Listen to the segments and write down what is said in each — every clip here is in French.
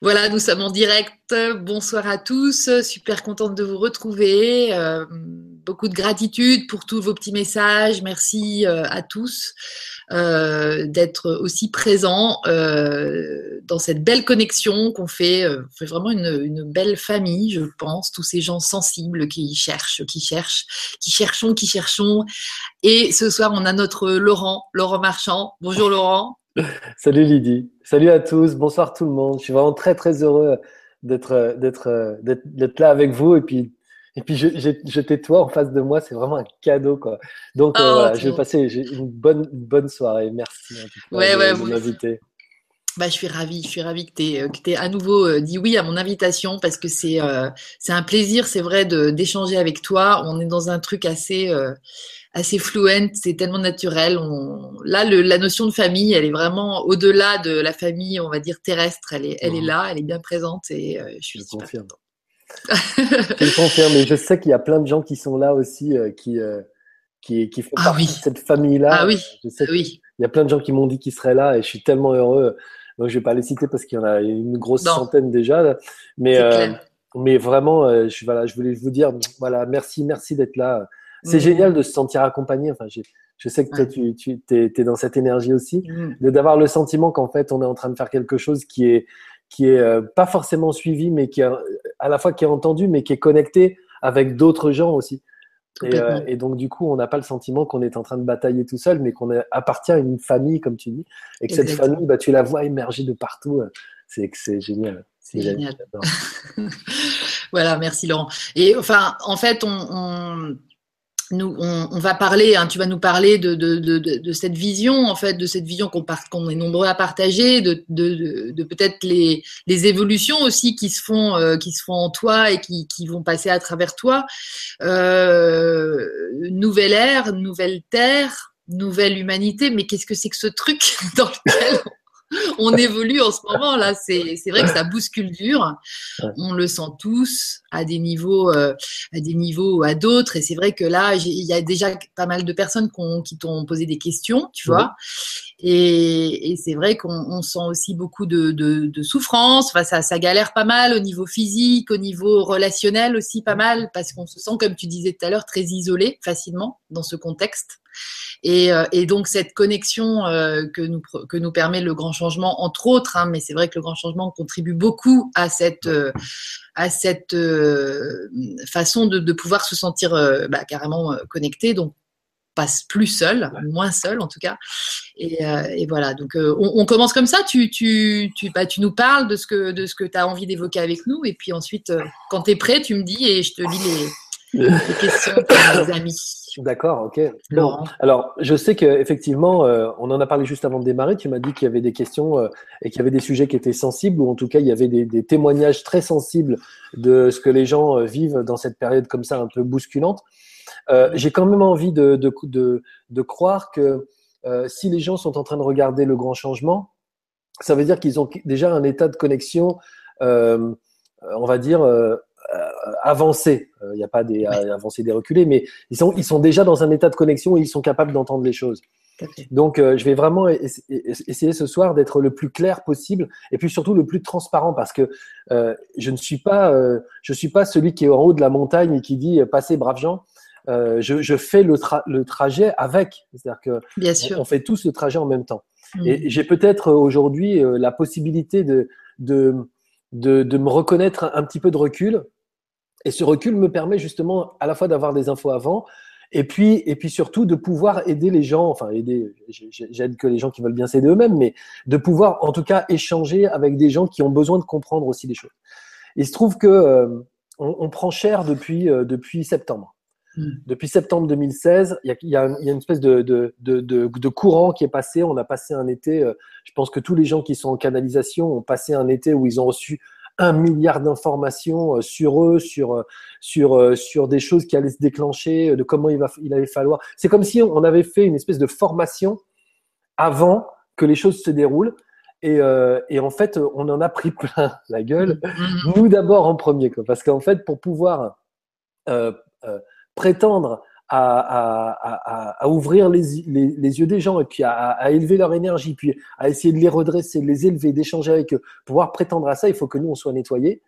Voilà, nous sommes en direct. Bonsoir à tous. Super contente de vous retrouver. Euh, beaucoup de gratitude pour tous vos petits messages. Merci euh, à tous euh, d'être aussi présents dans cette belle connexion qu'on fait. on fait vraiment une, une, belle famille, je pense. Tous ces gens sensibles qui cherchent, qui cherchent, qui cherchons, qui cherchons. Et ce soir, on a notre Laurent, Laurent Marchand. Bonjour Laurent. Salut Lydie. Salut à tous. Bonsoir tout le monde. Je suis vraiment très très heureux d'être d'être d'être là avec vous et puis et puis je, je, toi en face de moi, c'est vraiment un cadeau quoi. Donc euh, voilà, je vais passer une bonne bonne soirée. Merci en tout ouais, ouais, Bah, je suis ravie, je suis ravie que tu aies, que à nouveau euh, dit oui à mon invitation parce que c'est euh, c'est un plaisir, c'est vrai, d'échanger avec toi. On est dans un truc assez assez fluent, c'est tellement naturel. Là, la notion de famille, elle est vraiment au-delà de la famille, on va dire terrestre. Elle est, elle est là, elle est bien présente et euh, je suis. Je confirme. je confirme. Et je sais qu'il y a plein de gens qui sont là aussi, euh, qui, euh, qui, qui, font ah partie de cette famille-là. Ah oui. Je sais oui. Il y a plein de gens qui m'ont dit qu'ils seraient là et je suis tellement heureux. Donc, je vais pas les citer parce qu'il y en a une grosse centaine déjà. Mais, mais vraiment, je, voilà, je voulais vous dire, voilà, merci, merci d'être là. C'est mmh. génial de se sentir accompagné. Enfin, je sais que toi, tu, tu es, dans cette énergie aussi, mmh. d'avoir le sentiment qu'en fait, on est en train de faire quelque chose qui est qui est euh, pas forcément suivi, mais qui est à la fois qui est entendu, mais qui est connecté avec d'autres gens aussi. Et, euh, et, donc, du coup, on n'a pas le sentiment qu'on est en train de batailler tout seul, mais qu'on appartient à une famille, comme tu dis, et que cette famille, bah, tu la vois émerger de partout. C'est génial. C'est génial. voilà, merci Laurent. Et enfin, en fait, on, on nous, on, va parler, hein, tu vas nous parler de, de, de, de, cette vision, en fait, de cette vision qu'on est nombreux à partager, de, de, peut-être les, les évolutions aussi qui se font, euh, qui se font en toi et qui, qui vont passer à travers toi. Euh, nouvelle ère, nouvelle terre, nouvelle humanité. Mais qu'est-ce que c'est que ce truc dans lequel on évolue en ce moment là. C'est vrai que ça bouscule dur. On le sent tous à des niveaux, euh, à des niveaux ou à d'autres. Et c'est vrai que là, il y a déjà pas mal de personnes qui, t'ont posé des questions, tu vois. Et, c'est vrai qu'on sent aussi beaucoup de, souffrance. Enfin, ça, ça galère pas mal au niveau physique, au niveau relationnel aussi pas mal, parce qu'on se sent, comme tu disais tout à l'heure, très isolé facilement dans ce contexte. Et, euh, et, donc cette connexion euh, que, nous, que nous permet le grand changement, entre autres, hein, mais c'est vrai que le grand changement contribue beaucoup à cette, euh, à cette façon de, de, pouvoir se sentir bah, carrément connecté. Donc passe plus seul, moins seul en tout cas. Et, et voilà, donc on, on, commence comme ça. Tu, tu, tu, bah, tu nous parles de ce que, de ce que tu as envie d'évoquer avec nous. Et puis ensuite, quand tu es prêt, tu me dis et je te lis les, les questions de mes amis. D'accord, ok. Bon. Alors, je sais qu'effectivement, euh, on en a parlé juste avant de démarrer. Tu m'as dit qu'il y avait des questions euh, et qu'il y avait des sujets qui étaient sensibles, ou en tout cas, il y avait des, des témoignages très sensibles de ce que les gens euh, vivent dans cette période comme ça, un peu bousculante. Euh, J'ai quand même envie de, de, de, de croire que si les gens sont en train de regarder le grand changement, ça veut dire qu'ils ont déjà un état de connexion, on va dire, euh, avancés. Il euh, n'y a pas des avancés, des reculés, mais ils sont, ils sont déjà dans un état de connexion et ils sont capables d'entendre les choses. Donc, euh, je vais vraiment essayer ce soir d'être le plus clair possible et puis surtout le plus transparent parce que je ne suis pas, je suis pas celui qui est en haut de la montagne et qui dit passez braves gens. Je, je, fais le, le trajet avec, c'est-à-dire que Bien sûr. On, fait tous le trajet en même temps. Mm. Et j'ai peut-être aujourd'hui la possibilité de, de, de, de, me reconnaître un, un, petit peu de recul et ce recul me permet justement à la fois d'avoir des infos avant, et puis, et puis surtout de pouvoir aider les gens, enfin aider, j'aide que les gens qui veulent bien s'aider eux-mêmes, mais de pouvoir en tout cas échanger avec des gens qui ont besoin de comprendre aussi des choses. Il se trouve que euh, on, on, prend cher depuis, euh, depuis septembre. Hmm. Depuis septembre 2016, il y a, y y une espèce de, de, de, de, courant qui est passé. On a passé un été, euh, je pense que tous les gens qui sont en canalisation ont passé un été où ils ont reçu un milliard d'informations euh, sur eux, sur euh, sur sur des choses qui allaient se déclencher, de comment il va il allait falloir. C'est comme si on avait fait une espèce de formation avant que les choses se déroulent. Et, euh, et en fait, on en a pris plein la gueule. Mm-hmm. Nous d'abord en premier, quoi, parce qu'en fait, pour pouvoir euh, prétendre à, ouvrir les, yeux des gens et puis à, élever leur énergie, puis à essayer de les redresser, de les élever, d'échanger avec eux. pouvoir prétendre à ça, il faut que nous, on soit nettoyés.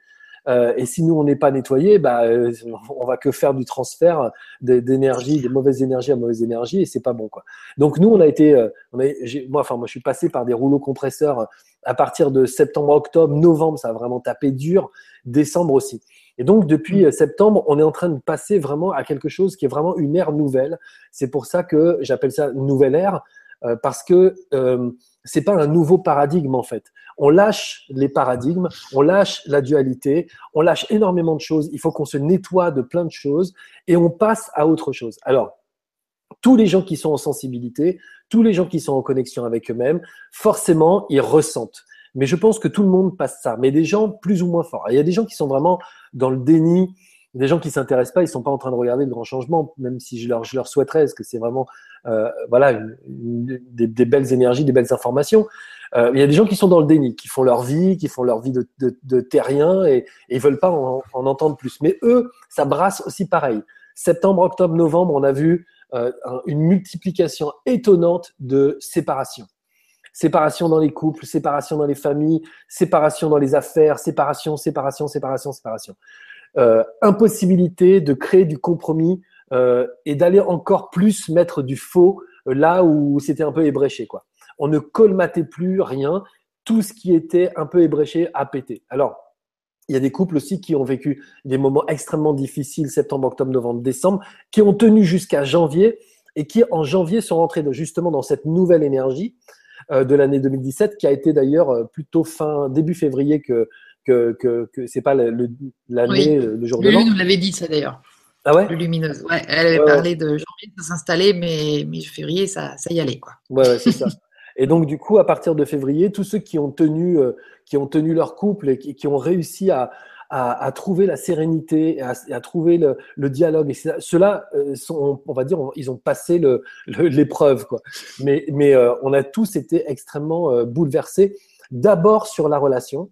Euh, et si nous, on n'est pas nettoyé, bah, euh, on va que faire du transfert d'énergie, de mauvaise énergie à mauvaise énergie, et c'est pas bon. Quoi. Donc nous, on a été, euh, moi, enfin, moi, je suis passé par des rouleaux compresseurs à partir de septembre, octobre, novembre, ça a vraiment tapé dur, décembre aussi. Et donc, depuis mmh. septembre, on est en train de passer vraiment à quelque chose qui est vraiment une ère nouvelle. C'est pour ça que j'appelle ça nouvelle ère, parce que euh, c'est pas un nouveau paradigme en fait on lâche les paradigmes, on lâche la dualité, on lâche énormément de choses. Il faut qu'on se nettoie de plein de choses et on passe à autre chose. Alors, tous les gens qui sont en sensibilité, tous les gens qui sont en connexion avec eux-mêmes, forcément, ils ressentent. Mais je pense que tout le monde passe ça, mais des gens plus ou moins forts. Il y a des gens qui sont vraiment dans le déni, des gens qui s'intéressent pas, ils sont pas en train de regarder le grand changement, même si je leur, je leur souhaiterais, parce que c'est vraiment euh, voilà des, belles énergies, des belles informations. Euh, il y a des gens qui sont dans le déni, qui font leur vie, qui font leur vie de, terrien et, et veulent pas en, en, entendre plus. Mais eux, ça brasse aussi pareil. Septembre, octobre, novembre, on a vu euh, une multiplication étonnante de séparation. Séparation dans les couples, séparation dans les familles, séparation dans les affaires, séparation, séparation, séparation, séparation. Euh, impossibilité de créer du compromis euh, et d'aller encore plus mettre du faux euh, là où c'était un peu ébréché. Quoi. On ne colmatait plus rien. Tout ce qui était un peu ébréché a pété. Alors, il y a des couples aussi qui ont vécu des moments extrêmement difficiles, septembre, octobre, novembre, décembre, qui ont tenu jusqu'à janvier et qui, en janvier, sont rentrés justement dans cette nouvelle énergie de l'année 2017, qui a été d'ailleurs plutôt fin, début février que, que, que, que c'est pas l'année, le, le, jour de l'an. nous l'avait dit ça d'ailleurs. Ah ouais? Lumineuse. Ouais, elle avait parlé de janvier de s'installer, mais, mais février, ça, ça y allait. Quoi. Ouais, c'est ça. Et donc, du coup, à partir de février, tous ceux qui ont tenu, euh, qui ont tenu leur couple et qui, qui ont réussi à, à, à, trouver la sérénité, à, à trouver le, le, dialogue, et ceux-là euh, sont, on va dire, ils ont passé l'épreuve. quoi. Mais, mais euh, on a tous été extrêmement bouleversés, d'abord sur la relation,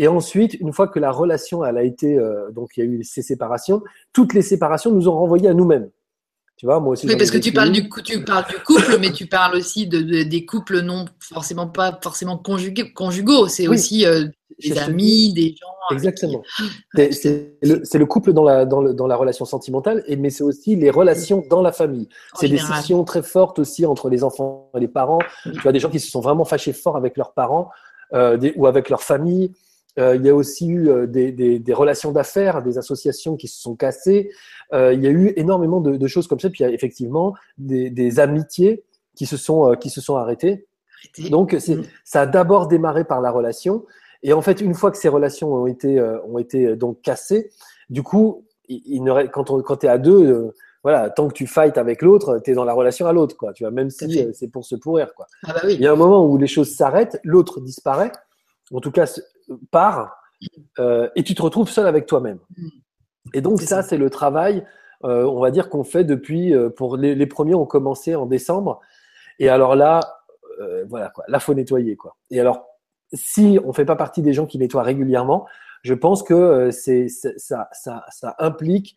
et ensuite, une fois que la relation elle a été, euh, donc il y a eu ces séparations, toutes les séparations nous ont renvoyé à nous-mêmes. Tu vois, moi aussi. Oui, parce que tu parles, du, tu parles du couple, mais tu parles aussi de, des couples non forcément pas forcément conjugaux. C'est aussi euh, des amis, des gens. Exactement. C'est le, couple dans la, dans, le, dans la relation sentimentale, et, mais c'est aussi les relations dans la famille. C'est des scissions très fortes aussi entre les enfants et les parents. Tu vois, des gens qui se sont vraiment fâchés fort avec leurs parents euh, des, ou avec leur famille. Euh, il y a aussi eu euh, des, des, des relations d'affaires, des associations qui se sont cassées. Euh, il y a eu énormément de, de, choses comme ça. Puis il y a effectivement des, des amitiés qui se sont, qui se sont arrêtées. Donc c'est, mm. ça a d'abord démarré par la relation. Et en fait, une fois que ces relations ont été, ont été donc cassées, du coup, il, ne, quand, on, quand tu es à deux, voilà, tant que tu fights avec l'autre, tu es dans la relation à l'autre, quoi. Tu vois, même si c'est pour se pourrir, quoi. Ah bah oui. Il y a un moment où les choses s'arrêtent, l'autre disparaît. En tout cas, part euh, et tu te retrouves seul avec toi-même. Mm. Et donc ça, c'est le travail, euh, on va dire qu'on fait depuis. Euh, pour les, premiers ont commencé en décembre, et alors là, voilà quoi, là faut nettoyer quoi. Et alors, si on fait pas partie des gens qui nettoient régulièrement, je pense que c'est ça, ça, ça implique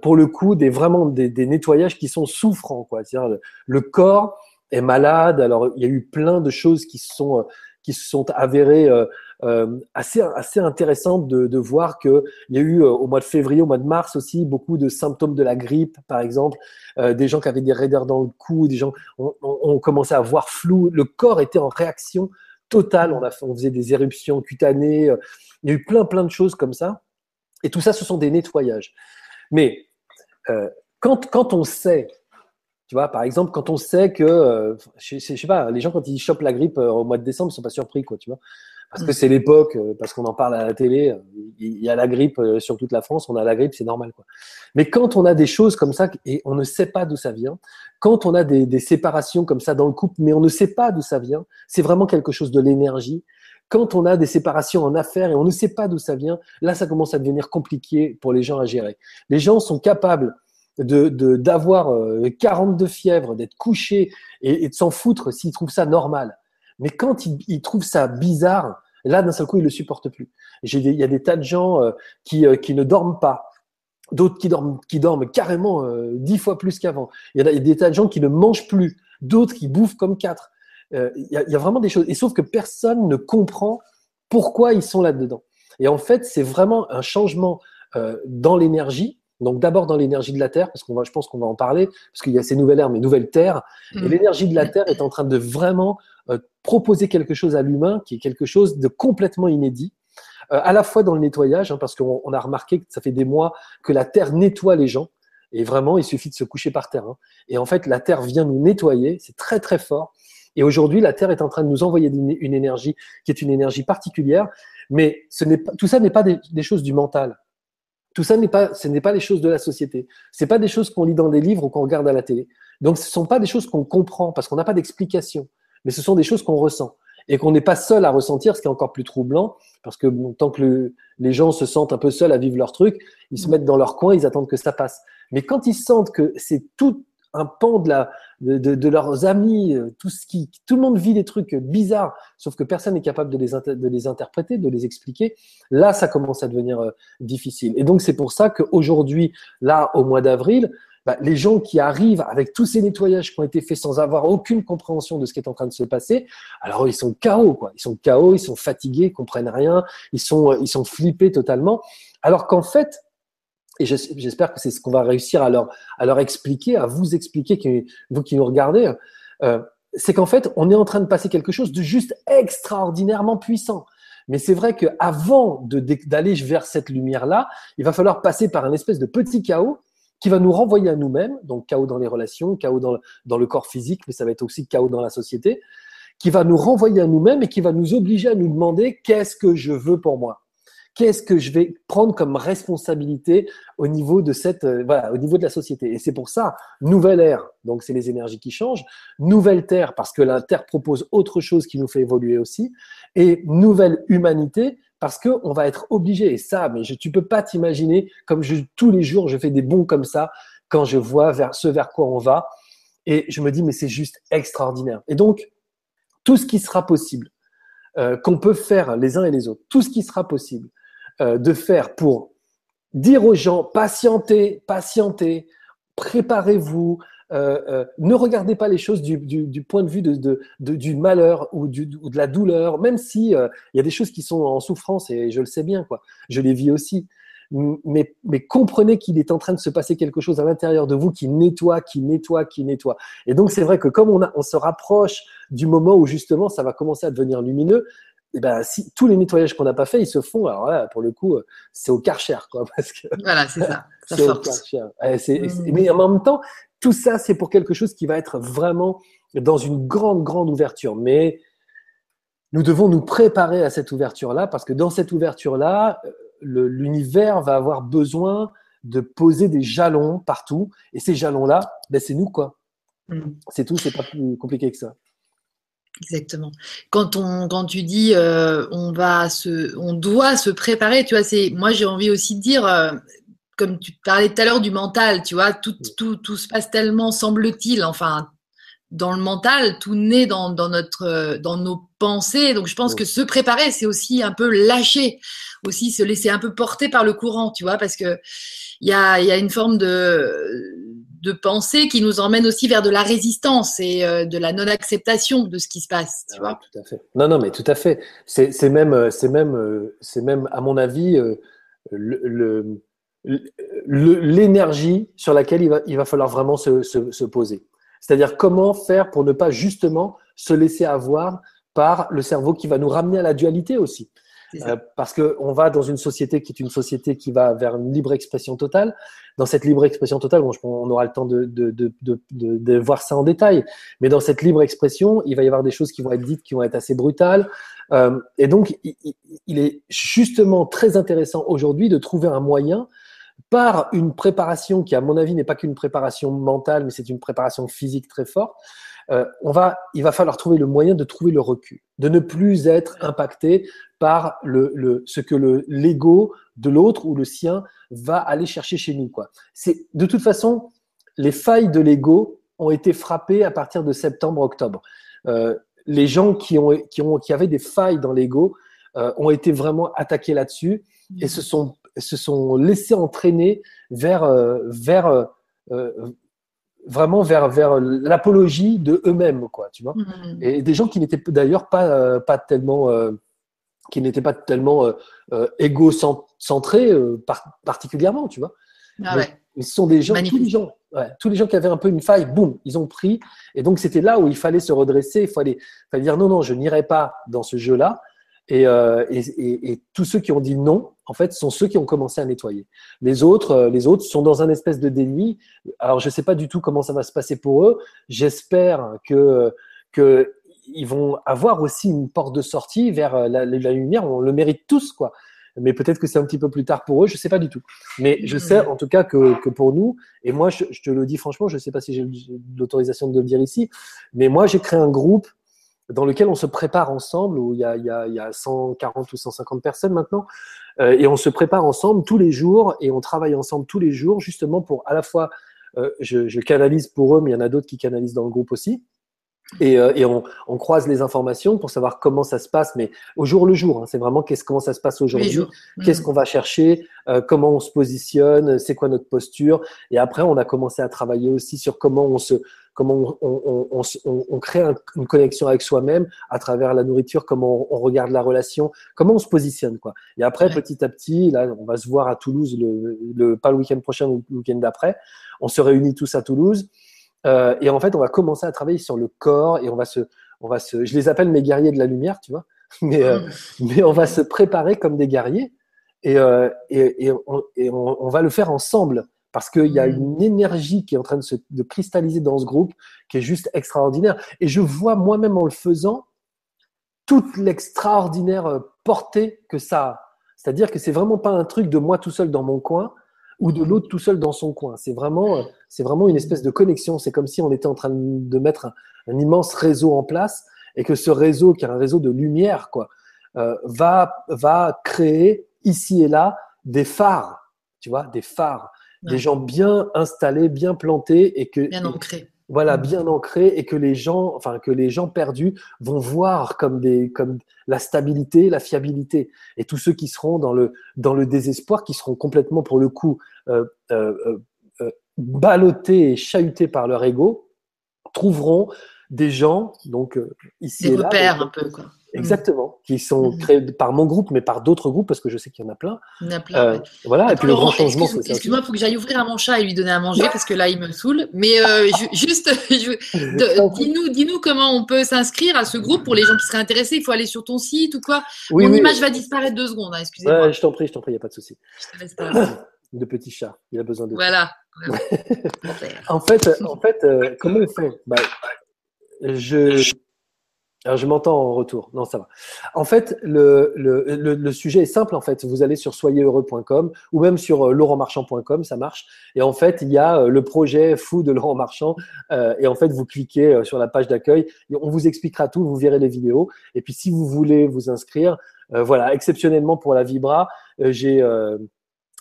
pour le coup des vraiment des, des nettoyages qui sont souffrants quoi. C'est-à-dire le, le, corps est malade. Alors il y a eu plein de choses qui se sont qui se sont avérées euh, assez, assez intéressant de, de voir qu'il y a eu euh, au mois de février, au mois de mars aussi, beaucoup de symptômes de la grippe, par exemple, euh, des gens qui avaient des raideurs dans le cou, des gens ont, ont, commencé à voir flou, le corps était en réaction totale, on, on faisait des éruptions cutanées, euh, il y a eu plein plein de choses comme ça, et tout ça, ce sont des nettoyages. Mais euh, quand, quand on sait tu vois, par exemple, quand on sait que, je, je, sais pas, les gens quand ils chopent la grippe au mois de décembre, ils sont pas surpris, quoi, tu vois parce que c'est l'époque, euh, parce qu'on en parle à la télé, euh, il y a la grippe euh, sur toute la France, on a la grippe, c'est normal. Quoi. Mais quand on a des choses comme ça et on ne sait pas d'où ça vient, quand on a des, des, séparations comme ça dans le couple, mais on ne sait pas d'où ça vient, c'est vraiment quelque chose de l'énergie. Quand on a des séparations en affaires et on ne sait pas d'où ça vient, là, ça commence à devenir compliqué pour les gens à gérer. Les gens sont capables de d'avoir 42 fièvres, d'être couchés et, de s'en foutre s'ils trouvent ça normal. Mais quand ils, trouvent ça bizarre, là, d'un seul coup, ils le supportent plus. Il y a des tas de gens euh, qui, euh, qui ne dorment pas d'autres qui dorment, qui dorment carrément euh, dix fois plus qu'avant. Il y, a, des tas de gens qui ne mangent plus, d'autres qui bouffent comme quatre. Euh, il, y a, il vraiment des choses. Et sauf que personne ne comprend pourquoi ils sont là-dedans. Et en fait, c'est vraiment un changement euh, dans l'énergie. Donc d'abord dans l'énergie de la Terre, parce qu'on va, je pense qu'on va en parler, parce qu'il y a ces nouvelles ères, mais nouvelles terres. Et mm. l'énergie de la Terre est en train de vraiment euh, proposer quelque chose à l'humain qui est quelque chose de complètement inédit. Euh, à la fois dans le nettoyage, hein, parce qu'on a remarqué que ça fait des mois que la Terre nettoie les gens. Et vraiment, il suffit de se coucher par terre. Hein. Et en fait, la Terre vient nous nettoyer. C'est très très fort. Et aujourd'hui, la Terre est en train de nous envoyer une énergie qui est une énergie particulière. Mais ce n'est pas, tout ça n'est pas des, des, choses du mental. Tout ça n'est pas, ce n'est pas les choses de la société. C'est pas des choses qu'on lit dans des livres ou qu'on regarde à la télé. Donc, ce sont pas des choses qu'on comprend parce qu'on n'a pas d'explication. Mais ce sont des choses qu'on ressent et qu'on n'est pas seul à ressentir, ce qui est encore plus troublant, parce que tant que le, les gens se sentent un peu seuls à vivre leur truc, ils se mettent dans leur coin, ils attendent que ça passe. Mais quand ils sentent que c'est tout un pan de, la, de, de, de, leurs amis, euh, tout ce qui, tout le monde vit des trucs bizarres, sauf que personne n'est capable de les, de les interpréter, de les expliquer. Là, ça commence à devenir euh, difficile. Et donc, c'est pour ça qu'aujourd'hui, là, au mois d'avril, bah, les gens qui arrivent avec tous ces nettoyages qui ont été faits sans avoir aucune compréhension de ce qui est en train de se passer, alors ils sont chaos, quoi. Ils sont chaos, ils sont fatigués, ils comprennent rien, ils sont, ils sont flippés totalement. Alors qu'en fait, et j'espère que c'est ce qu'on va réussir à leur, expliquer, à vous expliquer, vous qui nous regardez, euh, c'est qu'en fait, on est en train de passer quelque chose de juste extraordinairement puissant. Mais c'est vrai qu'avant d'aller vers cette lumière-là, il va falloir passer par un espèce de petit chaos qui va nous renvoyer à nous-mêmes, donc chaos dans les relations, chaos dans le corps physique, mais ça va être aussi chaos dans la société, qui va nous renvoyer à nous-mêmes et qui va nous obliger à nous demander qu'est-ce que je veux pour moi qu'est-ce que je vais prendre comme responsabilité au niveau de cette euh, voilà au niveau de la société. Et c'est pour ça nouvelle ère donc c'est les énergies qui changent nouvelle terre parce que la terre propose autre chose qui nous fait évoluer aussi et nouvelle humanité parce que on va être obligé. Et ça mais je, tu peux pas t'imaginer comme tous les jours je fais des bons comme ça quand je vois vers ce vers quoi on va et je me dis mais c'est juste extraordinaire. Et donc tout ce qui sera possible euh, qu'on peut faire les uns et les autres tout ce qui sera possible euh, de faire pour dire aux gens patientez, patientez, préparez-vous, euh, euh, ne regardez pas les choses du, point de vue du malheur ou, de la douleur, même si il y a des choses qui sont en souffrance et je le sais bien, quoi. Je les vis aussi. Mais, comprenez qu'il est en train de se passer quelque chose à l'intérieur de vous qui nettoie, qui nettoie, qui nettoie. Et donc c'est vrai que comme on, se rapproche du moment où justement ça va commencer à devenir lumineux, eh ben, si tous les nettoyages qu'on n'a pas fait, ils se font. Alors là, pour le coup, c'est au Karcher, quoi, parce que voilà, c'est ça. c'est au Karcher. Mmh. Mais en même temps, tout ça, c'est pour quelque chose qui va être vraiment dans une grande, grande ouverture. Mais nous devons nous préparer à cette ouverture-là, parce que dans cette ouverture-là, l'univers va avoir besoin de poser des jalons partout. Et ces jalons-là, ben, c'est nous, quoi. Mmh. C'est tout, c'est pas plus compliqué que ça. Exactement. Quand on, quand tu dis, euh, on va se, on doit se préparer, tu vois, c'est, moi j'ai envie aussi de dire, euh, comme tu parlais tout à l'heure du mental, tu vois, tout, tout, tout se passe tellement, semble-t-il, enfin, dans le mental, tout naît dans, dans notre, dans nos pensées. Donc je pense que se préparer, c'est aussi un peu lâcher, aussi se laisser un peu porter par le courant, tu vois, parce que il y a, y a une forme de de pensée qui nous emmène aussi vers de la résistance et euh, de la non-acceptation de ce qui se passe. Tu vois tout à fait. Non, non, mais tout à fait. C'est même, c'est même, euh, c'est même, à mon avis, euh, le, l'énergie sur laquelle il va, il va falloir vraiment se, se, se poser. C'est-à-dire comment faire pour ne pas justement se laisser avoir par le cerveau qui va nous ramener à la dualité aussi. Euh, parce qu'on va dans une société qui est une société qui va vers une libre expression totale. Dans cette libre expression totale, bon, on aura le temps de, de, de, de, voir ça en détail, mais dans cette libre expression, il va y avoir des choses qui vont être dites qui vont être assez brutales. Euh, et donc, il, il, est justement très intéressant aujourd'hui de trouver un moyen par une préparation qui, à mon avis, n'est pas qu'une préparation mentale, mais c'est une préparation physique très forte, euh, on va, il va falloir trouver le moyen de trouver le recul, de ne plus être impacté par le, ce que le l'ego de l'autre ou le sien va aller chercher chez nous. Quoi. C'est de toute façon les failles de l'ego ont été frappées à partir de septembre-octobre. Euh, les gens qui ont, qui ont qui avaient des failles dans l'ego euh, ont été vraiment attaqués là-dessus et se sont se sont laissés entraîner vers, vers vraiment vers, vers l'apologie de eux-mêmes, quoi, tu vois. Mm. Et des gens qui n'étaient d'ailleurs pas, pas tellement, qui n'étaient pas tellement égocentrés particulièrement, tu vois. Ah ouais. Ce sont des gens, tous les gens, tous les gens qui avaient un peu une faille, boum, ils ont pris. Et donc, c'était là où il fallait se redresser, il fallait, fallait dire non, non, je n'irai pas dans ce jeu-là. Euh, et, et, et, tous ceux qui ont dit non, en fait, sont ceux qui ont commencé à nettoyer. Les autres, euh, les autres sont dans un espèce de déni. Alors, je ne sais pas du tout comment ça va se passer pour eux. J'espère que, que ils vont avoir aussi une porte de sortie vers la, la lumière. On le mérite tous, quoi mais peut-être que c'est un petit peu plus tard pour eux, je ne sais pas du tout. Mais je sais en tout cas que, que pour nous, et moi je, te le dis franchement, je ne sais pas si j'ai l'autorisation de le dire ici, mais moi j'ai créé un groupe dans lequel on se prépare ensemble, où il y a, il y a, il y a 140 ou 150 personnes maintenant, euh, et on se prépare ensemble tous les jours, et on travaille ensemble tous les jours, justement pour à la fois, euh, je, je canalise pour eux, mais il y en a d'autres qui canalisent dans le groupe aussi, et, euh, et on, on, croise les informations pour savoir comment ça se passe, mais au jour le jour. Hein, c'est vraiment qu'est-ce comment ça se passe aujourd'hui, qu'est-ce mmh. qu'on va chercher, comment on se positionne, c'est quoi notre posture. Et après, on a commencé à travailler aussi sur comment on se comment on, on, on, on crée une connexion avec soi-même à travers la nourriture, comment on, regarde la relation, comment on se positionne. Quoi. Et après, petit à petit, là, on va se voir à Toulouse, le, le pas le week-end prochain, le week-end d'après. On se réunit tous à Toulouse. Euh, et en fait, on va commencer à travailler sur le corps et on va se, on va se, je les appelle mes guerriers de la lumière, tu vois, mais, euh, mm. mais on va se préparer comme des guerriers et, euh, et, et, on, et on, va le faire ensemble parce qu'il y a mm. une énergie qui est en train de se de cristalliser dans ce groupe qui est juste extraordinaire. Et je vois moi-même en le faisant toute l'extraordinaire euh, portée que ça a. C'est-à-dire que c'est vraiment pas un truc de moi tout seul dans mon coin, ou de l'autre tout seul dans son coin. C'est vraiment, euh, c'est vraiment une espèce de connexion. C'est comme si on était en train de mettre un, immense réseau en place et que ce réseau, qui est un réseau de lumière, quoi, euh, va, va créer ici et là des phares, tu vois, des phares, des gens bien installés, bien plantés et que bien ancrés voilà, mm. bien ancré et que les gens, enfin que les gens perdus vont voir comme des, comme la stabilité, la fiabilité. Et tous ceux qui seront dans le dans le désespoir, qui seront complètement pour le coup euh, euh, euh, euh ballottés et chahutés par leur ego, trouveront des gens donc ici des et repères un peu quoi. Mm. Exactement, qui sont mm. créés par mon groupe, mais par d'autres groupes, parce que je sais qu'il y en a plein. Il y en a plein. Euh, voilà, et puis le grand changement. Excuse-moi, il faut que j'aille ouvrir à mon chat et lui donner à manger, parce que là, il me saoule. Mais euh, juste, dis-nous dis comment on peut s'inscrire à ce groupe pour les gens qui seraient intéressés. Il faut aller sur ton site ou quoi? Oui, Mon image va disparaître deux secondes, hein, excusez-moi. Ouais, je t'en prie, je t'en prie, il n'y a pas de souci. de petit chat, il a besoin de. Voilà. en fait, en fait euh, comment on fait? Bah, je, je m'entends en retour. Non, ça va. En fait, le, le, le, sujet est simple. En fait, vous allez sur soyezheureux.com ou même sur euh, laurentmarchand.com, ça marche. Et en fait, il y a euh, le projet fou de Laurent Marchand. Euh, et en fait, vous cliquez sur la page d'accueil. On vous expliquera tout. Vous verrez les vidéos. Et puis, si vous voulez vous inscrire, voilà, exceptionnellement pour la Vibra, j'ai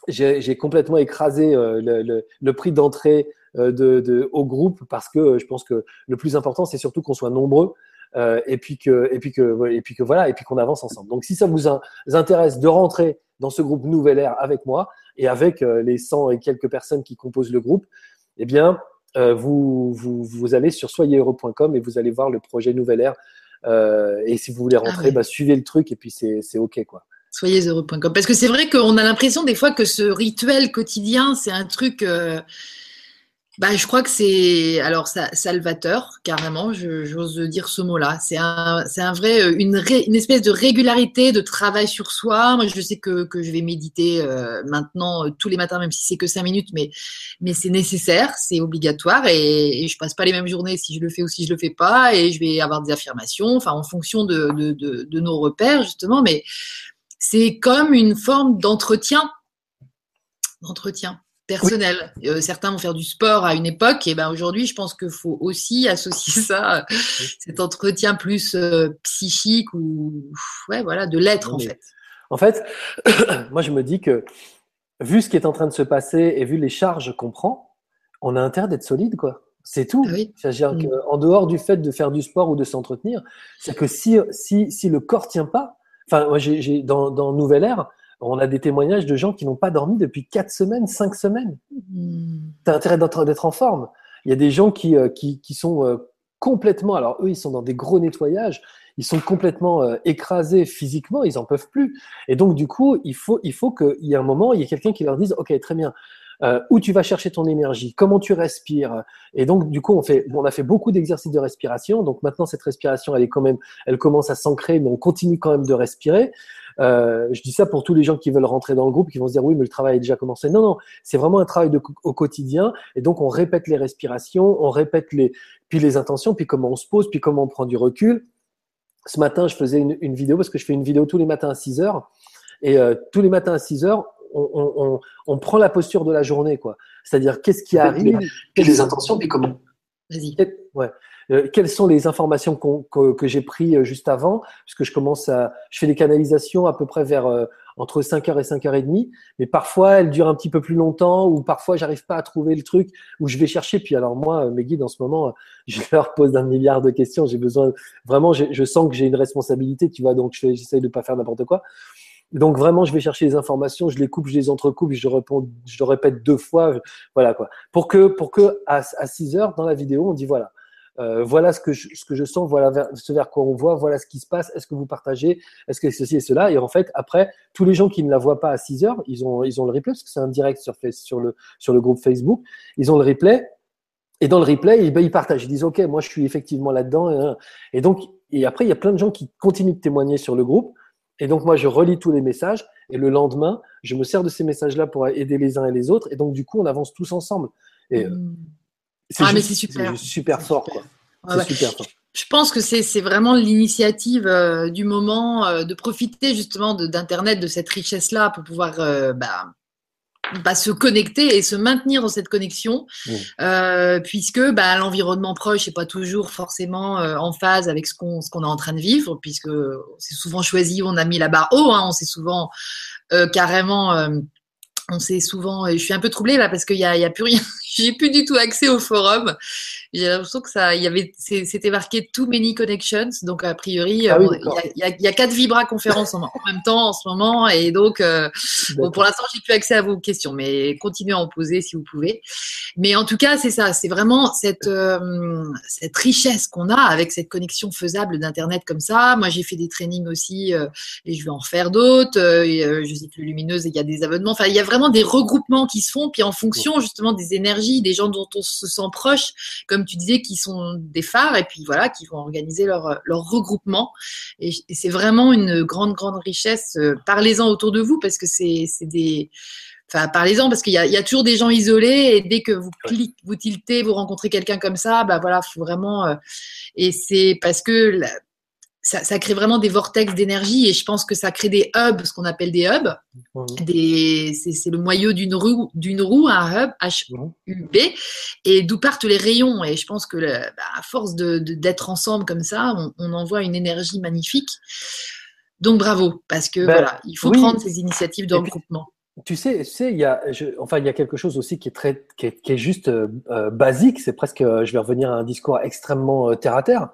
j'ai complètement écrasé le, le, prix d'entrée de, de, au groupe parce que je pense que le plus important, c'est surtout qu'on soit nombreux. Euh, et puis que et puis que et puis que voilà et puis qu'on avance ensemble. Donc si ça vous intéresse de rentrer dans ce groupe Nouvelle Air avec moi et avec euh, les 100 et quelques personnes qui composent le groupe, eh bien euh, vous, vous, vous allez sur soyezheureux.com et vous allez voir le projet Nouvelle Air. et si vous voulez ah rentrer, bah, suivez le truc et puis c'est ok quoi soyezheureux.com. Parce que c'est vrai qu'on a l'impression des fois que ce rituel quotidien, c'est un truc, bah, je crois que c'est alors salvateur carrément. J'ose dire ce mot-là. C'est un, c'est un vrai euh, une, une espèce de régularité de travail sur soi. Moi, je sais que, que je vais méditer euh, maintenant euh, tous les matins, même si c'est que cinq minutes, mais mais c'est nécessaire, c'est obligatoire et, et, je passe pas les mêmes journées si je le fais ou si je le fais pas et je vais avoir des affirmations, enfin en fonction de, de, de, de nos repères justement. Mais c'est comme une forme d'entretien, d'entretien personnel. Euh, certains vont faire du sport à une époque, et ben aujourd'hui, je pense qu'il faut aussi associer ça, cet entretien plus euh, psychique ou ouais, voilà, de l'être en fait. En fait, moi je me dis que vu ce qui est en train de se passer et vu les charges qu'on prend, on a intérêt d'être solide, quoi. C'est tout. Ah oui. Mm. En dehors du fait de faire du sport ou de s'entretenir, c'est que si, si, si le corps tient pas, enfin, moi, j'ai, dans, dans Nouvelle Ère, on a des témoignages de gens qui n'ont pas dormi depuis 4 semaines, 5 semaines. Mmh. Tu as intérêt d'être en forme. Il y a des gens qui, qui, qui sont complètement, alors eux, ils sont dans des gros nettoyages, ils sont complètement euh, écrasés physiquement, ils en peuvent plus. Et donc, du coup, il faut, il faut qu'il y ait un moment, il y ait quelqu'un qui leur dise, OK, très bien, euh, où tu vas chercher ton énergie, comment tu respires. Et donc, du coup, on, a fait beaucoup d'exercices de respiration. Donc maintenant, cette respiration, elle est quand même, elle commence à s'ancrer, mais on continue quand même de respirer. Euh, je dis ça pour tous les gens qui veulent rentrer dans le groupe, qui vont se dire oui, mais le travail est déjà commencé. Non, non, c'est vraiment un travail au quotidien. Et donc, on répète les respirations, on répète les, puis les intentions, puis comment on se pose, puis comment on prend du recul. Ce matin, je faisais une, une vidéo parce que je fais une vidéo tous les matins à 6 heures. Et euh, tous les matins à 6 heures, on, on, on, prend la posture de la journée, quoi. C'est-à-dire qu'est-ce qui arrive, quelles les intentions, puis comment. Vas-y. Ouais. Euh, quelles sont les informations que, que j'ai prises euh, juste avant? Puisque je commence à, je fais des canalisations à peu près vers euh, entre 5h et 5h30, mais parfois elles durent un petit peu plus longtemps, ou parfois j'arrive pas à trouver le truc où je vais chercher. Puis alors moi, mes guides en ce moment, je leur pose un milliard de questions. J'ai besoin, vraiment, je sens que j'ai une responsabilité, tu vois, donc j'essaye de pas faire n'importe quoi. Donc vraiment, je vais chercher les informations, je les coupe, je les entrecoupe, je le répète deux fois, voilà quoi. Pour que, pour que à, à 6 heures dans la vidéo, on dit voilà, euh, voilà ce que, je, ce que je sens, voilà ce vers quoi on voit, voilà ce qui se passe, est-ce que vous partagez, est-ce que ceci et cela. Et en fait, après, tous les gens qui ne la voient pas à 6 heures, ils ont, ils ont le replay, parce que c'est un direct sur, sur, le, sur le groupe Facebook, ils ont le replay. Et dans le replay, eh ben, ils partagent, ils disent, OK, moi je suis effectivement là-dedans. Et donc, et après, il y a plein de gens qui continuent de témoigner sur le groupe. Et donc, moi, je relis tous les messages. Et le lendemain, je me sers de ces messages-là pour aider les uns et les autres. Et donc, du coup, on avance tous ensemble. Et, mmh. Ah, mais c'est super. super fort, quoi. c'est super fort. Je pense que c'est vraiment l'initiative euh, du moment euh, de profiter justement d'Internet, de, cette richesse-là pour pouvoir euh, bah, bah, se connecter et se maintenir dans cette connexion, mmh. puisque bah, l'environnement proche n'est pas toujours forcément en phase avec ce qu'on est en train de vivre, puisque c'est souvent choisi, on a mis la barre haut, hein, on s'est souvent carrément on s'est souvent, je suis un peu troublée là parce qu'il n'y a, y a plus rien, j'ai plus du tout accès au forum. J'ai l'impression que ça, il y avait, c'était marqué Too Many Connections, donc a priori, ah il y, a, quatre Vibra conférences en, même temps en ce moment, et donc, euh, pour l'instant, j'ai plus accès à vos questions, mais continuez à en poser si vous pouvez. Mais en tout cas, c'est ça, c'est vraiment cette euh, cette richesse qu'on a avec cette connexion faisable d'internet comme ça. Moi, j'ai fait des trainings aussi, euh, et je vais en refaire d'autres. je sais plus lumineuse, il y a des abonnements. Enfin, il y a vraiment des regroupements qui se font, puis en fonction justement des énergies, des gens dont on se sent proche, comme tu disais, qui sont des phares et puis voilà, qui vont organiser leur, leur regroupement. Et, c'est vraiment une grande, grande richesse. Euh, parlez-en autour de vous parce que c'est des. Enfin, parlez-en parce qu'il y, y, a toujours des gens isolés et dès que vous cliquez, vous tiltez, vous rencontrez quelqu'un comme ça, bah voilà, faut vraiment. Euh, et c'est parce que ça, ça, crée vraiment des vortex d'énergie et je pense que ça crée des hubs, ce qu'on appelle des hubs. Des, c'est, le moyeu d'une roue, d'une roue, un hub, H-U-B, et d'où partent les rayons. Et je pense que bah, à force de, d'être ensemble comme ça, on, on, envoie une énergie magnifique. Donc bravo, parce que ben, voilà, il faut prendre ces initiatives de regroupement. Tu sais, tu sais, il y a, enfin, il y a quelque chose aussi qui est très, qui est, qui est juste euh, euh basique. C'est presque, euh, je vais revenir à un discours extrêmement euh, terre à terre.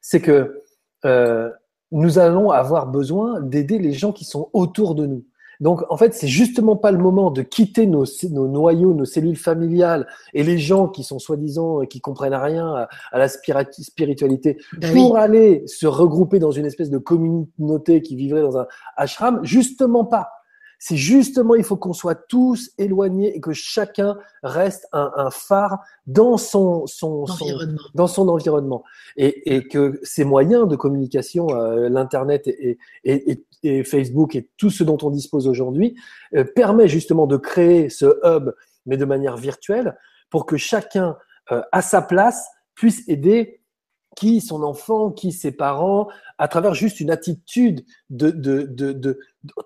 C'est que euh, nous allons avoir besoin d'aider les gens qui sont autour de nous. Donc, en fait, c'est justement pas le moment de quitter nos, nos, noyaux, nos cellules familiales et les gens qui sont soi-disant, qui comprennent rien à, la spiritualité ben pour aller se regrouper dans une espèce de communauté qui vivrait dans un ashram. Justement pas c'est justement, il faut qu'on soit tous éloignés et que chacun reste un, phare dans son, son, environnement. dans son environnement. Et, et, que ces moyens de communication, euh, l'Internet et, et, et, Facebook et tout ce dont on dispose aujourd'hui, euh, permet justement de créer ce hub, mais de manière virtuelle, pour que chacun, euh, à sa place, puisse aider qui son enfant, qui ses parents, à travers juste une attitude de, de, de, de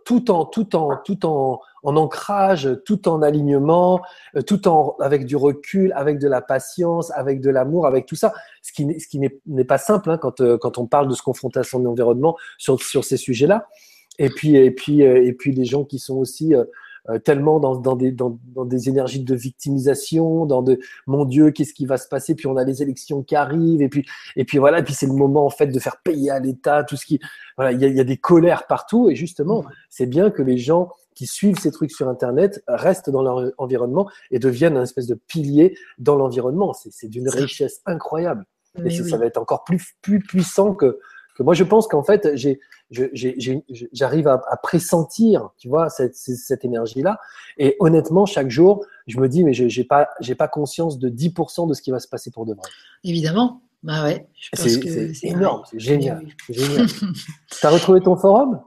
tout en tout en tout en, en, ancrage, tout en alignement, euh, tout en avec du recul, avec de la patience, avec de l'amour, avec tout ça, ce qui ce qui n'est pas simple hein, quand euh, quand on parle de se confronter à son environnement sur sur ces sujets-là. Et puis et puis euh, et puis les gens qui sont aussi tellement dans, dans, des, dans, dans, des énergies de victimisation, dans de mon Dieu, qu'est-ce qui va se passer? Puis on a les élections qui arrivent, et puis et puis voilà, et puis c'est le moment en fait de faire payer à l'État tout ce qui voilà, il y a, y a, des colères partout, et justement, c'est bien que les gens qui suivent ces trucs sur Internet restent dans leur environnement et deviennent un espèce de pilier dans l'environnement. C'est d'une richesse incroyable. Et ça, va être encore plus, plus puissant que, que moi. Je pense qu'en fait, j'ai j'arrive à, à, pressentir, tu vois, cette, cette énergie-là. Et honnêtement, chaque jour, je me dis, mais j'ai pas, j'ai pas conscience de 10% de ce qui va se passer pour demain. Évidemment. Bah ouais. C'est énorme, c'est génial. génial. T'as retrouvé ton forum?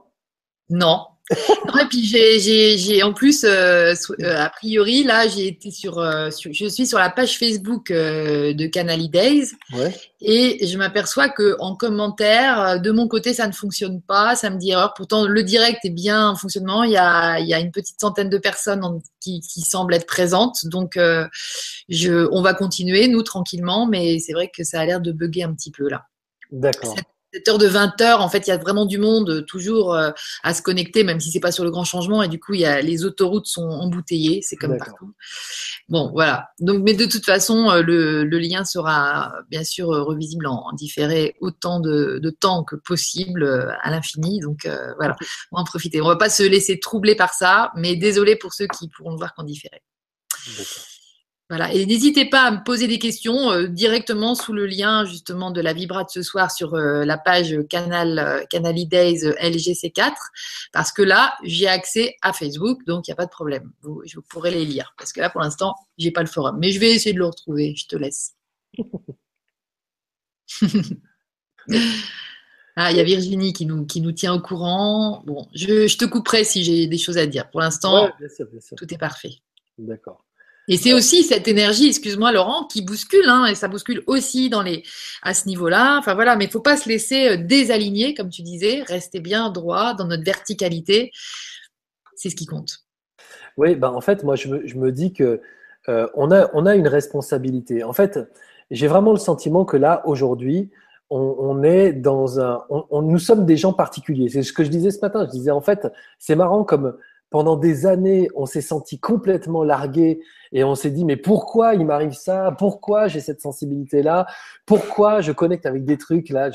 Non, et puis j'ai en plus, euh, euh, a priori, là, j'ai été sur, euh, je suis sur la page Facebook de Canal Days ouais. et je m'aperçois que en commentaire, de mon côté, ça ne fonctionne pas, ça me dit erreur. Pourtant, le direct est bien en fonctionnement. Il y a, il y a une petite centaine de personnes qui, qui semblent être présentes, donc je, on va continuer nous tranquillement, mais c'est vrai que ça a l'air de bugger un petit peu là. D'accord cette heure de 20 heures, en fait, il y a vraiment du monde euh, toujours euh, à se connecter, même si c'est pas sur le grand changement. Et du coup, il y a, les autoroutes sont embouteillées, c'est comme partout. Bon, voilà. Donc, mais de toute façon, euh, le, le lien sera bien sûr revisible en, différé autant de, de, temps que possible à l'infini. Donc voilà, on va en profiter. On va pas se laisser troubler par ça, mais désolé pour ceux qui pourront le voir qu'en différé. Voilà. Et n'hésitez pas à me poser des questions euh, directement sous le lien justement de la Vibra de ce soir sur euh, la page Canal euh, Canali Days LGC4 parce que là j'ai accès à Facebook donc il n'y a pas de problème. Vous, je pourrai les lire parce que là pour l'instant j'ai pas le forum mais je vais essayer de le retrouver. Je te laisse. ah il y a Virginie qui nous qui nous tient au courant. Bon je, je te couperai si j'ai des choses à dire. Pour l'instant tout est parfait. D'accord. Et c'est aussi cette énergie, excuse-moi Laurent, qui bouscule, hein, et ça bouscule aussi dans les, à ce niveau-là. Enfin voilà, mais il faut pas se laisser euh, désaligner, comme tu disais, rester bien droit dans notre verticalité. C'est ce qui compte. Oui, ben en fait, moi je me, dis que euh, on, a, on a une responsabilité. En fait, j'ai vraiment le sentiment que là, aujourd'hui, on, est dans un. On, nous sommes des gens particuliers. C'est ce que je disais ce matin. Je disais, en fait, c'est marrant comme pendant des années, on s'est senti complètement largué et on s'est dit mais pourquoi il m'arrive ça? Pourquoi j'ai cette sensibilité là Pourquoi je connecte avec des trucs là?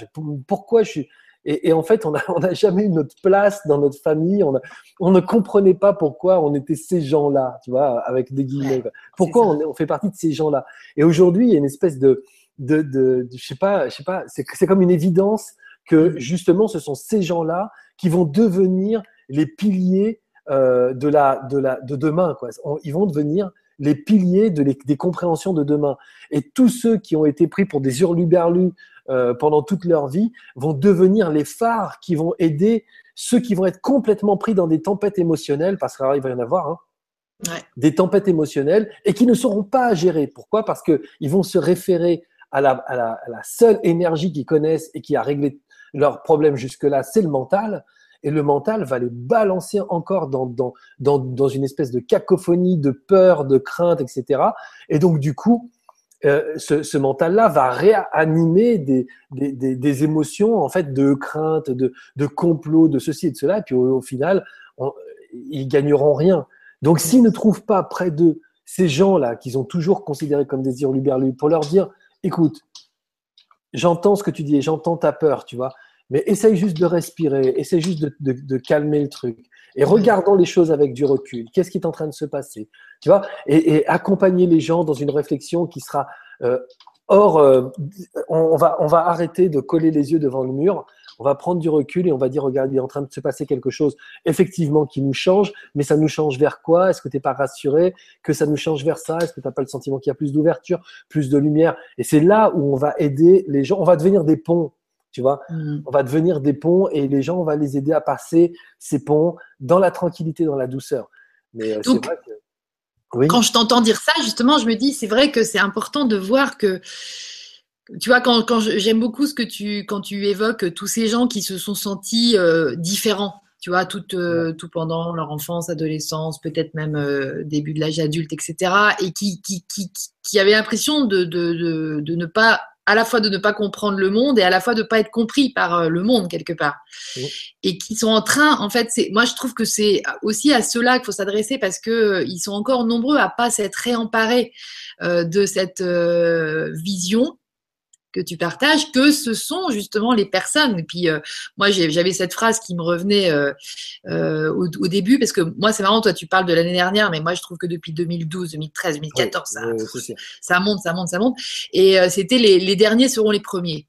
Pourquoi je suis et, et, en fait, on n'a on a jamais eu notre place dans notre famille. On, a, on ne comprenait pas pourquoi on était ces gens-là, tu vois, avec des guillemets. pourquoi on, on, fait partie de ces gens-là? Et aujourd'hui, il y a une espèce de, de, de, de je sais pas, je sais pas, c'est comme une évidence que mm. justement, ce sont ces gens-là qui vont devenir les piliers euh, de, la, de, la, de demain. Quoi. ils vont devenir les piliers de des compréhensions de demain. Et tous ceux qui ont été pris pour des hurluberlus euh, pendant toute leur vie vont devenir les phares qui vont aider ceux qui vont être complètement pris dans des tempêtes émotionnelles, parce qu'il va y en avoir, hein, ouais. des tempêtes émotionnelles, et qui ne sauront pas gérer. Pourquoi? Parce qu'ils vont se référer à la, à, la, à la seule énergie qu'ils connaissent et qui a réglé leurs problèmes jusque-là, c'est le mental et le mental va les balancer encore dans, dans, dans, dans une espèce de cacophonie de peur, de crainte, etc. Et donc, du coup, euh, ce, ce mental-là va réanimer des, des, des, des, émotions en fait de crainte, de, de complot, de ceci et de cela. Et puis au, final, on, ils gagneront rien. Donc s'ils ne trouvent pas près d'eux ces gens-là qu'ils ont toujours considérés comme des hurluberlus pour leur dire, écoute, j'entends ce que tu dis et j'entends ta peur, tu vois, mais essaye juste de respirer, essaye juste de, de, de, calmer le truc. Et regardons les choses avec du recul. Qu'est-ce qui est en train de se passer? Tu vois? Et, et, accompagner les gens dans une réflexion qui sera euh, hors. Euh, on, va, on va arrêter de coller les yeux devant le mur. On va prendre du recul et on va dire regarde, il est en train de se passer quelque chose effectivement qui nous change, mais ça nous change vers quoi? Est-ce que tu n'es pas rassuré que ça nous change vers ça? Est-ce que tu n'as pas le sentiment qu'il y a plus d'ouverture, plus de lumière? Et c'est là où on va aider les gens. On va devenir des ponts tu vois. Mm. On va devenir des ponts et les gens, on va les aider à passer ces ponts dans la tranquillité, dans la douceur. Mais euh, c'est vrai que. Oui. Quand je t'entends dire ça, justement, je me dis, c'est vrai que c'est important de voir que. Tu vois, quand, quand j'aime beaucoup ce que tu, quand tu évoques tous ces gens qui se sont sentis euh, différents, tu vois, tout, euh, tout pendant leur enfance, adolescence, peut-être même euh, début de l'âge adulte, etc., et qui, qui, qui, qui avaient l'impression de, de, de, de, ne pas à la fois de ne pas comprendre le monde et à la fois de ne pas être compris par euh, le monde quelque part. Et qui sont en train, en fait, c'est, moi je trouve que c'est aussi à ceux-là qu'il faut s'adresser parce que euh, ils sont encore nombreux à pas s'être réemparés euh, de cette vision que tu partages, que ce sont justement les personnes. Et puis, euh, moi, j'avais cette phrase qui me revenait euh, euh, au, début, parce que moi, c'est marrant, toi, tu parles de l'année dernière, mais moi, je trouve que depuis 2012, 2013, 2014, ça, ça, monte, ça monte, ça monte. Et c'était les derniers seront les premiers.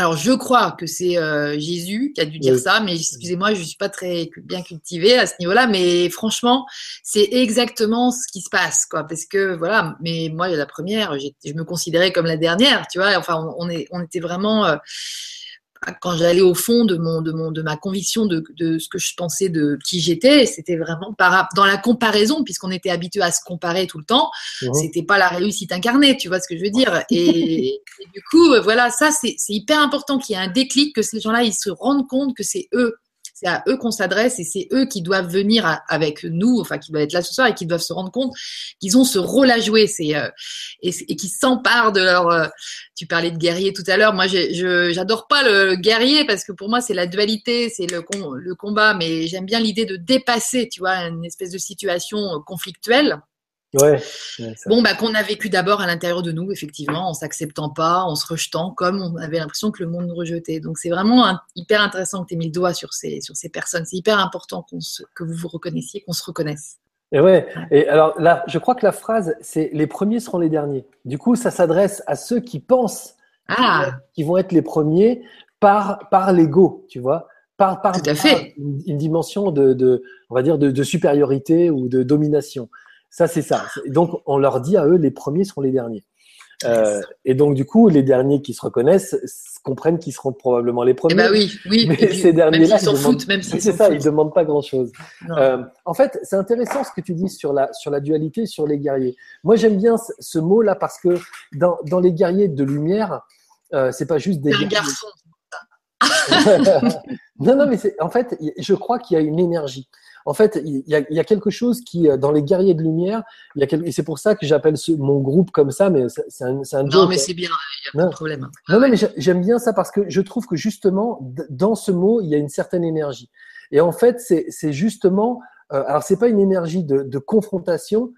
Alors, je crois que c'est euh, Jésus qui a dû dire ça, mais excusez-moi, je ne suis pas très bien cultivée à ce niveau-là, mais franchement, c'est exactement ce qui se passe, quoi. Parce que voilà, mais moi, la première, je me considérais comme la dernière, tu vois. Enfin, on, est, on était vraiment. Euh, quand j'allais au fond de mon de mon de ma conviction de, de ce que je pensais de qui j'étais, c'était vraiment par, dans la comparaison puisqu'on était habitué à se comparer tout le temps. Mmh. C'était pas la réussite incarnée, tu vois ce que je veux dire. Et, du coup, voilà, ça c'est hyper important qu'il y ait un déclic, que ces gens-là ils se rendent compte que c'est eux c'est à eux qu'on s'adresse et c'est eux qui doivent venir avec nous, enfin qui doivent être là ce soir et qui doivent se rendre compte qu'ils ont ce rôle à jouer c'est, euh, et, qui s'emparent de leur. Euh, tu parlais de guerrier tout à l'heure. Moi, j'adore pas le guerrier parce que pour moi c'est la dualité, c'est le, le combat, mais j'aime bien l'idée de dépasser, tu vois, une espèce de situation conflictuelle Ouais. bon, bah, qu'on a vécu d'abord à l'intérieur de nous, effectivement, en s'acceptant pas, en se rejetant, comme on avait l'impression que le monde nous rejetait. Donc, c'est vraiment hyper intéressant que tu aies mis le doigt sur ces, sur ces personnes. C'est hyper important qu'on que vous vous reconnaissiez, qu'on se reconnaisse. Et ouais. Et alors là, je crois que la phrase, c'est les premiers seront les derniers. Du coup, ça s'adresse à ceux qui pensent ah. qu'ils vont être les premiers par, par l'ego, tu vois. Par, par, Tout à fait. Une, dimension de, de, on va dire, de, de supériorité ou de domination. Ça, c'est ça. Donc, on leur dit à eux, les premiers seront les derniers. Euh, et donc, du coup, les derniers qui se reconnaissent comprennent qu'ils seront probablement les premiers. Eh ben oui, oui. Mais ces derniers-là, ils s'en foutent, même si c'est ça, ils demandent pas grand-chose. Euh, en fait, c'est intéressant ce que tu dis sur la sur la dualité, sur les guerriers. Moi, j'aime bien ce, mot-là parce que dans, dans les guerriers de lumière, euh, c'est pas juste des. Un garçon. non, non, mais c'est en fait, je crois qu'il y a une énergie. En fait, il y, a, quelque chose qui, euh, dans les guerriers de lumière, il y a et c'est pour ça que j'appelle mon groupe comme ça, mais c'est un, un Non, mais c'est bien, il n'y a pas de problème. Non, non, mais j'aime bien ça parce que je trouve que justement, dans ce mot, il y a une certaine énergie. Et en fait, c'est justement, euh, alors c'est pas une énergie de, de confrontation,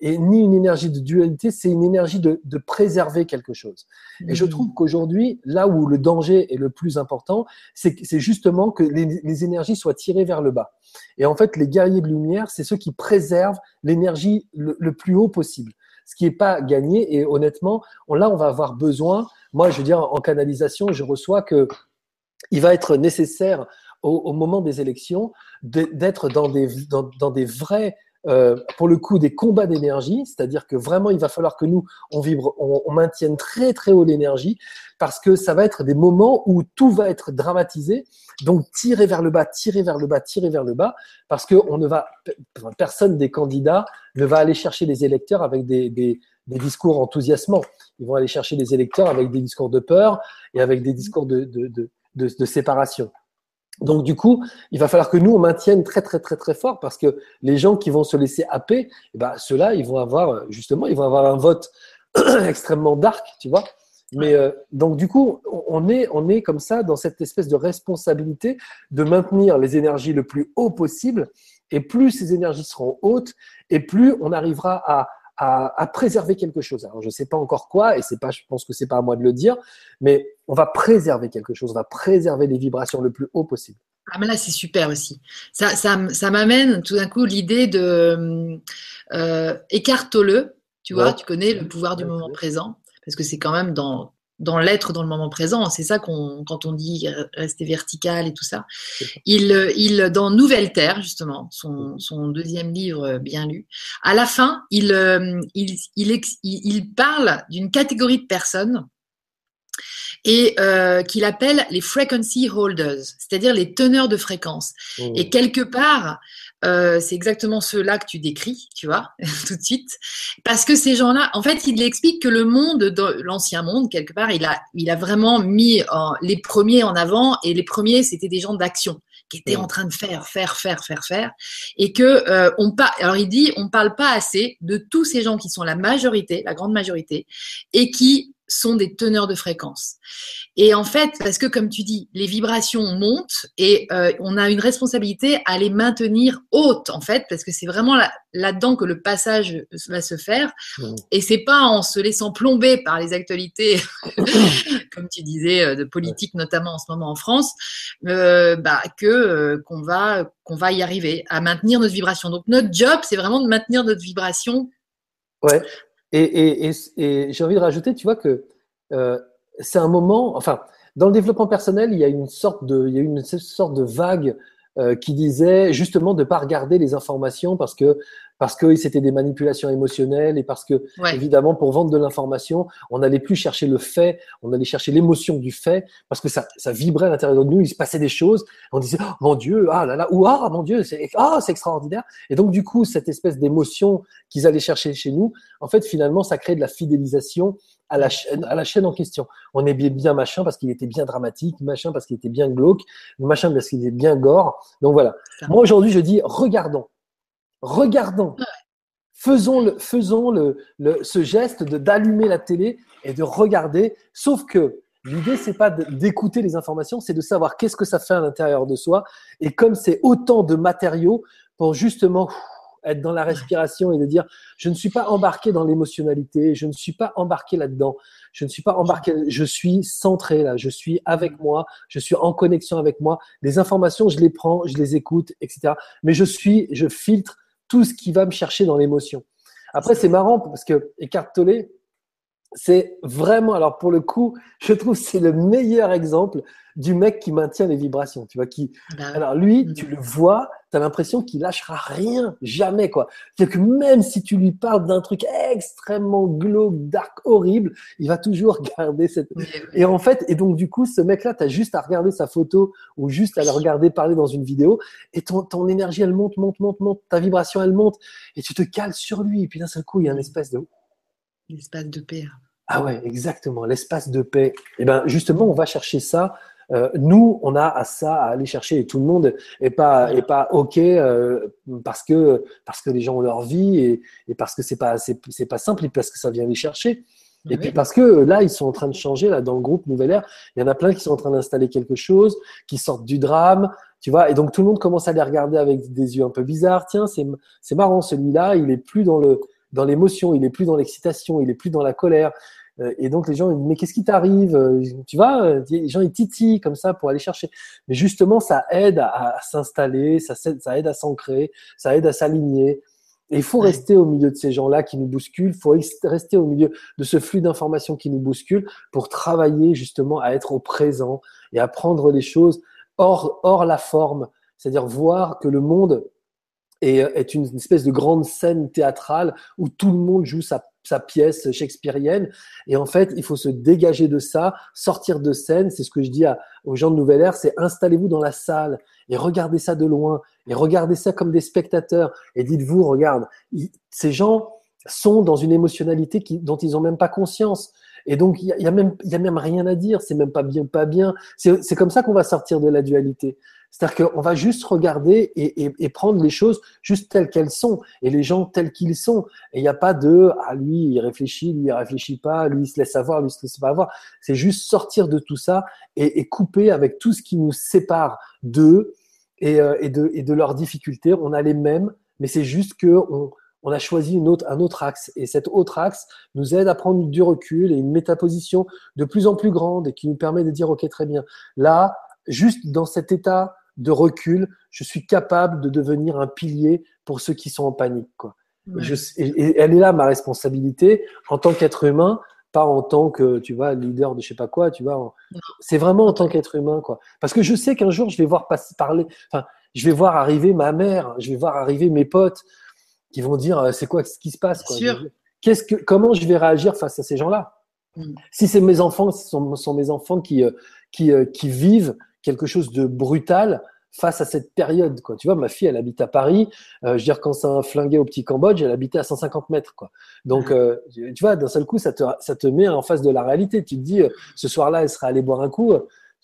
et ni une énergie de dualité, c'est une énergie de, de, préserver quelque chose. Et je mmh. trouve qu'aujourd'hui, là où le danger est le plus important, c'est justement que les, les, énergies soient tirées vers le bas. Et en fait, les guerriers de lumière, c'est ceux qui préservent l'énergie le, le, plus haut possible. Ce qui n'est pas gagné. Et honnêtement, on, là, on va avoir besoin. Moi, je veux dire, en canalisation, je reçois que il va être nécessaire au, au moment des élections d'être dans des, dans, dans des vrais euh, pour le coup des combats d'énergie, c'est-à-dire que vraiment il va falloir que nous on vibre, on, maintienne très très haut l'énergie parce que ça va être des moments où tout va être dramatisé, donc tirer vers le bas, tirer vers le bas, tirer vers le bas, parce que on ne va, personne des candidats ne va aller chercher les électeurs avec des, discours enthousiasmants. Ils vont aller chercher les électeurs avec des discours de peur et avec des discours de séparation. Donc du coup, il va falloir que nous on maintienne très très très très fort parce que les gens qui vont se laisser happer, eh ben ceux-là, ils vont avoir justement, ils vont avoir un vote extrêmement dark, tu vois. Mais euh, donc du coup, on est on est comme ça dans cette espèce de responsabilité de maintenir les énergies le plus haut possible. Et plus ces énergies seront hautes, et plus on arrivera à à, préserver quelque chose. Alors je ne sais pas encore quoi, et c'est pas, je pense que c'est pas à moi de le dire, mais on va préserver quelque chose, on va préserver les vibrations le plus haut possible. Ah mais là c'est super aussi. Ça, ça, ça m'amène tout d'un coup l'idée de euh, écarte-le, tu vois, tu connais le pouvoir du moment présent, parce que c'est quand même dans dans l'être dans le moment présent. C'est ça qu'on, quand on dit rester vertical et tout ça. Il, il, dans Nouvelle Terre, justement, son, son deuxième livre bien lu, à la fin, il, il, il, il parle d'une catégorie de personnes et euh, qu'il appelle les frequency holders, c'est-à-dire les teneurs de fréquence. Mmh. Et quelque part, euh, c'est exactement ceux-là que tu décris, tu vois, tout de suite. Parce que ces gens-là, en fait, il explique que le monde, l'ancien monde, quelque part, il a, il a vraiment mis les premiers en avant, et les premiers, c'était des gens d'action qui étaient en train de faire, faire, faire, faire, faire, et que euh, on pas. Alors il dit, on parle pas assez de tous ces gens qui sont la majorité, la grande majorité, et qui sont des teneurs de fréquence. Et en fait, parce que comme tu dis, les vibrations montent et euh, on a une responsabilité à les maintenir hautes, en fait, parce que c'est vraiment là-dedans que le passage va se faire. Mmh. Et c'est pas en se laissant plomber par les actualités, comme tu disais, euh, de politique notamment en ce moment en France, euh, bah, que qu'on va qu'on va y arriver à maintenir notre vibration. Donc notre job, c'est vraiment de maintenir notre vibration. Ouais. Et, j'ai envie de rajouter, tu vois, que euh, c'est un moment, enfin, dans le développement personnel, il y a une sorte il y a une sorte de vague euh, qui disait justement de ne pas regarder les informations parce que parce que c'était des manipulations émotionnelles et parce que évidemment pour vendre de l'information, on n'allait plus chercher le fait, on allait chercher l'émotion du fait parce que ça, ça vibrait à l'intérieur de nous, il se passait des choses, on disait oh, mon Dieu, ah là là, ou ah mon Dieu, c'est ah c'est extraordinaire. Et donc du coup cette espèce d'émotion qu'ils allaient chercher chez nous, en fait finalement ça crée de la fidélisation à la chaîne, à la chaîne en question. On est bien machin parce qu'il était bien dramatique, machin parce qu'il était bien glauque, machin parce qu'il était bien gore. Donc voilà. Moi aujourd'hui je dis regardons regardons, faisons, le, faisons le, ce geste de d'allumer la télé et de regarder. Sauf que l'idée, c'est pas d'écouter les informations, c'est de savoir qu'est-ce que ça fait à l'intérieur de soi. Et comme c'est autant de matériaux pour justement être dans la respiration et de dire je ne suis pas embarqué dans l'émotionnalité, je ne suis pas embarqué là-dedans, je ne suis pas embarqué, je suis centré là, je suis avec moi, je suis en connexion avec moi. Les informations, je les prends, je les écoute, etc. Mais je suis, je filtre tout ce qui va me chercher dans l'émotion. Après, c'est marrant parce que Eckhart Tolle, c'est vraiment, alors pour le coup, je trouve c'est le meilleur exemple du mec qui maintient les vibrations. Tu vois, qui, bah alors lui, mm. tu le vois, tu as l'impression qu'il lâchera rien, jamais quoi. C'est-à-dire que même si tu lui parles d'un truc extrêmement glauque, dark, horrible, il va toujours garder cette. Et en fait, et donc du coup, ce mec-là, tu as juste à regarder sa photo ou juste à le regarder parler dans une vidéo, et ton, ton énergie, elle monte, monte, monte, monte, ta vibration, elle monte, et tu te cales sur lui, et puis d'un seul coup, il y a un espèce de. L'espace de paix. Ah ouais, exactement, l'espace de paix. Et ben justement, on va chercher ça euh, nous, on a à ça à aller chercher et tout le monde est pas est pas ok euh, parce que parce que les gens ont leur vie et, et parce que c'est pas c'est pas simple et parce que ça vient les chercher. Et puis parce que là, ils sont en train de changer là dans le groupe Nouvelle Ère. Il y en a plein qui sont en train d'installer quelque chose, qui sortent du drame, tu vois. Et donc tout le monde commence à les regarder avec des yeux un peu bizarres. Tiens, c'est c'est marrant celui-là. Il est plus dans le dans l'émotion, il est plus dans l'excitation, il est plus dans la colère. Euh, et donc les gens ils disent mais qu'est-ce qui t'arrive? Euh, Tu vois, euh, les gens ils titillent comme ça pour aller chercher. Mais justement ça aide à, s'installer, ça, ça aide à s'ancrer, ça aide à s'aligner. Et il faut rester au milieu de ces gens-là qui nous bousculent, il faut rester au milieu de ce flux d'informations qui nous bouscule pour travailler justement à être au présent et à prendre les choses hors, hors la forme, c'est-à-dire voir que le monde est, est une espèce de grande scène théâtrale où tout le monde joue sa sa pièce shakespearienne. Et en fait, il faut se dégager de ça, sortir de scène. C'est ce que je dis aux gens de Nouvelle Ère, c'est installez-vous dans la salle et regardez ça de loin et regardez ça comme des spectateurs et dites-vous, regarde, ces gens sont dans une émotionnalité qui, dont ils n'ont même pas conscience. Et donc, il y, a, même, y a même rien à dire. C'est même pas bien, pas bien. C'est comme ça qu'on va sortir de la dualité. C'est-à-dire qu'on va juste regarder et, prendre les choses juste telles qu'elles sont et les gens tels qu'ils sont. Et il n'y a pas de ah lui il réfléchit, lui il réfléchit pas, lui il se laisse avoir, lui il se laisse pas avoir. C'est juste sortir de tout ça et, couper avec tout ce qui nous sépare d'eux et, euh, et, de, et de leurs difficultés. On a les mêmes, mais c'est juste que a choisi une autre, un autre axe. Et cet autre axe nous aide à prendre du recul et une métaposition de plus en plus grande et qui nous permet de dire, OK, très bien. Là, juste dans cet état de recul, je suis capable de devenir un pilier pour ceux qui sont en panique. Quoi. Et, elle est là ma responsabilité en tant qu'être humain, pas en tant que tu vois leader de je sais pas quoi. Tu vois, c'est vraiment en tant qu'être humain, quoi. Parce que je sais qu'un jour je vais voir passer, parler, enfin, je vais voir arriver ma mère, je vais voir arriver mes potes qui vont dire euh, c'est quoi ce qui se passe. Quoi. Qu'est-ce que, comment je vais réagir face à ces gens-là? Mm. Si c'est mes enfants, ce sont, mes enfants qui, euh, qui, euh, qui vivent quelque chose de brutal face à cette période. Quoi. Tu vois, ma fille, elle habite à Paris. Euh, je veux dire, quand ça a flingué au petit Cambodge, elle habitait à 150 mètres. Quoi. Donc, euh, tu vois, d'un seul coup, ça te, ça te met en face de la réalité. Tu te dis, euh, ce soir-là, elle sera allée boire un coup.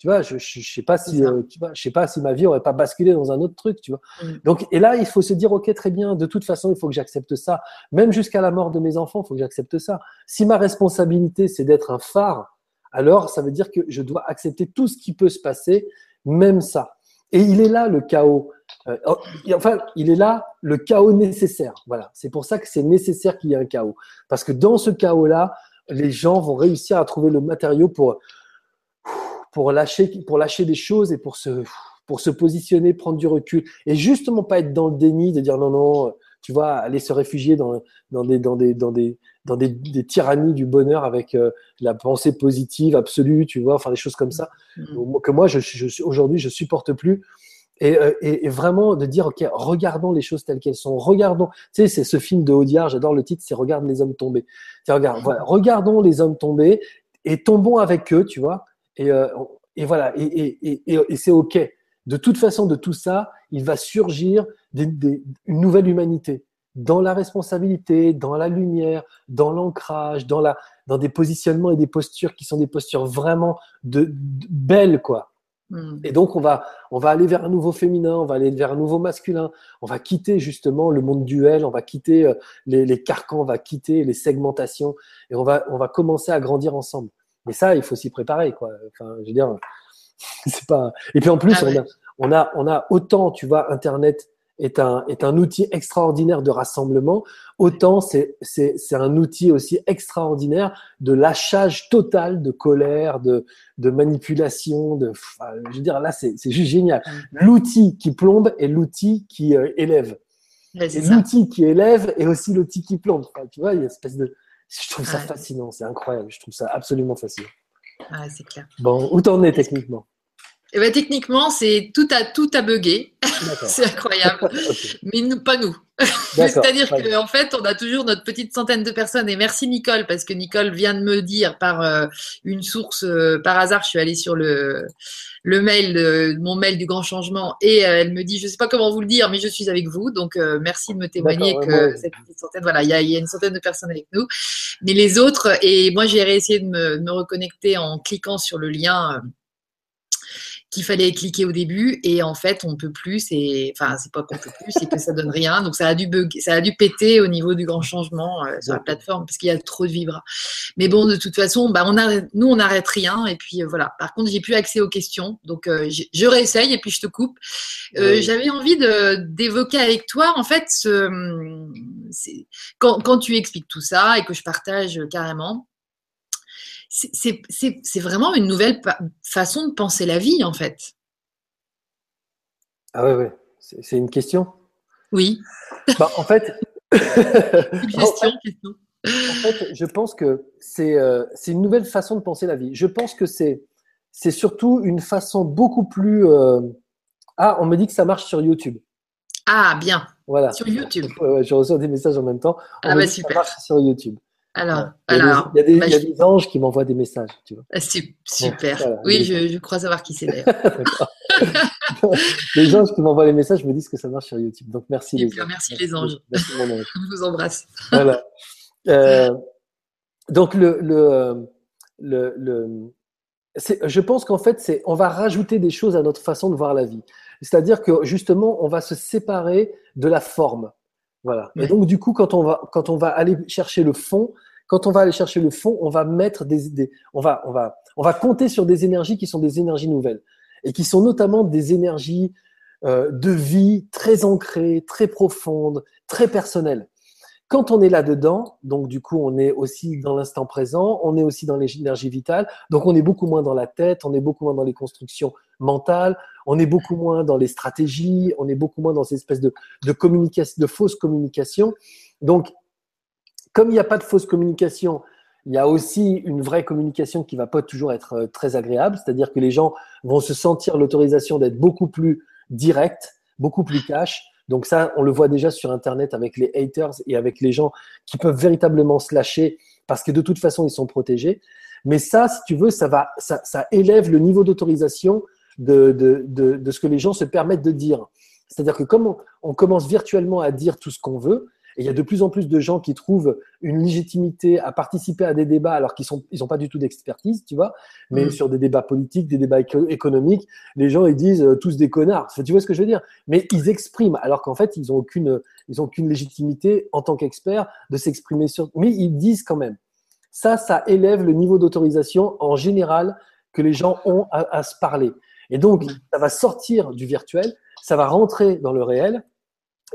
Tu vois, je, je, sais pas si, euh, tu vois, je sais pas si ma vie aurait pas basculé dans un autre truc, tu vois. Mm. Donc, et là, il faut se dire, ok, très bien. De toute façon, il faut que j'accepte ça. Même jusqu'à la mort de mes enfants, il faut que j'accepte ça. Si ma responsabilité, c'est d'être un phare, alors ça veut dire que je dois accepter tout ce qui peut se passer, même ça. Et il est là le chaos. Euh, oh, enfin, il est là le chaos nécessaire. Voilà. C'est pour ça que c'est nécessaire qu'il y ait un chaos. Parce que dans ce chaos-là, les gens vont réussir à trouver le matériau pour, pour, lâcher, pour lâcher des choses et pour se, pour se positionner, prendre du recul. Et justement pas être dans le déni, de dire non, non, tu vois, aller se réfugier dans, dans des, dans des, dans des, dans des, des tyrannies du bonheur avec euh, la pensée positive absolue, tu vois, enfin des choses comme ça, mmh. que moi, je, je, aujourd'hui, je supporte plus. Euh, et, et, vraiment de dire, OK, regardons les choses telles qu'elles sont. Regardons, tu sais, c'est ce film de Audiard, j'adore le titre, c'est Regarde les hommes tombés. Regarde, voilà, regardons les hommes tombés et tombons avec eux, tu vois. Et, euh, et voilà, et, et c'est OK. De toute façon, de tout ça, il va surgir des, des, une nouvelle humanité dans la responsabilité, dans la lumière, dans l'ancrage, dans, la, dans des positionnements et des postures qui sont des postures vraiment de, de belles, quoi. Hmm. Et donc, on va, on va aller vers un nouveau féminin, on va aller vers un nouveau masculin, on va quitter justement le monde duel, on va quitter euh, les, les carcans, on va quitter les segmentations et on va, on va commencer à grandir ensemble. Mais ça, il faut s'y préparer, quoi. Enfin, je veux dire, c'est pas. Et puis en plus, ah on, a, on, a, on a autant, tu vois, Internet est un, est un outil extraordinaire de rassemblement, autant c'est, c'est, c'est un outil aussi extraordinaire de lâchage total de colère, de, de manipulation. De, je veux dire, là, c'est, c'est juste génial. L'outil qui plombe est l'outil qui euh, élève. et l'outil qui élève est aussi l'outil qui plombe. tu vois, il y a une espèce de. Je trouve ça fascinant, c'est incroyable. Je trouve ça absolument fascinant. Ouais, c'est clair. Bon, où t'en es techniquement? Eh ben, techniquement, c'est tout à tout à bugger. c'est incroyable. Mais nous, pas nous. C'est-à-dire qu'en en fait, on a toujours notre petite centaine de personnes. Et merci Nicole, parce que Nicole vient de me dire par euh, une source, euh, par hasard, je suis allée sur le, le mail, de, mon mail du grand changement, et euh, elle me dit, je sais pas comment vous le dire, mais je suis avec vous. Donc merci de me témoigner que cette petite centaine, voilà, il y a, y a, une centaine de personnes avec nous. Mais les autres, et moi j'ai réessayé de me, me reconnecter en cliquant sur le lien qu'il fallait cliquer au début et en fait on peut plus et enfin c'est pas qu'on peut plus c'est que ça donne rien. Donc ça a dû bug, ça a dû péter au niveau du grand changement euh, sur la plateforme parce qu'il y a trop de vibra mais bon de toute façon bah on arrête, nous on n'arrête rien et puis euh, voilà. Par contre j'ai plus accès aux questions. Donc euh, je réessaye et puis je te coupe. J'avais envie de d'évoquer avec toi en fait ce, quand, quand tu expliques tout ça et que je partage carrément c'est vraiment une nouvelle façon de penser la vie, en fait. Ah ouais, ouais. C'est une question Oui. Bah, en fait. question, question. En fait, je pense que euh, c'est une nouvelle façon de penser la vie. Je pense que c'est surtout une façon beaucoup plus. Euh, ah, on me dit que ça marche sur YouTube. Ah, bien. Voilà. Sur YouTube. je reçois des messages en même temps. ah, bah, super. Ça marche sur YouTube. Alors, il y a, des, il y a des, anges qui m'envoient des messages, tu vois. Ah, super. oui, je, je, crois savoir qui c'est d'ailleurs. les anges qui m'envoient les messages me disent que ça marche sur YouTube. Donc merci les anges. Merci, les anges. Merci ange. Je vous embrasse. voilà. Euh, donc le, le, le, le je pense qu'en fait, c'est, on va rajouter des choses à notre façon de voir la vie. C'est-à-dire que justement, on va se séparer de la forme. Voilà. Et donc, du coup, quand on va, quand on va aller chercher le fond, quand on va aller chercher le fond, on va mettre des, on va, on va, on va compter sur des énergies qui sont des énergies nouvelles et qui sont notamment des énergies euh, de vie très ancrées, très profondes, très personnelles. Quand on est là-dedans, donc du coup, on est aussi dans l'instant présent, on est aussi dans l'énergie vitale, donc on est beaucoup moins dans la tête, on est beaucoup moins dans les constructions mentales, on est beaucoup moins dans les stratégies, on est beaucoup moins dans ces espèces de, de communication, de fausse communication. Donc, comme il n'y a pas de fausse communication, il y a aussi une vraie communication qui va pas toujours être euh, très agréable, c'est-à-dire que les gens vont se sentir l'autorisation d'être beaucoup plus direct, beaucoup plus cash, donc ça, on le voit déjà sur Internet avec les haters et avec les gens qui peuvent véritablement se lâcher parce que de toute façon, ils sont protégés. Mais ça, si tu veux, ça, va, ça, ça élève le niveau d'autorisation de, de, de, de, ce que les gens se permettent de dire. C'est-à-dire que comme on, commence virtuellement à dire tout ce qu'on veut, Et il y a de plus en plus de gens qui trouvent une légitimité à participer à des débats alors qu'ils sont, ils n'ont pas du tout d'expertise, tu vois. Mais mm. sur des débats politiques, des débats économiques, les gens ils disent euh, tous des connards. tu vois ce que je veux dire? Mais ils expriment alors qu'en fait ils n'ont aucune, ils ont aucune légitimité en tant qu'experts de s'exprimer sur. Mais ils disent quand même. Ça, ça élève le niveau d'autorisation en général que les gens ont à, à se parler. Et donc, mm. ça va sortir du virtuel, ça va rentrer dans le réel.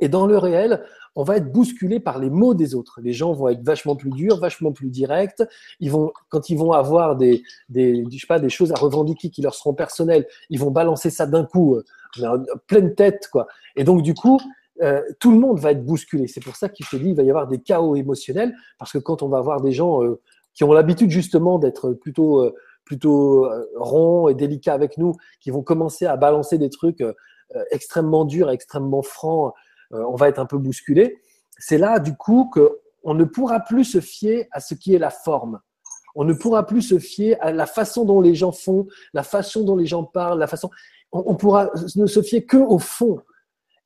Et dans le réel, on va être bousculé par les mots des autres. Les gens vont être vachement plus durs, vachement plus directs. Ils vont, quand ils vont avoir des, des, je sais pas, des choses à revendiquer qui leur seront personnelles, ils vont balancer ça d'un coup, euh, pleine tête, quoi. Et donc, du coup, euh, tout le monde va être bousculé. C'est pour ça qu'il se dit, il va y avoir des chaos émotionnels, parce que quand on va avoir des gens euh, qui ont l'habitude justement d'être plutôt, plutôt ronds et délicats avec nous, qui vont commencer à balancer des trucs extrêmement durs, extrêmement francs, euh, on va être un peu bousculé. C'est là, du coup, qu'on ne pourra plus se fier à ce qui est la forme. On ne pourra plus se fier à la façon dont les gens font, la façon dont les gens parlent, la façon. On, pourra ne se fier que au fond.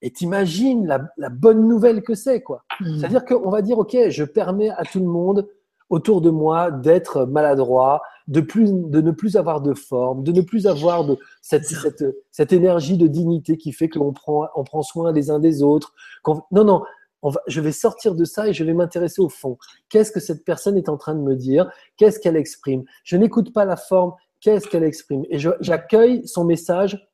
Et t'imagines la, la bonne nouvelle que c'est, quoi. Hmm. C'est-à-dire qu'on va dire, ok, je permets à tout le monde autour de moi d'être maladroit, de, plus, de ne plus avoir de forme, de ne plus avoir de cette, cette, cette énergie de dignité qui fait que l'on prend, on prend soin les uns des autres. Non, non, on va, je vais sortir de ça et je vais m'intéresser au fond. Qu'est-ce que cette personne est en train de me dire? Qu'est-ce qu'elle exprime? Je n'écoute pas la forme, qu'est-ce qu'elle exprime? Et j'accueille son message,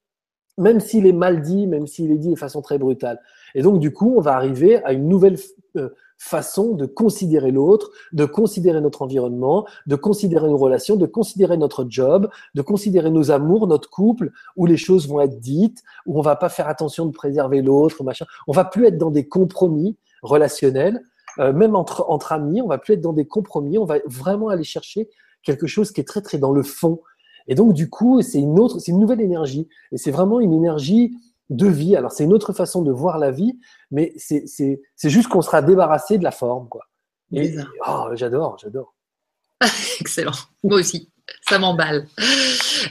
même s'il est mal dit, même s'il est dit de façon très brutale. Et donc, du coup, on va arriver à une nouvelle euh, façon de considérer l'autre, de considérer notre environnement, de considérer nos relations, de considérer notre job, de considérer nos amours, notre couple, où les choses vont être dites, où on va pas faire attention de préserver l'autre, machin. On va plus être dans des compromis relationnels, euh, même entre, entre amis, on va plus être dans des compromis, on va vraiment aller chercher quelque chose qui est très très dans le fond. Et donc du coup, c'est une autre, c'est une nouvelle énergie, et c'est vraiment une énergie de vie. Alors, c'est une autre façon de voir la vie, mais c'est juste qu'on sera débarrassé de la forme. Quoi. oh, j'adore, j'adore. Excellent. Moi aussi. Ça m'emballe.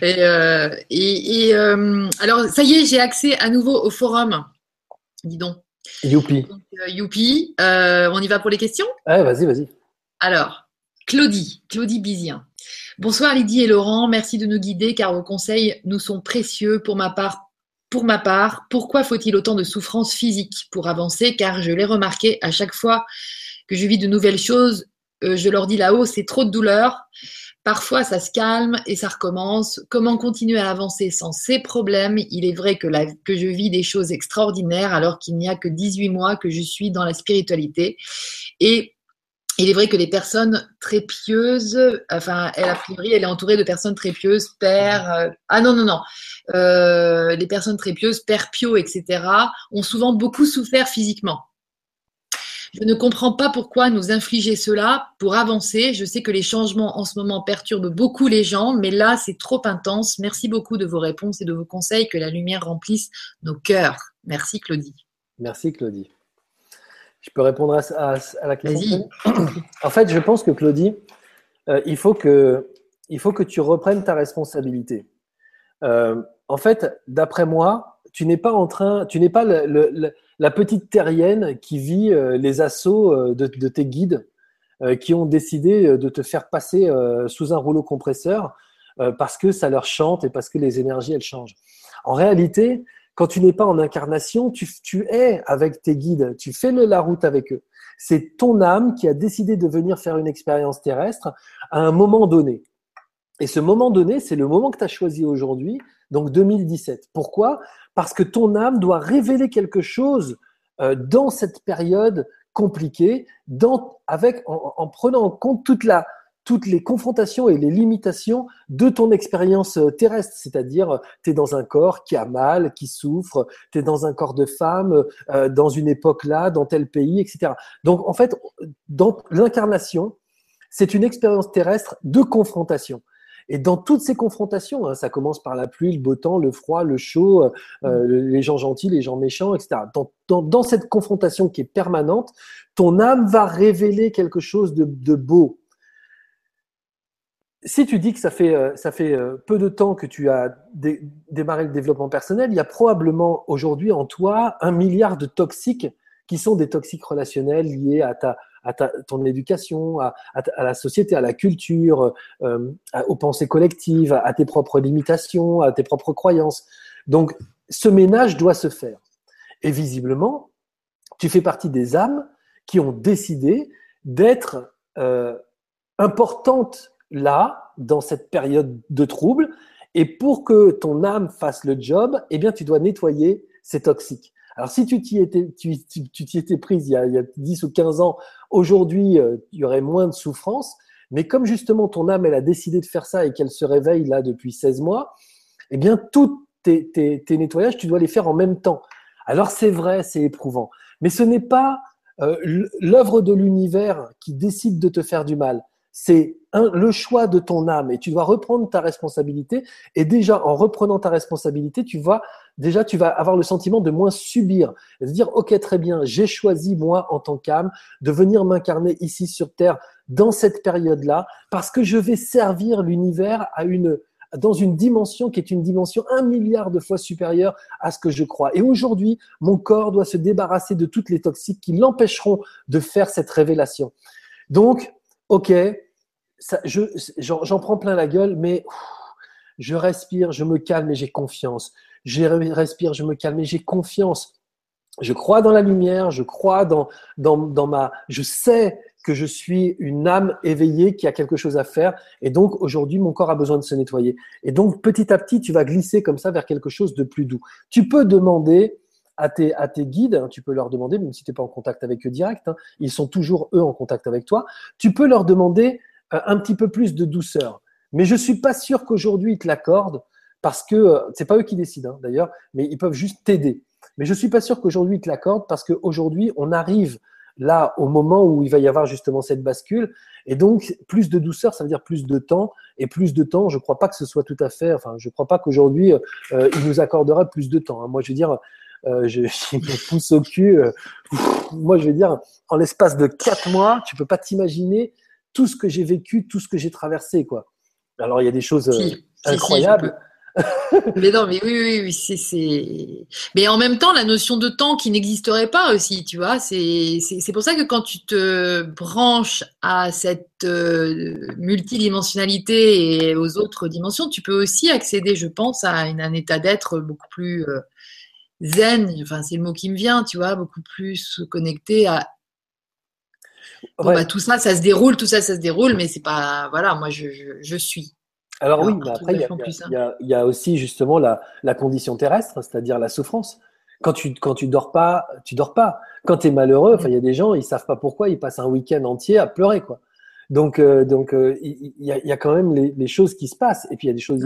Et, euh, euh, alors, ça y est, j'ai accès à nouveau au forum. Dis donc. Youpi. Euh, youpi. on y va pour les questions? Ouais, vas-y, vas-y. Alors, Claudie, Claudie Bizien. Bonsoir Lydie et Laurent, merci de nous guider car vos conseils nous sont précieux. Pour ma part, pour ma part, pourquoi faut-il autant de souffrance physique pour avancer? Car je l'ai remarqué à chaque fois que je vis de nouvelles choses, euh, je leur dis là-haut, c'est trop de douleur. Parfois, ça se calme et ça recommence. Comment continuer à avancer sans ces problèmes? Il est vrai que, que je vis des choses extraordinaires alors qu'il n'y a que 18 mois que je suis dans la spiritualité. Et il est vrai que les personnes très pieuses, enfin, elle a priori, elle est entourée de personnes très pieuses, père, euh, ah non, non, non, euh, les personnes très pieuses, père pio, etc., ont souvent beaucoup souffert physiquement. Je ne comprends pas pourquoi nous infliger cela pour avancer. Je sais que les changements en ce moment perturbent beaucoup les gens, mais là, c'est trop intense. Merci beaucoup de vos réponses et de vos conseils. Que la lumière remplisse nos cœurs. Merci, Claudie. Merci, Claudie. Je peux répondre à, la question En fait, je pense que Claudie, euh, il, faut que, il faut que tu reprennes ta responsabilité. Euh, en fait, d'après moi, tu n'es pas en train, tu n'es pas la petite terrienne qui vit euh, les assauts de, de, tes guides qui ont décidé de te faire passer sous un rouleau compresseur parce que ça leur chante et parce que les énergies elles changent. En réalité, quand tu n'es pas en incarnation, tu, es avec tes guides, tu fais la route avec eux. C'est ton âme qui a décidé de venir faire une expérience terrestre à un moment donné. Et ce moment donné, c'est le moment que tu as choisi aujourd'hui, donc 2017. Pourquoi? Parce que ton âme doit révéler quelque chose euh, dans cette période compliquée, avec, en, prenant en compte toute la, toutes les confrontations et les limitations de ton expérience euh, terrestre. C'est-à-dire, euh, tu es dans un corps qui a mal, qui souffre, tu es dans un corps de femme, euh, dans une époque là, dans tel pays, etc. Donc, en fait, dans l'incarnation, c'est une expérience terrestre de confrontation. Et dans toutes ces confrontations, hein, ça commence par la pluie, le beau temps, le froid, le chaud, les gens gentils, les gens méchants, etc. Dans, dans, cette confrontation qui est permanente, ton âme va révéler quelque chose de, de beau, si tu dis que ça fait, euh, ça fait euh, peu de temps que tu as démarré le développement personnel, il y a probablement aujourd'hui en toi un milliard de toxiques qui sont des toxiques relationnels liés à ta, à ta, ton éducation, à, à, la société, à la culture, euh, aux pensées collectives, à, tes propres limitations, à tes propres croyances. Donc, ce ménage doit se faire. Et visiblement, tu fais partie des âmes qui ont décidé d'être importantes là, dans cette période de trouble. Et pour que ton âme fasse le job, eh bien, tu dois nettoyer ces toxiques. Alors, si tu t'y étais, tu, tu, étais prise il y, a, il y, a, 10 ou 15 ans, aujourd'hui, euh, il y aurait moins de souffrance. Mais comme justement ton âme, elle a décidé de faire ça et qu'elle se réveille là depuis 16 mois, eh bien, tous tes, tes, tes, nettoyages, tu dois les faire en même temps. Alors, c'est vrai, c'est éprouvant. Mais ce n'est pas euh, l'œuvre de l'univers qui décide de te faire du mal. C'est le choix de ton âme et tu dois reprendre ta responsabilité. Et déjà, en reprenant ta responsabilité, tu vas déjà, tu vas avoir le sentiment de moins subir. De dire, OK, très bien, j'ai choisi, moi, en tant qu'âme, de venir m'incarner ici sur Terre dans cette période-là, parce que je vais servir l'univers à une, dans une dimension qui est une dimension un milliard de fois supérieure à ce que je crois. Et aujourd'hui, mon corps doit se débarrasser de toutes les toxiques qui l'empêcheront de faire cette révélation. Donc, OK, j'en prends plein la gueule, mais je respire, je me calme et j'ai confiance. Je respire, je me calme et j'ai confiance. Je crois dans la lumière, je crois dans, dans, dans ma... Je sais que je suis une âme éveillée qui a quelque chose à faire. Et donc, aujourd'hui, mon corps a besoin de se nettoyer. Et donc, petit à petit, tu vas glisser comme ça vers quelque chose de plus doux. Tu peux demander à tes, à tes guides, hein, tu peux leur demander, même si tu n'es pas en contact avec eux direct, hein, ils sont toujours eux en contact avec toi, tu peux leur demander un petit peu plus de douceur. Mais je suis pas sûr qu'aujourd'hui ils te l'accordent parce que euh, c'est pas eux qui décident hein, d'ailleurs, mais ils peuvent juste t'aider. Mais je suis pas sûr qu'aujourd'hui ils te l'accordent parce qu'aujourd'hui on arrive là au moment où il va y avoir justement cette bascule et donc plus de douceur ça veut dire plus de temps et plus de temps je crois pas que ce soit tout à fait enfin je crois pas qu'aujourd'hui euh, il nous accordera plus de temps hein. moi je veux dire euh, je, je, pousse au cul euh, moi je veux dire en l'espace de quatre mois tu peux pas t'imaginer tout ce que j'ai vécu tout ce que j'ai traversé quoi. Alors il y a des choses euh, incroyables. Mais non, mais oui, oui, oui, c'est, Mais en même temps, la notion de temps qui n'existerait pas aussi, tu vois, c'est, pour ça que quand tu te branches à cette euh, multidimensionnalité et aux autres dimensions, tu peux aussi accéder, je pense, à un état d'être beaucoup plus euh, zen, enfin, c'est le mot qui me vient, tu vois, beaucoup plus connecté à bah, tout ça, ça se déroule, tout ça, ça se déroule, mais c'est pas, voilà, moi, je, je suis. Alors oui, mais après, il y, a aussi justement la, condition terrestre, c'est-à-dire la souffrance. Quand tu quand tu dors pas, tu dors pas. Quand tu es malheureux, il y a des gens, ils savent pas pourquoi, ils passent un week-end entier à pleurer, quoi. Donc, euh, donc, euh, il y, a, quand même les, choses qui se passent, et puis il y a des choses.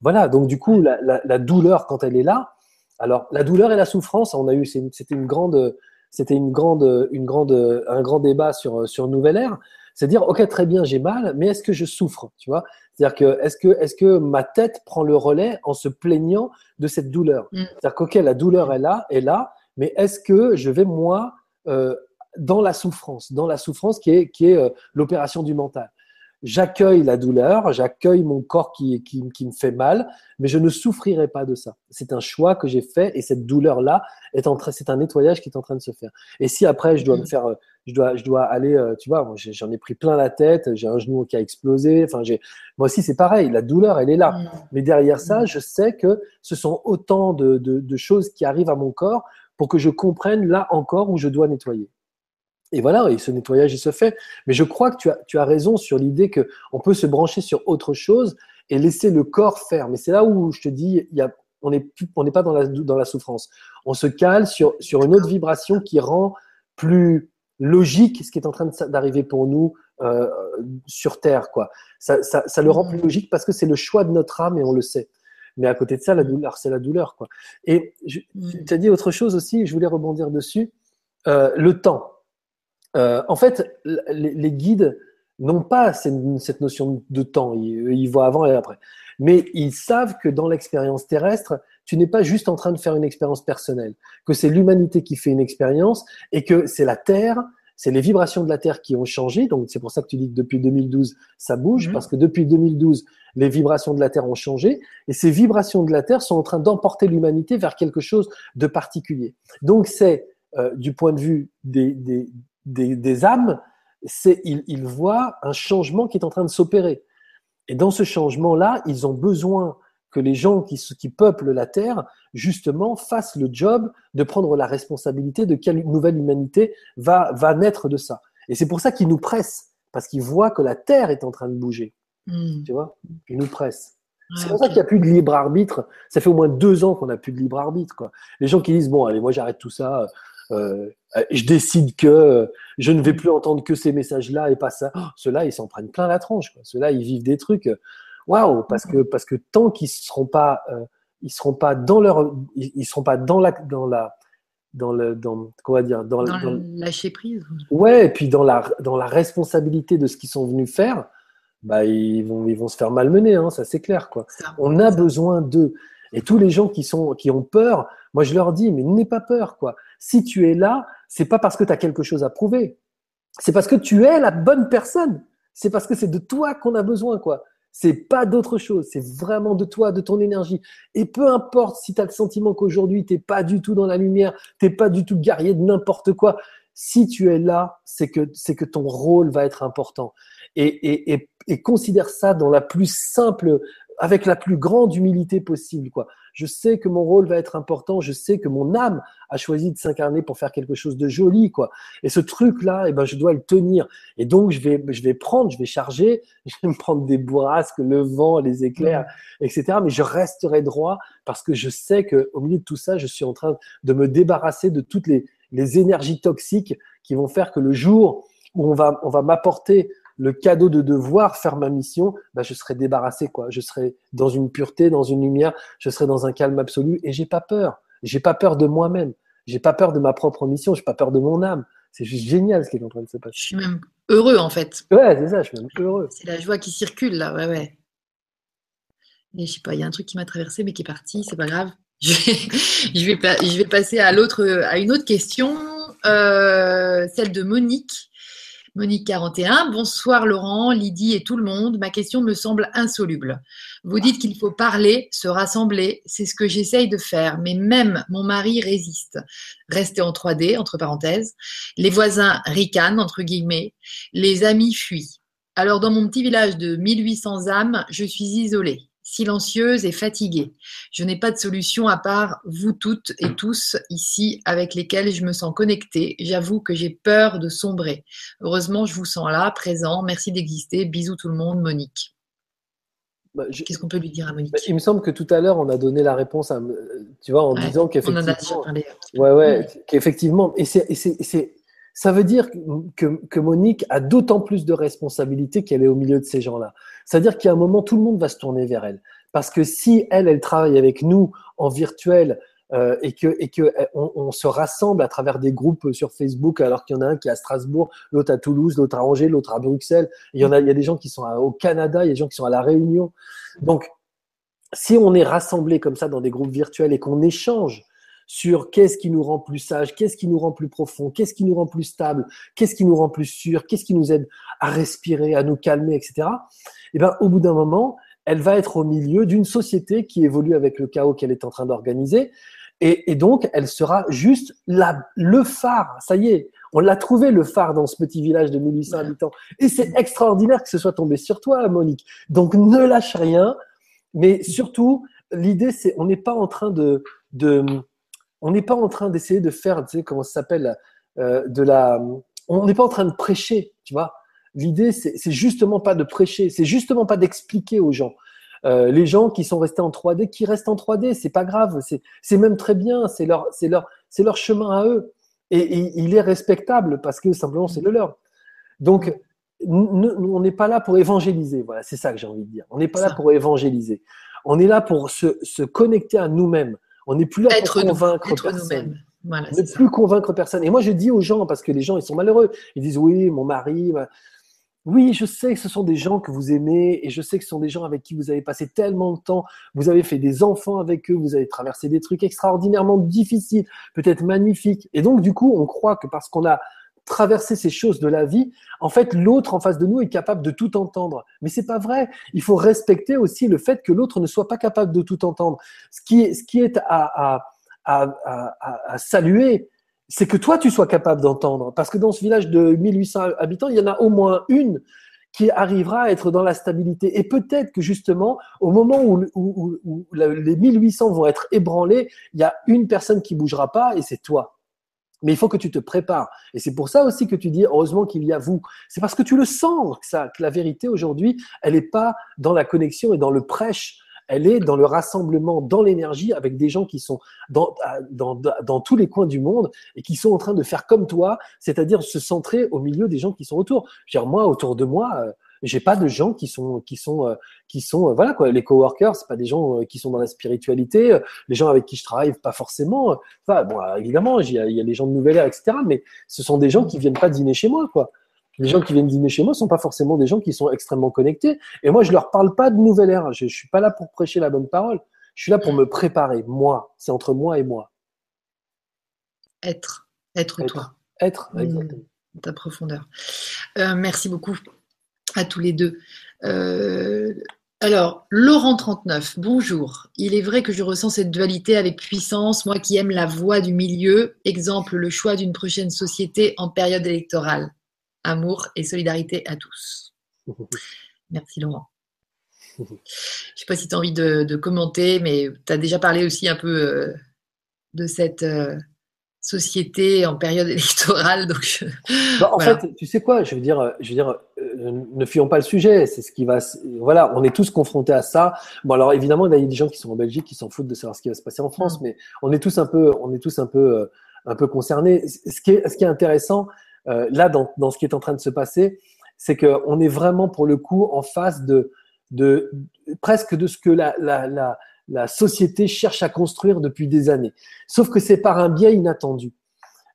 voilà. Donc du coup, la, douleur quand elle est là. Alors, la douleur et la souffrance, on a eu, c'était une grande, c'était une grande, une grande, un grand débat sur sur Nouvelle Ère. C'est dire, ok, très bien, j'ai mal, mais est-ce que je souffre Tu vois? C'est-à-dire que est-ce que est-ce que ma tête prend le relais en se plaignant de cette douleur? Mm. C'est-à-dire qu'ok, la douleur est là, est là, mais est-ce que je vais moi euh, dans la souffrance, dans la souffrance qui est qui est euh, l'opération du mental? J'accueille la douleur, j'accueille mon corps qui, qui, qui, me fait mal, mais je ne souffrirai pas de ça. C'est un choix que j'ai fait et cette douleur-là est en train, c'est un nettoyage qui est en train de se faire. Et si après je dois me mm. faire, je dois, je dois aller, euh, tu vois, j'en ai pris plein la tête, j'ai un genou qui a explosé. Enfin, j'ai, moi aussi c'est pareil, la douleur elle est là. Mm. Mais derrière ça, mm. je sais que ce sont autant de, de, de choses qui arrivent à mon corps pour que je comprenne là encore où je dois nettoyer. Et voilà, et ce nettoyage, il se fait. Mais je crois que tu as, tu as raison sur l'idée qu'on peut se brancher sur autre chose et laisser le corps faire. Mais c'est là où je te dis, il y a, on n'est pas dans la, dans la souffrance. On se cale sur, sur une autre vibration qui rend plus logique ce qui est en train d'arriver pour nous euh, sur Terre. Quoi. Ça, ça, ça, le rend plus logique parce que c'est le choix de notre âme et on le sait. Mais à côté de ça, la douleur, c'est la douleur. Quoi. Et tu as dit autre chose aussi, je voulais rebondir dessus. Euh, le temps. Euh, en fait, les, guides n'ont pas cette, notion de temps. Ils, voient avant et après. Mais ils savent que dans l'expérience terrestre, tu n'es pas juste en train de faire une expérience personnelle, que c'est l'humanité qui fait une expérience et que c'est la Terre, c'est les vibrations de la Terre qui ont changé. Donc c'est pour ça que tu dis que depuis 2012, ça bouge, mmh. parce que depuis 2012, les vibrations de la Terre ont changé et ces vibrations de la Terre sont en train d'emporter l'humanité vers quelque chose de particulier. Donc c'est euh, du point de vue des, des, des, âmes, c'est ils, ils voient un changement qui est en train de s'opérer. Et dans ce changement-là, ils ont besoin que les gens qui, qui peuplent la Terre, justement, fassent le job de prendre la responsabilité de quelle nouvelle humanité va, va naître de ça. Et c'est pour ça qu'ils nous pressent, parce qu'ils voient que la Terre est en train de bouger. Hmm. Tu vois? Ils nous pressent. C'est pour ça qu'il n'y a plus de libre arbitre. Ça fait au moins deux ans qu'on n'a plus de libre arbitre. Quoi. Les gens qui disent bon, allez, moi j'arrête tout ça. Euh, je décide que je ne vais plus entendre que ces messages-là et pas ça. Oh, ceux-là, ils s'en prennent plein la tronche. Ceux-là, ils vivent des trucs. Waouh, parce que parce que tant qu'ils seront pas, euh, ils seront pas dans leur, ils, seront pas dans la dans la dans le dans quoi dire dans, dans, lâcher prise. Ouais, et puis dans la dans la responsabilité de ce qu'ils sont venus faire bah, ils, vont, ils vont se faire malmener, hein, ça c'est clair. Quoi. On a besoin d'eux. Et tous les gens qui, sont, qui ont peur, moi je leur dis, mais n'aie pas peur. quoi. Si tu es là, c'est pas parce que tu as quelque chose à prouver. C'est parce que tu es la bonne personne. C'est parce que c'est de toi qu'on a besoin. quoi. C'est pas d'autre chose, c'est vraiment de toi, de ton énergie. Et peu importe si tu as le sentiment qu'aujourd'hui tu n'es pas du tout dans la lumière, tu n'es pas du tout guerrier de n'importe quoi, si tu es là, c'est que, c'est que ton rôle va être important et, considère ça dans la plus simple, avec la plus grande humilité possible. Quoi. Je sais que mon rôle va être important, je sais que mon âme a choisi de s'incarner pour faire quelque chose de joli. Quoi. Et ce truc-là, eh ben, je dois le tenir. Et donc, je vais, je vais prendre, je vais charger, je vais me prendre des bourrasques, le vent, les éclairs, etc. Mais je resterai droit parce que je sais qu'au milieu de tout ça, je suis en train de me débarrasser de toutes les, les énergies toxiques qui vont faire que le jour où on va, on va m'apporter le cadeau de devoir faire ma mission, bah, je serai débarrassé, quoi. Je serai dans une pureté, dans une lumière, je serai dans un calme absolu et j'ai pas peur. J'ai pas peur de moi-même. J'ai pas peur de ma propre mission. J'ai pas peur de mon âme. C'est juste génial ce qui est en train de se passer. Je suis même heureux en fait. Ouais, c'est ça, je suis même heureux. C'est la joie qui circule là, ouais, ouais. Et je sais pas, il y a un truc qui m'a traversé mais qui est parti, c'est pas grave. Je vais, je vais, passer à l'autre, à une autre question, euh, celle de Monique Monique 41, bonsoir Laurent, Lydie et tout le monde. Ma question me semble insoluble. Vous dites qu'il faut parler, se rassembler, c'est ce que j'essaye de faire, mais même mon mari résiste. Rester en 3D, entre parenthèses. Les voisins ricanent, entre guillemets. Les amis fuient. Alors dans mon petit village de 1800 âmes, je suis isolée silencieuse et fatiguée. Je n'ai pas de solution à part vous toutes et tous ici avec lesquels je me sens connectée. J'avoue que j'ai peur de sombrer. Heureusement, je vous sens là, présent. Merci d'exister. Bisous tout le monde, Monique. Bah, Qu'est-ce qu'on peut lui dire à Monique? Bah, Il me semble que tout à l'heure, on a donné la réponse, à, tu vois, en disant qu'effectivement. Ouais, ouais, qu'effectivement. Et c'est ça veut dire que, que Monique a d'autant plus de responsabilités qu'elle est au milieu de ces gens-là. C'est-à-dire qu'à un moment, tout le monde va se tourner vers elle. Parce que si elle, elle travaille avec nous en virtuel euh, et que, et que eh, on, on, se rassemble à travers des groupes sur Facebook, alors qu'il y en a un qui est à Strasbourg, l'autre à Toulouse, l'autre à Angers, l'autre à Bruxelles. Il y en a, il y a des gens qui sont au Canada, il y a des gens qui sont à la Réunion. Donc, si on est rassemblés comme ça dans des groupes virtuels et qu'on échange sur qu'est-ce qui nous rend plus sage, qu'est-ce qui nous rend plus profond, qu'est-ce qui nous rend plus stable, qu'est-ce qui nous rend plus sûr, qu'est-ce qui nous aide à respirer, à nous calmer, etc. Et eh ben, au bout d'un moment, elle va être au milieu d'une société qui évolue avec le chaos qu'elle est en train d'organiser. Et, donc, elle sera juste la, le phare. Ça y est, on l'a trouvé le phare dans ce petit village de 1800 habitants. Et c'est extraordinaire que ce soit tombé sur toi, Monique. Donc, ne lâche rien. Mais surtout, l'idée, c'est, on n'est pas en train de, de, on n'est pas en train d'essayer de faire, tu sais, comment ça s'appelle, euh, de la. On n'est pas en train de prêcher, tu vois. L'idée, c'est justement pas de prêcher, c'est justement pas d'expliquer aux gens. Euh, les gens qui sont restés en 3D, qui restent en 3D, c'est pas grave, c'est même très bien, c'est leur, leur, leur chemin à eux. Et, il est respectable parce que simplement c'est le leur. Donc, on n'est pas là pour évangéliser, voilà, c'est ça que j'ai envie de dire. On n'est pas là pour évangéliser. On est là pour se, se connecter à nous-mêmes. On n'est plus là pour convaincre personne. Voilà, n'est plus convaincre personne. Et moi, je dis aux gens, parce que les gens, ils sont malheureux. Ils disent, oui, mon mari. Oui, je sais que ce sont des gens que vous aimez et je sais que ce sont des gens avec qui vous avez passé tellement de temps. Vous avez fait des enfants avec eux, vous avez traversé des trucs extraordinairement difficiles, peut-être magnifiques. Et donc, du coup, on croit que parce qu'on a traverser ces choses de la vie, en fait, l'autre en face de nous est capable de tout entendre. Mais c'est pas vrai. Il faut respecter aussi le fait que l'autre ne soit pas capable de tout entendre. Ce qui est, ce qui est à, à, à, à saluer, c'est que toi, tu sois capable d'entendre. Parce que dans ce village de 1800 habitants, il y en a au moins une qui arrivera à être dans la stabilité. Et peut-être que justement, au moment où, où, les 1800 vont être ébranlés, il y a une personne qui bougera pas et c'est toi. Mais il faut que tu te prépares. Et c'est pour ça aussi que tu dis, heureusement qu'il y a vous. C'est parce que tu le sens, que, ça, que la vérité aujourd'hui, elle n'est pas dans la connexion et dans le prêche elle est dans le rassemblement, dans l'énergie, avec des gens qui sont dans, dans, tous les coins du monde et qui sont en train de faire comme toi, c'est-à-dire se centrer au milieu des gens qui sont autour. Je moi, autour de moi, euh, j'ai pas de gens qui sont qui sont euh, qui sont euh, voilà quoi les coworkers c'est pas des gens qui sont dans la spiritualité les gens avec qui je travaille pas forcément enfin bon évidemment il y a, il y a les gens de nouvelle ère etc mais ce sont des gens qui viennent pas dîner chez moi quoi les gens qui viennent dîner chez moi sont pas forcément des gens qui sont extrêmement connectés. Et moi, je leur parle pas de nouvelle ère. Je, je suis pas là pour prêcher la bonne parole. Je suis là pour me préparer. Moi, c'est entre moi et moi. Être, être, toi. Être, exactement. ta profondeur. Euh, merci beaucoup à tous les deux. Euh, alors, Laurent39, bonjour. Il est vrai que je ressens cette dualité avec puissance, moi qui aime la voix du milieu. Exemple, le choix d'une prochaine société en période électorale amour et solidarité à tous. Merci Laurent. Je ne sais pas si tu as envie de, commenter, mais tu as déjà parlé aussi un peu euh, de cette euh, société en période électorale. Donc bah, en fait, tu sais quoi, je veux dire, je veux dire euh, ne fuyons pas le sujet. C'est ce qui va. Voilà, on est tous confrontés à ça. Bon, alors évidemment, il y a des gens qui sont en Belgique qui s'en foutent de savoir ce qui va se passer en France, mm. mais on est tous un peu, on est tous un peu, un peu concernés. Ce qui est, ce qui est intéressant, euh, là, dans, dans, ce qui est en train de se passer, c'est qu'on est vraiment pour le coup en face de, de presque de ce que la, la, la, la société cherche à construire depuis des années. Sauf que c'est par un biais inattendu.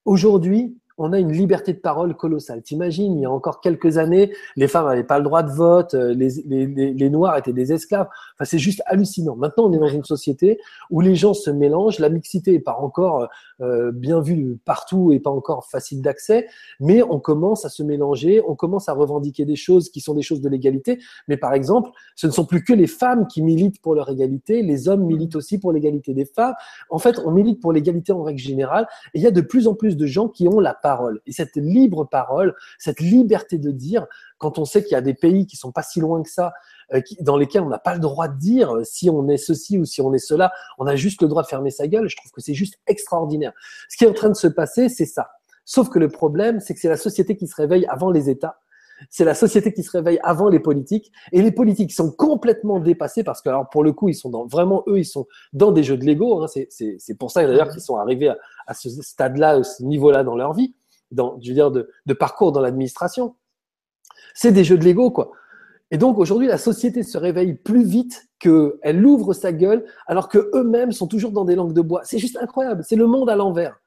Aujourd'hui, on a une liberté de parole colossale. T'imagines, il y a encore quelques années, les femmes n'avaient pas le droit de vote, euh, les, les, les, Noirs étaient des esclaves. Enfin, c'est juste hallucinant. Maintenant, on est dans une société où les gens se mélangent, la mixité n'est pas encore euh, bien vue partout et pas encore facile d'accès, mais on commence à se mélanger, on commence à revendiquer des choses qui sont des choses de l'égalité. Mais par exemple, ce ne sont plus que les femmes qui militent pour leur égalité, les hommes militent aussi pour l'égalité des femmes. En fait, on milite pour l'égalité en règle générale. Et il y a de plus en plus de gens qui ont la parole. Et cette libre parole, cette liberté de dire, quand on sait qu'il y a des pays qui sont pas si loin que ça, euh, dans lesquels on n'a pas le droit de dire euh, si on est ceci ou si on est cela, on a juste le droit de fermer sa gueule. Je trouve que c'est juste extraordinaire. Ce qui est en train de se passer, c'est ça. Sauf que le problème, c'est que c'est la société qui se réveille avant les États. C'est la société qui se réveille avant les politiques. Et les politiques sont complètement dépassés parce que, alors, pour le coup, ils sont dans, vraiment, eux, ils sont dans des jeux de Lego. Hein. C'est pour ça, d'ailleurs, qu'ils sont arrivés à, à ce stade-là, à ce niveau-là dans leur vie dans, je veux dire, de, de parcours dans l'administration. C'est des jeux de Lego, quoi. Et donc aujourd'hui, la société se réveille plus vite qu'elle ouvre sa gueule, alors que eux-mêmes sont toujours dans des langues de bois. C'est juste incroyable. C'est le monde à l'envers.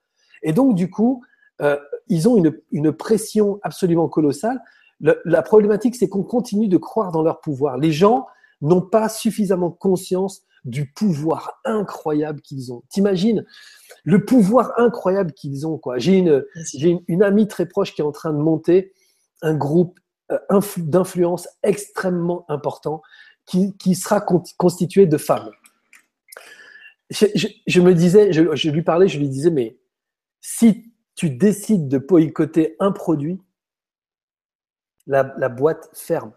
Et donc du coup, euh, ils ont une, une, pression absolument colossale. La problématique, c'est qu'on continue de croire dans leur pouvoir. Les gens n'ont pas suffisamment conscience du pouvoir incroyable qu'ils ont. T'imagines le pouvoir incroyable qu'ils ont. Quoi. J'ai, une, j'ai une, amie très proche qui est en train de monter un groupe euh, d'influence extrêmement important qui, qui sera constitué de femmes. Je, je, me disais, je, je, lui parlais, je lui disais, mais si tu décides de boycotter un produit, la, la boîte ferme.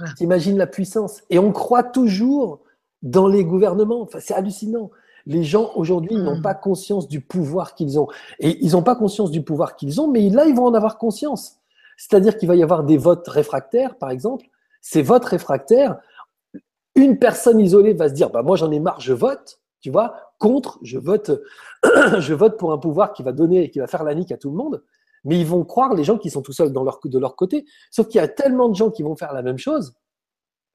Ah. T'imagines la puissance. Et on croit toujours dans les gouvernements. Enfin, c'est hallucinant. Les gens aujourd'hui n'ont hmm. pas conscience du pouvoir qu'ils ont. Et ils n'ont pas conscience du pouvoir qu'ils ont, mais là, ils vont en avoir conscience. C'est-à-dire qu'il va y avoir des votes réfractaires, par exemple. Ces votes réfractaires, une personne isolée va se dire, bah, moi j'en ai marre, je vote, tu vois, contre, je vote, je vote pour un pouvoir qui va donner, qui va faire la nique à tout le monde. Mais ils vont croire les gens qui sont tout seuls dans leur, de leur côté. Sauf qu'il y a tellement de gens qui vont faire la même chose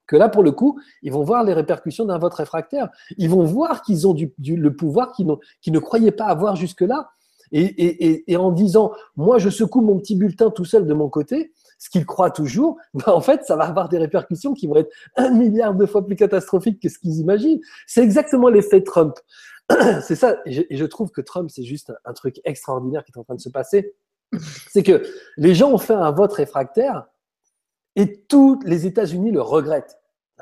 que là, pour le coup, ils vont voir les répercussions d'un vote réfractaire. Ils vont voir qu'ils ont du, le pouvoir qu'ils ne croyaient pas avoir jusque-là. Et, en disant, moi, je secoue mon petit bulletin tout seul de mon côté, ce qu'ils croient toujours, bah, en fait, ça va avoir des répercussions qui vont être un milliard de fois plus catastrophiques que ce qu'ils imaginent. C'est exactement l'effet Trump. C'est ça. Et je, trouve que Trump, c'est juste un truc extraordinaire qui est en train de se passer. C'est que les gens ont fait un vote réfractaire et tous les États-Unis le regrettent.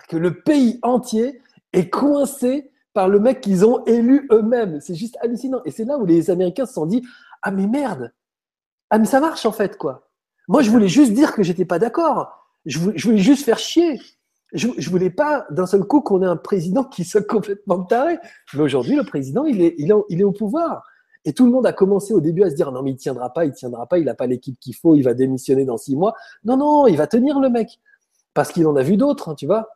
Que le pays entier est coincé par le mec qu'ils ont élu eux-mêmes. C'est juste hallucinant. Et c'est là où les Américains se sont dit Ah, mais merde Ah, mais ça marche en fait, quoi. Moi, je voulais juste dire que j'étais pas d'accord. Je voulais, juste faire chier. Je, voulais pas d'un seul coup qu'on ait un président qui soit complètement taré. Mais aujourd'hui, le président, il est au pouvoir. Et tout le monde a commencé au début à se dire non mais il tiendra pas, il tiendra pas, il n'a pas l'équipe qu'il faut, il va démissionner dans six mois. Non non, il va tenir le mec parce qu'il en a vu d'autres, hein, tu vois.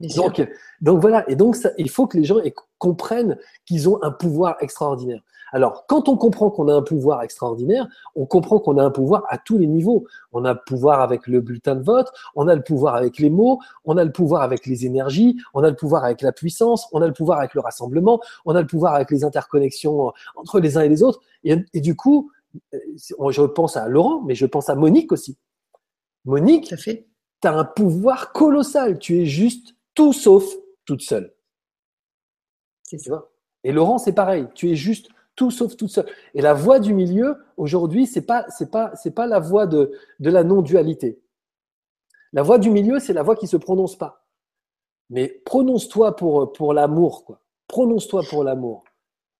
Donc, donc voilà, et donc ça, il faut que les gens comprennent qu'ils ont un pouvoir extraordinaire. Alors, quand on comprend qu'on a un pouvoir extraordinaire, on comprend qu'on a un pouvoir à tous les niveaux. On a le pouvoir avec le bulletin de vote, on a le pouvoir avec les mots, on a le pouvoir avec les énergies, on a le pouvoir avec la puissance, on a le pouvoir avec le rassemblement, on a le pouvoir avec les interconnexions entre les uns et les autres. Et, et du coup, euh, je pense à Laurent, mais je pense à Monique aussi. Monique, tu as un pouvoir colossal. Tu es juste tout sauf toute seule. C'est ça. Et Laurent, c'est pareil. Tu es juste tout sauf toute seule. Et la voie du milieu, aujourd'hui, c'est pas, c'est pas, c'est pas la voie de, de la non-dualité. La voie du milieu, c'est la voie qui se prononce pas. Mais prononce-toi pour, pour l'amour, quoi. Prononce-toi pour l'amour.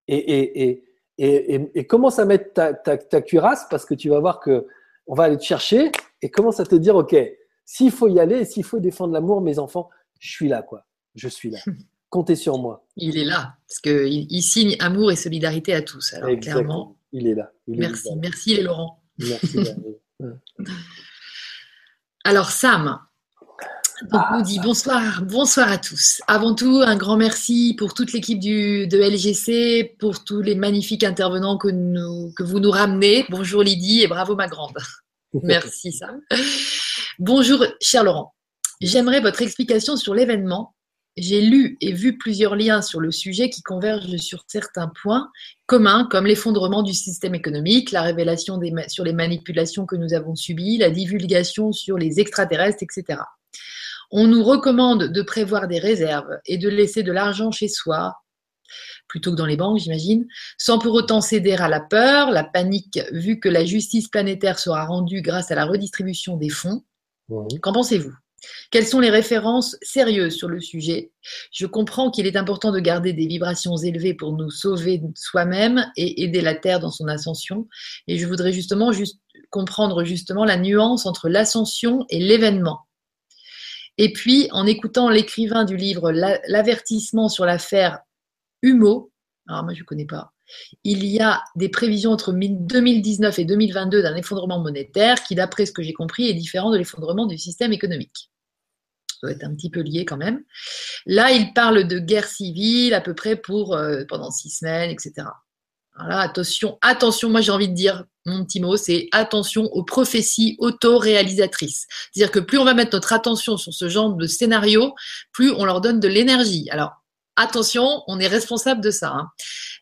Et, et, et, et, commence à mettre ta, ta, ta cuirasse parce que tu vas voir que on va aller te chercher et commence à te dire, OK, s'il faut y aller, s'il faut défendre l'amour, mes enfants, je suis là, quoi. Je suis là. Comptez sur moi. Il est là, parce qu'il il signe amour et solidarité à tous. Alors, clairement. Il est là. merci, merci les Laurent. Merci. alors, Sam, nous dit bonsoir, bonsoir à tous. Avant tout, un grand merci pour toute l'équipe de LGC, pour tous les magnifiques intervenants que, nous, que vous nous ramenez. Bonjour Lydie et bravo ma grande. Merci Sam. Bonjour cher Laurent. J'aimerais votre explication sur l'événement. J'ai lu et vu plusieurs liens sur le sujet qui convergent sur certains points communs, comme l'effondrement du système économique, la révélation des, sur les manipulations que nous avons subies, la divulgation sur les extraterrestres, etc. On nous recommande de prévoir des réserves et de laisser de l'argent chez soi, plutôt que dans les banques, j'imagine, sans pour autant céder à la peur, la panique, vu que la justice planétaire sera rendue grâce à la redistribution des fonds. Qu'en pensez-vous? Quelles sont les références sérieuses sur le sujet? Je comprends qu'il est important de garder des vibrations élevées pour nous sauver soi-même et aider la Terre dans son ascension. Et je voudrais justement juste comprendre justement la nuance entre l'ascension et l'événement. Et puis, en écoutant l'écrivain du livre L'avertissement sur l'affaire Humo, alors moi je ne connais pas, il y a des prévisions entre 2019 et 2022 d'un effondrement monétaire qui, d'après ce que j'ai compris, est différent de l'effondrement du système économique. Être un petit peu lié quand même. Là, il parle de guerre civile à peu près pour euh, pendant six semaines, etc. Attention, attention, moi j'ai envie de dire, mon petit mot, c'est attention aux prophéties auto-réalisatrices. C'est-à-dire que plus on va mettre notre attention sur ce genre de scénario, plus on leur donne de l'énergie. Alors, attention, on est responsable de ça. Hein.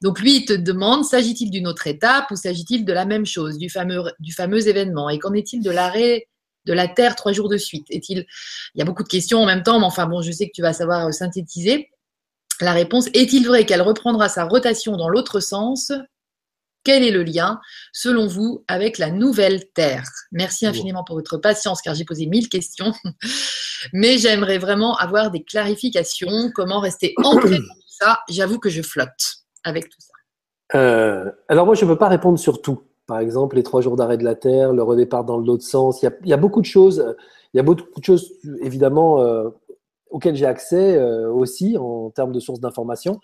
Donc lui, il te demande, s'agit-il d'une autre étape ou s'agit-il de la même chose, du fameux événement? Et qu'en est-il de l'arrêt de la Terre trois jours de suite Est-il Il y a beaucoup de questions en même temps, mais enfin bon, je sais que tu vas savoir euh, synthétiser. La réponse est-il vrai qu'elle reprendra sa rotation dans l'autre sens? Quel est le lien, selon vous, avec la nouvelle Terre? Merci infiniment pour votre patience, car j'ai posé mille questions. Mais j'aimerais vraiment avoir des clarifications. Comment rester ancré dans tout ça? J'avoue que je flotte avec tout ça. Euh, alors moi, je ne peux pas répondre sur tout. Par exemple, les trois jours d'arrêt de la Terre, le redépart dans l'autre sens. Il y, a, beaucoup de choses. Il y a beaucoup de choses, évidemment, euh, auxquelles j'ai accès euh, aussi en termes de sources d'information.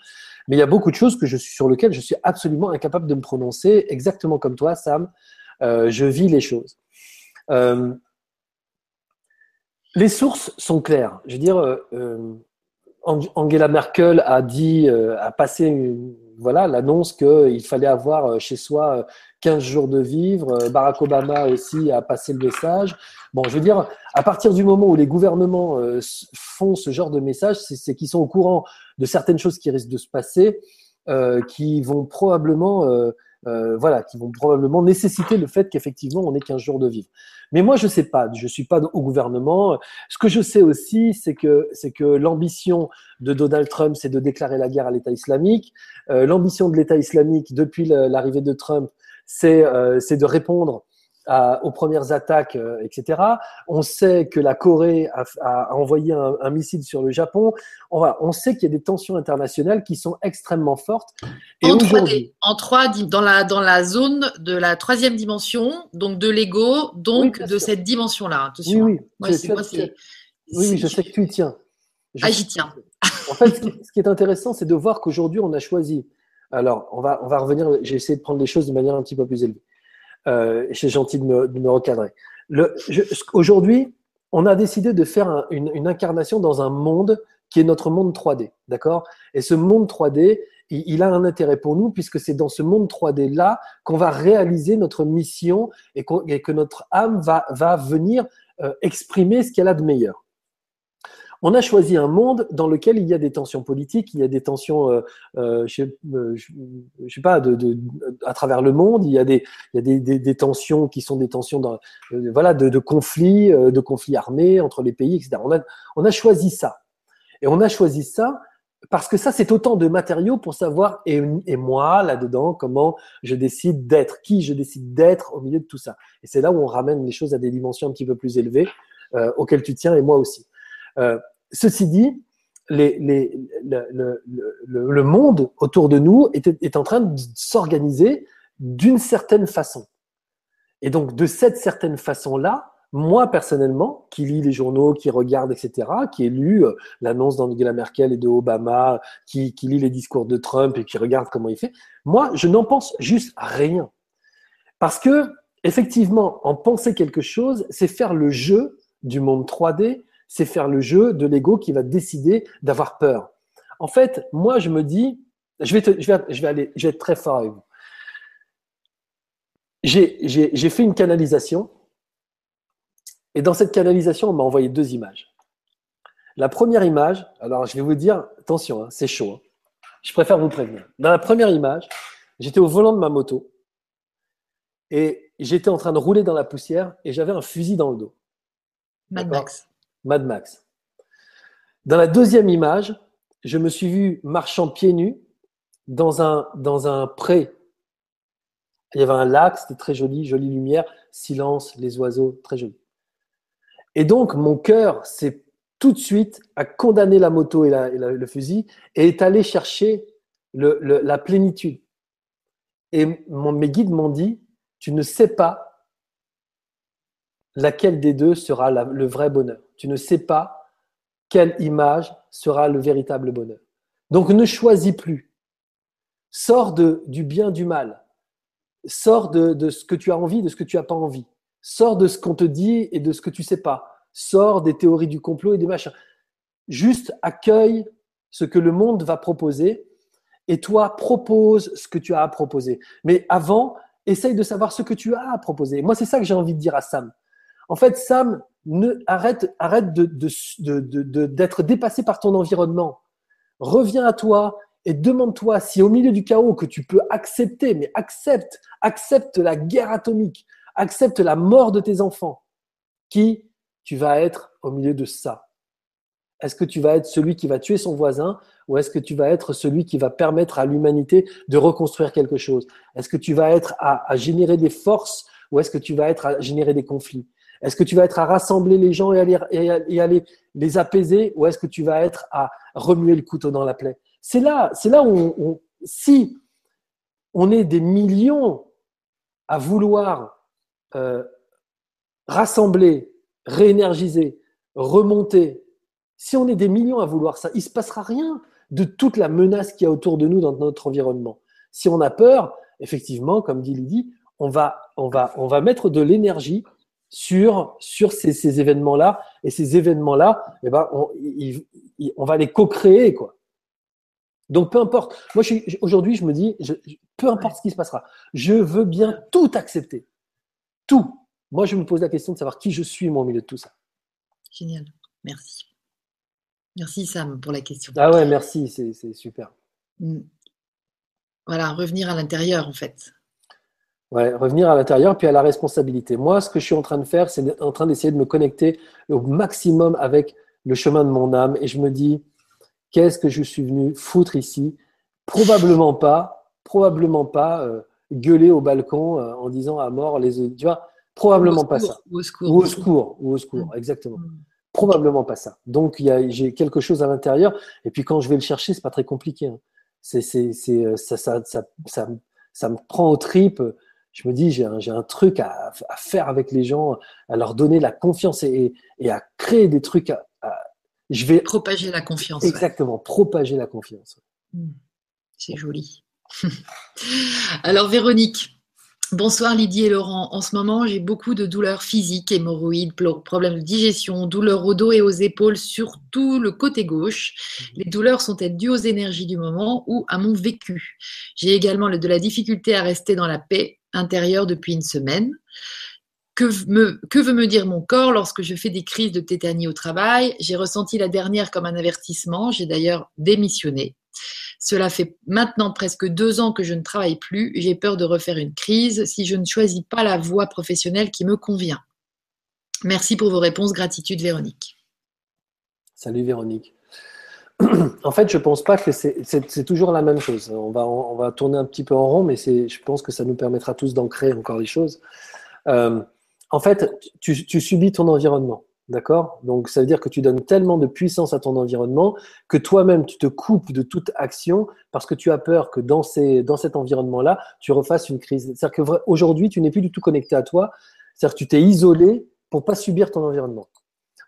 Mais il y a beaucoup de choses que je suis, sur lesquelles je suis absolument incapable de me prononcer, exactement comme toi, Sam. Euh, je vis les choses. Les sources sont claires. Je veux dire, Angela Merkel a dit, a passé voilà l'annonce qu'il fallait avoir chez soi 15 jours de vivre. Barack Obama aussi a passé le message. Bon, je veux dire, à partir du moment où les gouvernements euh, font ce genre de message, c'est qu'ils sont au courant de certaines choses qui risquent de se passer, euh, qui vont probablement, euh, euh voilà, qui vont probablement nécessiter le fait qu'effectivement on ait 15 jours de vivre. Mais moi, je sais pas, je suis pas au gouvernement. Ce que je sais aussi, c'est que c'est que l'ambition de Donald Trump, c'est de déclarer la guerre à l'État islamique. l'ambition de l'État islamique depuis l'arrivée de Trump, c'est de répondre aux premières attaques, euh, etc. On sait que la Corée a, envoyé un, missile sur le Japon. On, va, on sait qu'il y a des tensions internationales qui sont extrêmement fortes. Et en 3D, en 3 dans la, dans la zone de la troisième dimension, donc de l'ego, donc de cette dimension-là. Oui, oui. oui, oui, je sais que tu y tiens. ah, j'y tiens. En fait, ce qui est intéressant, c'est de voir qu'aujourd'hui, on a choisi. Alors, on va, on va revenir. J'ai essayé de prendre les choses de manière un petit peu plus élevée. Euh, c'est gentil de me, de me recadrer. Aujourd'hui, on a décidé de faire une, incarnation dans un monde qui est notre monde 3D, d'accord? Et ce monde 3D, il, a un intérêt pour nous puisque c'est dans ce monde 3D là qu'on va réaliser notre mission et, et, que notre âme va, va venir euh, exprimer ce qu'elle a de meilleur. On a choisi un monde dans lequel il y a des tensions politiques, il y a des tensions, euh, euh, je, sais, euh, pas, de, à travers le monde. Il y a des, il y a des, des, tensions qui sont des tensions, dans, voilà, de, conflits, de conflits armés entre les pays, etc. On a, on a choisi ça, et on a choisi ça parce que ça, c'est autant de matériaux pour savoir, et, et moi, là-dedans, comment je décide d'être, qui je décide d'être au milieu de tout ça. Et c'est là où on ramène les choses à des dimensions un petit peu plus élevées, auxquelles tu tiens, et moi aussi. Euh, ceci dit, le, monde autour de nous est, est en train de s'organiser d'une certaine façon. Et donc, de cette certaine façon-là, moi personnellement, qui lis les journaux, qui regarde, etc., qui ai lu euh, l'annonce d'Angela Merkel et de Obama, qui, qui lit les discours de Trump et qui regarde comment il fait, moi, je n'en pense juste rien. Parce que, effectivement, en penser quelque chose, c'est faire le jeu du monde 3D c'est faire le jeu de l'ego qui va décider d'avoir peur. En fait, moi, je me dis, je vais, je vais, je vais, aller, je vais être très fort avec vous. J'ai fait une canalisation et dans cette canalisation, on m'a envoyé deux images. La première image, alors je vais vous dire, attention, hein, c'est chaud. Hein. Je préfère vous prévenir. Dans la première image, j'étais au volant de ma moto et j'étais en train de rouler dans la poussière et j'avais un fusil dans le dos. Mad Max. Mad Max. Dans la deuxième image, je me suis vu marchant pieds nus dans un, dans un pré. Il y avait un lac, c'était très joli, jolie lumière, silence, les oiseaux, très joli. Et donc, mon cœur s'est tout de suite à condamner la moto et, le fusil et est allé chercher la plénitude. Et mon, mes guides m'ont dit, tu ne sais pas laquelle des deux sera le vrai bonheur? Tu ne sais pas quelle image sera le véritable bonheur. Donc ne choisis plus. Sors de, du bien, du mal. Sors de, de ce que tu as envie, de ce que tu n'as pas envie. Sors de ce qu'on te dit et de ce que tu sais pas. Sors des théories du complot et des machins. Juste accueille ce que le monde va proposer et toi propose ce que tu as à proposer. Mais avant, essaye de savoir ce que tu as à proposer. Moi, c'est ça que j'ai envie de dire à Sam. En fait, Sam, arrête, arrête d'être dépassé par ton environnement. Reviens à toi et demande-toi si au milieu du chaos que tu peux accepter, mais accepte, accepte la guerre atomique, accepte la mort de tes enfants, qui tu vas être au milieu de ça. Est-ce que tu vas être celui qui va tuer son voisin ou est-ce que tu vas être celui qui va permettre à l'humanité de reconstruire quelque chose? Est-ce que tu vas être à générer des forces ou est-ce que tu vas être à générer des conflits? Est-ce que tu vas être à rassembler les gens et à les, apaiser ou est-ce que tu vas être à remuer le couteau dans la plaie? C'est là, là où si on est des millions à vouloir euh, rassembler, réénergiser, remonter, si on est des millions à vouloir ça, il ne se passera rien de toute la menace qu'il y a autour de nous dans notre environnement. Si on a peur, effectivement, comme dit Lydie, on va, on va, on va mettre de l'énergie sur, sur ces, ces événements-là. Et ces événements-là, eh ben, on, on va les co-créer. quoi. Donc, peu importe. Moi, aujourd'hui, je me dis, je, peu importe ce qui se passera, je veux bien tout accepter. Tout. Moi, je me pose la question de savoir qui je suis, moi, au milieu de tout ça. Génial. Merci. Merci, Sam, pour la question. Ah ouais, merci. C'est super. Voilà, revenir à l'intérieur, en fait. Ouais, revenir à l'intérieur puis à la responsabilité. Moi, ce que je suis en train de faire, c'est en train d'essayer de me connecter au maximum avec le chemin de mon âme et je me dis, qu'est-ce que je suis venu foutre ici? Probablement pas, probablement pas euh, gueuler au balcon euh, en disant à mort les tu vois, Probablement pas ça. Ou au secours. Ou au secours, ou au secours mm. exactement. Mm. Probablement pas ça. Donc, j'ai quelque chose à l'intérieur. Et puis, quand je vais le chercher, c'est pas très compliqué. Hein. C'est, euh, ça, ça, ça, ça me prend aux tripes. Je me dis, j'ai un, un, truc à, à, faire avec les gens, à leur donner la confiance et, et à créer des trucs. À, je vais propager la confiance. Exactement, propager la confiance. Hmm. C'est joli. Alors, Véronique, Bonsoir Lydie et Laurent. En ce moment, j'ai beaucoup de douleurs physiques, hémorroïdes, problèmes de digestion, douleurs au dos et aux épaules, surtout le côté gauche. Mhm. Les douleurs sont-elles dues aux énergies du moment ou à mon vécu? J'ai également de la difficulté à rester dans la paix intérieure depuis une semaine. Que, que veut me dire mon corps lorsque je fais des crises de tétanie au travail? J'ai ressenti la dernière comme un avertissement. J'ai d'ailleurs démissionné. Cela fait maintenant presque deux ans que je ne travaille plus. J'ai peur de refaire une crise si je ne choisis pas la voie professionnelle qui me convient. Merci pour vos réponses. Gratitude, Véronique. Salut, Véronique. En fait, je pense pas que c'est toujours la même chose. On va, on va tourner un petit peu en rond, mais je pense que ça nous permettra tous d'ancrer encore les choses. Euh, en fait, tu subis ton environnement. D'accord? Donc, ça veut dire que tu donnes tellement de puissance à ton environnement que toi-même, tu te coupes de toute action parce que tu as peur que dans, ces, dans cet environnement-là, tu refasses une crise. C'est-à-dire qu'aujourd'hui, tu n'es plus du tout connecté à toi. C'est-à-dire que tu t'es isolé pour pas subir ton environnement.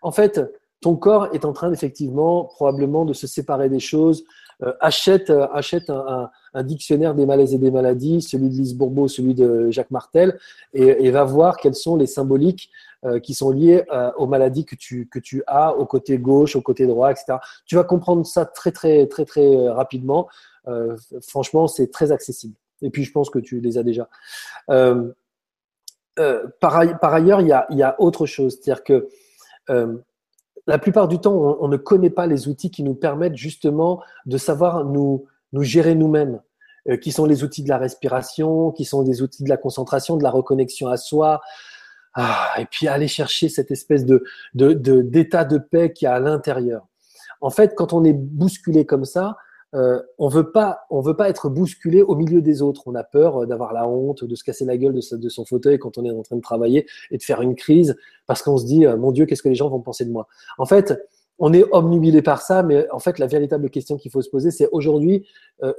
En fait, ton corps est en train, effectivement, probablement de se séparer des choses. Euh, achète euh, un, dictionnaire des malaises et des maladies, celui de Lise Bourbeau, celui de Jacques Martel, et, va voir quels sont les symboliques euh, qui sont liées aux maladies que tu, as au côté gauche, au côté droit, etc. Tu vas comprendre ça très, très, très, très rapidement. franchement, c'est très accessible. Et puis, je pense que tu les as déjà. par, par, ailleurs, il y a, y a autre chose. C'est-à-dire que la plupart du temps, on, ne connaît pas les outils qui nous permettent justement de savoir nous, nous gérer nous-mêmes. qui sont les outils de la respiration, qui sont des outils de la concentration, de la reconnexion à soi, ah, et puis aller chercher cette espèce de d'état de, paix qui a à l'intérieur. En fait, quand on est bousculé comme ça, euh, on veut pas, on veut pas être bousculé au milieu des autres. On a peur euh, d'avoir la honte, de se casser la gueule de, de, son fauteuil quand on est en train de travailler et de faire une crise parce qu'on se dit, euh, mon Dieu, qu'est-ce que les gens vont penser de moi? En fait, on est omnubilé par ça, mais en fait, la véritable question qu'il faut se poser, c'est aujourd'hui,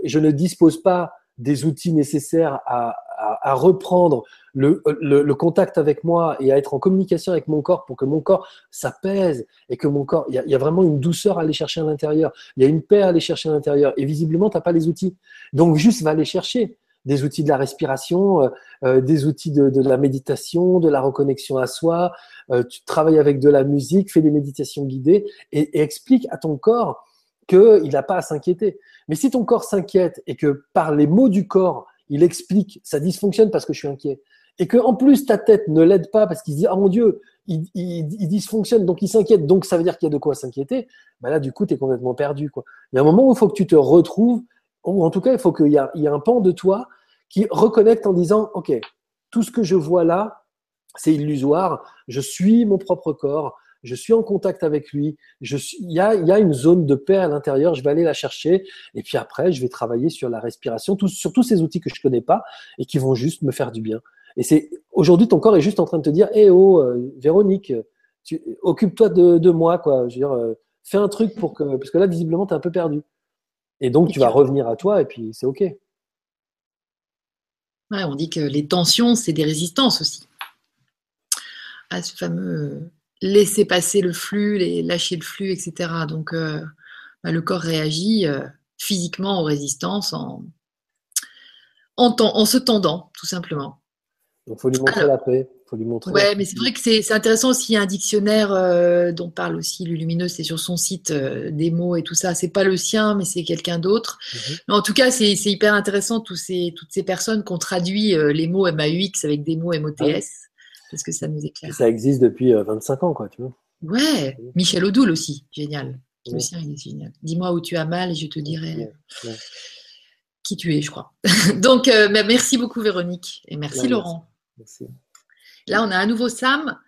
je ne dispose pas des outils nécessaires à, à, reprendre le, le, contact avec moi et à être en communication avec mon corps pour que mon corps s'apaise et que mon corps, il y, a, vraiment une douceur à aller chercher à l'intérieur, il y a une paix à aller chercher à l'intérieur. Et visiblement, tu n'as pas les outils. Donc, juste va aller chercher des outils de la respiration, euh, euh, des outils de, de, la méditation, de la reconnexion à soi, euh, tu travailles avec de la musique, fais des méditations guidées et, et explique à ton corps qu'il n'a pas à s'inquiéter. Mais si ton corps s'inquiète et que par les mots du corps, il explique ça dysfonctionne parce que je suis inquiet, et que en plus ta tête ne l'aide pas parce qu'il se dit ah mon Dieu, il, dysfonctionne, donc il s'inquiète, donc ça veut dire qu'il y a de quoi s'inquiéter, ben là du coup tu es complètement perdu. Quoi. Il y a un moment où il faut que tu te retrouves, ou en tout cas il faut qu'il y, y ait un pan de toi qui reconnecte en disant ok, tout ce que je vois là, c'est illusoire, je suis mon propre corps, je suis en contact avec lui, je il, y a, il y a une zone de paix à l'intérieur, je vais aller la chercher, et puis après, je vais travailler sur la respiration, sur tous ces outils que je connais pas et qui vont juste me faire du bien. Et c'est aujourd'hui, ton corps est juste en train de te dire, hé oh, euh, Véronique, occupe-toi de, moi, quoi. Je veux dire, euh, fais un truc pour que, parce que là, visiblement, tu es un peu perdu. Et donc, tu vas revenir à toi, et puis c'est OK. Ouais, on dit que les tensions, c'est des résistances aussi. À ce fameux laisser passer le flux, les, lâcher le flux, etc. Donc, euh, bah, le corps réagit euh, physiquement aux résistances en, en, se tendant, tout simplement. Il faut lui montrer la paix. Faut lui montrer ouais, mais c'est vrai que c'est intéressant aussi. Il y a un dictionnaire euh, dont parle aussi Lumineux, c'est sur son site des mots et tout ça. C'est pas le sien, mais c'est quelqu'un d'autre. Mhm. En tout cas, c'est hyper intéressant tous ces, toutes ces personnes qui ont traduit les mots MAUX avec des mots MOTS parce que ça nous éclaire. ça existe depuis 25 euh, ans, quoi, tu vois. Ouais, Michel Odoul aussi, génial. Le sien, il est génial. Dis-moi où tu as mal et je te dirai qui tu es, je crois. Donc, euh, merci beaucoup, Véronique. Et merci, Laurent. Merci. Là, on a à nouveau Sam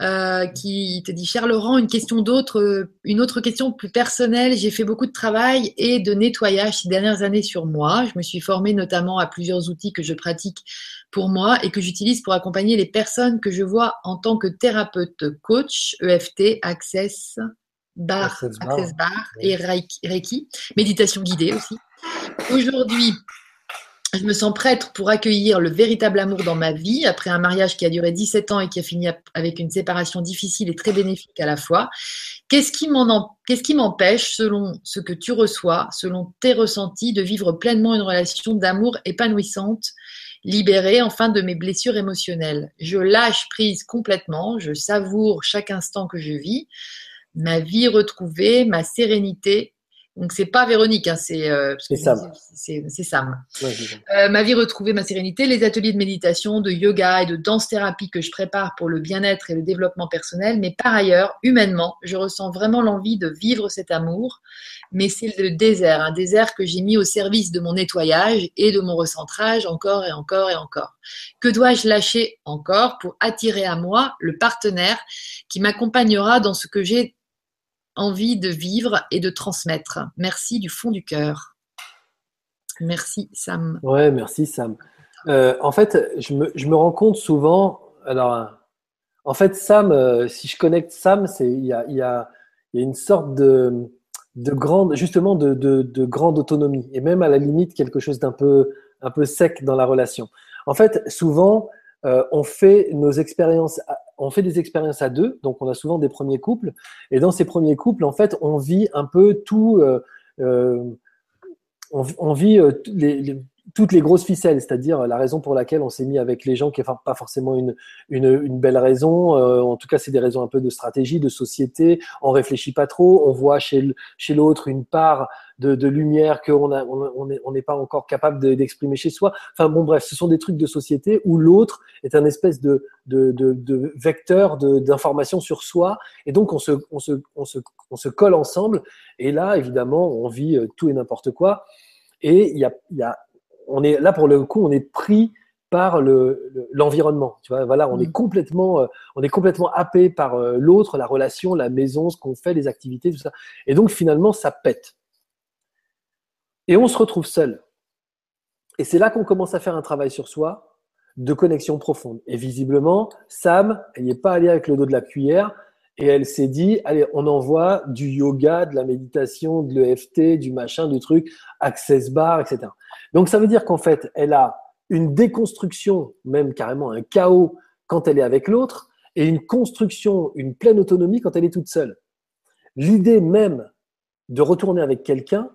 euh, qui te dit Cher Laurent, une question d'autre, une autre question plus personnelle. J'ai fait beaucoup de travail et de nettoyage ces dernières années sur moi. Je me suis formée notamment à plusieurs outils que je pratique pour moi et que j'utilise pour accompagner les personnes que je vois en tant que thérapeute coach, EFT, Access, Bar, Access Bar, et Reiki, méditation guidée aussi. Aujourd'hui, je me sens prête pour accueillir le véritable amour dans ma vie après un mariage qui a duré 17 ans et qui a fini avec une séparation difficile et très bénéfique à la fois. Qu'est-ce qui m'empêche, selon ce que tu reçois, selon tes ressentis, de vivre pleinement une relation d'amour épanouissante, libérée enfin de mes blessures émotionnelles. Je lâche prise complètement, je savoure chaque instant que je vis, ma vie retrouvée, ma sérénité donc c'est pas Véronique, hein, c'est euh, Sam. C'est Sam. Euh, ma vie retrouvée, ma sérénité, les ateliers de méditation, de yoga et de danse-thérapie que je prépare pour le bien-être et le développement personnel. Mais par ailleurs, humainement, je ressens vraiment l'envie de vivre cet amour. Mais c'est le désert, un désert que j'ai mis au service de mon nettoyage et de mon recentrage encore et encore et encore. Que dois-je lâcher encore pour attirer à moi le partenaire qui m'accompagnera dans ce que j'ai envie de vivre et de transmettre. Merci du fond du cœur. Merci Sam. Ouais, merci Sam. Euh, en fait, je me, rends compte souvent, alors, en fait, Sam, euh, si je connecte Sam, il y a, y, a, une sorte de, de grande, justement, de, de, grande autonomie et même à la limite quelque chose d'un peu, un peu sec dans la relation. En fait, souvent, euh, on fait nos expériences on fait des expériences à deux, donc on a souvent des premiers couples. Et dans ces premiers couples, en fait, on vit un peu tout. Euh, euh, on, vit euh, toutes les grosses ficelles, c'est-à-dire la raison pour laquelle on s'est mis avec les gens qui n'est pas forcément une, une, belle raison. en tout cas, c'est des raisons un peu de stratégie, de société. On réfléchit pas trop. On voit chez, l'autre une part de, lumière qu'on on n'est pas encore capable d'exprimer chez soi. Enfin bon, bref, ce sont des trucs de société où l'autre est un espèce de, de, de vecteur d'information sur soi. Et donc, on se, on, se, on, se, on se colle ensemble. Et là, évidemment, on vit euh, tout et n'importe quoi. Et il y a, on est là pour le coup, on est pris par l'environnement. tu vois, voilà, on est complètement, euh, on est complètement happé par euh, l'autre, la relation, la maison, ce qu'on fait, les activités, tout ça. Et donc finalement, ça pète. Et on se retrouve seul. Et c'est là qu'on commence à faire un travail sur soi de connexion profonde. Et visiblement, Sam, elle n'est pas allée avec le dos de la cuillère et elle s'est dit, allez, on envoie du yoga, de la méditation, de l'EFT, du machin, du truc, access bar, etc. Donc ça veut dire qu'en fait, elle a une déconstruction, même carrément un chaos quand elle est avec l'autre, et une construction, une pleine autonomie quand elle est toute seule. L'idée même de retourner avec quelqu'un,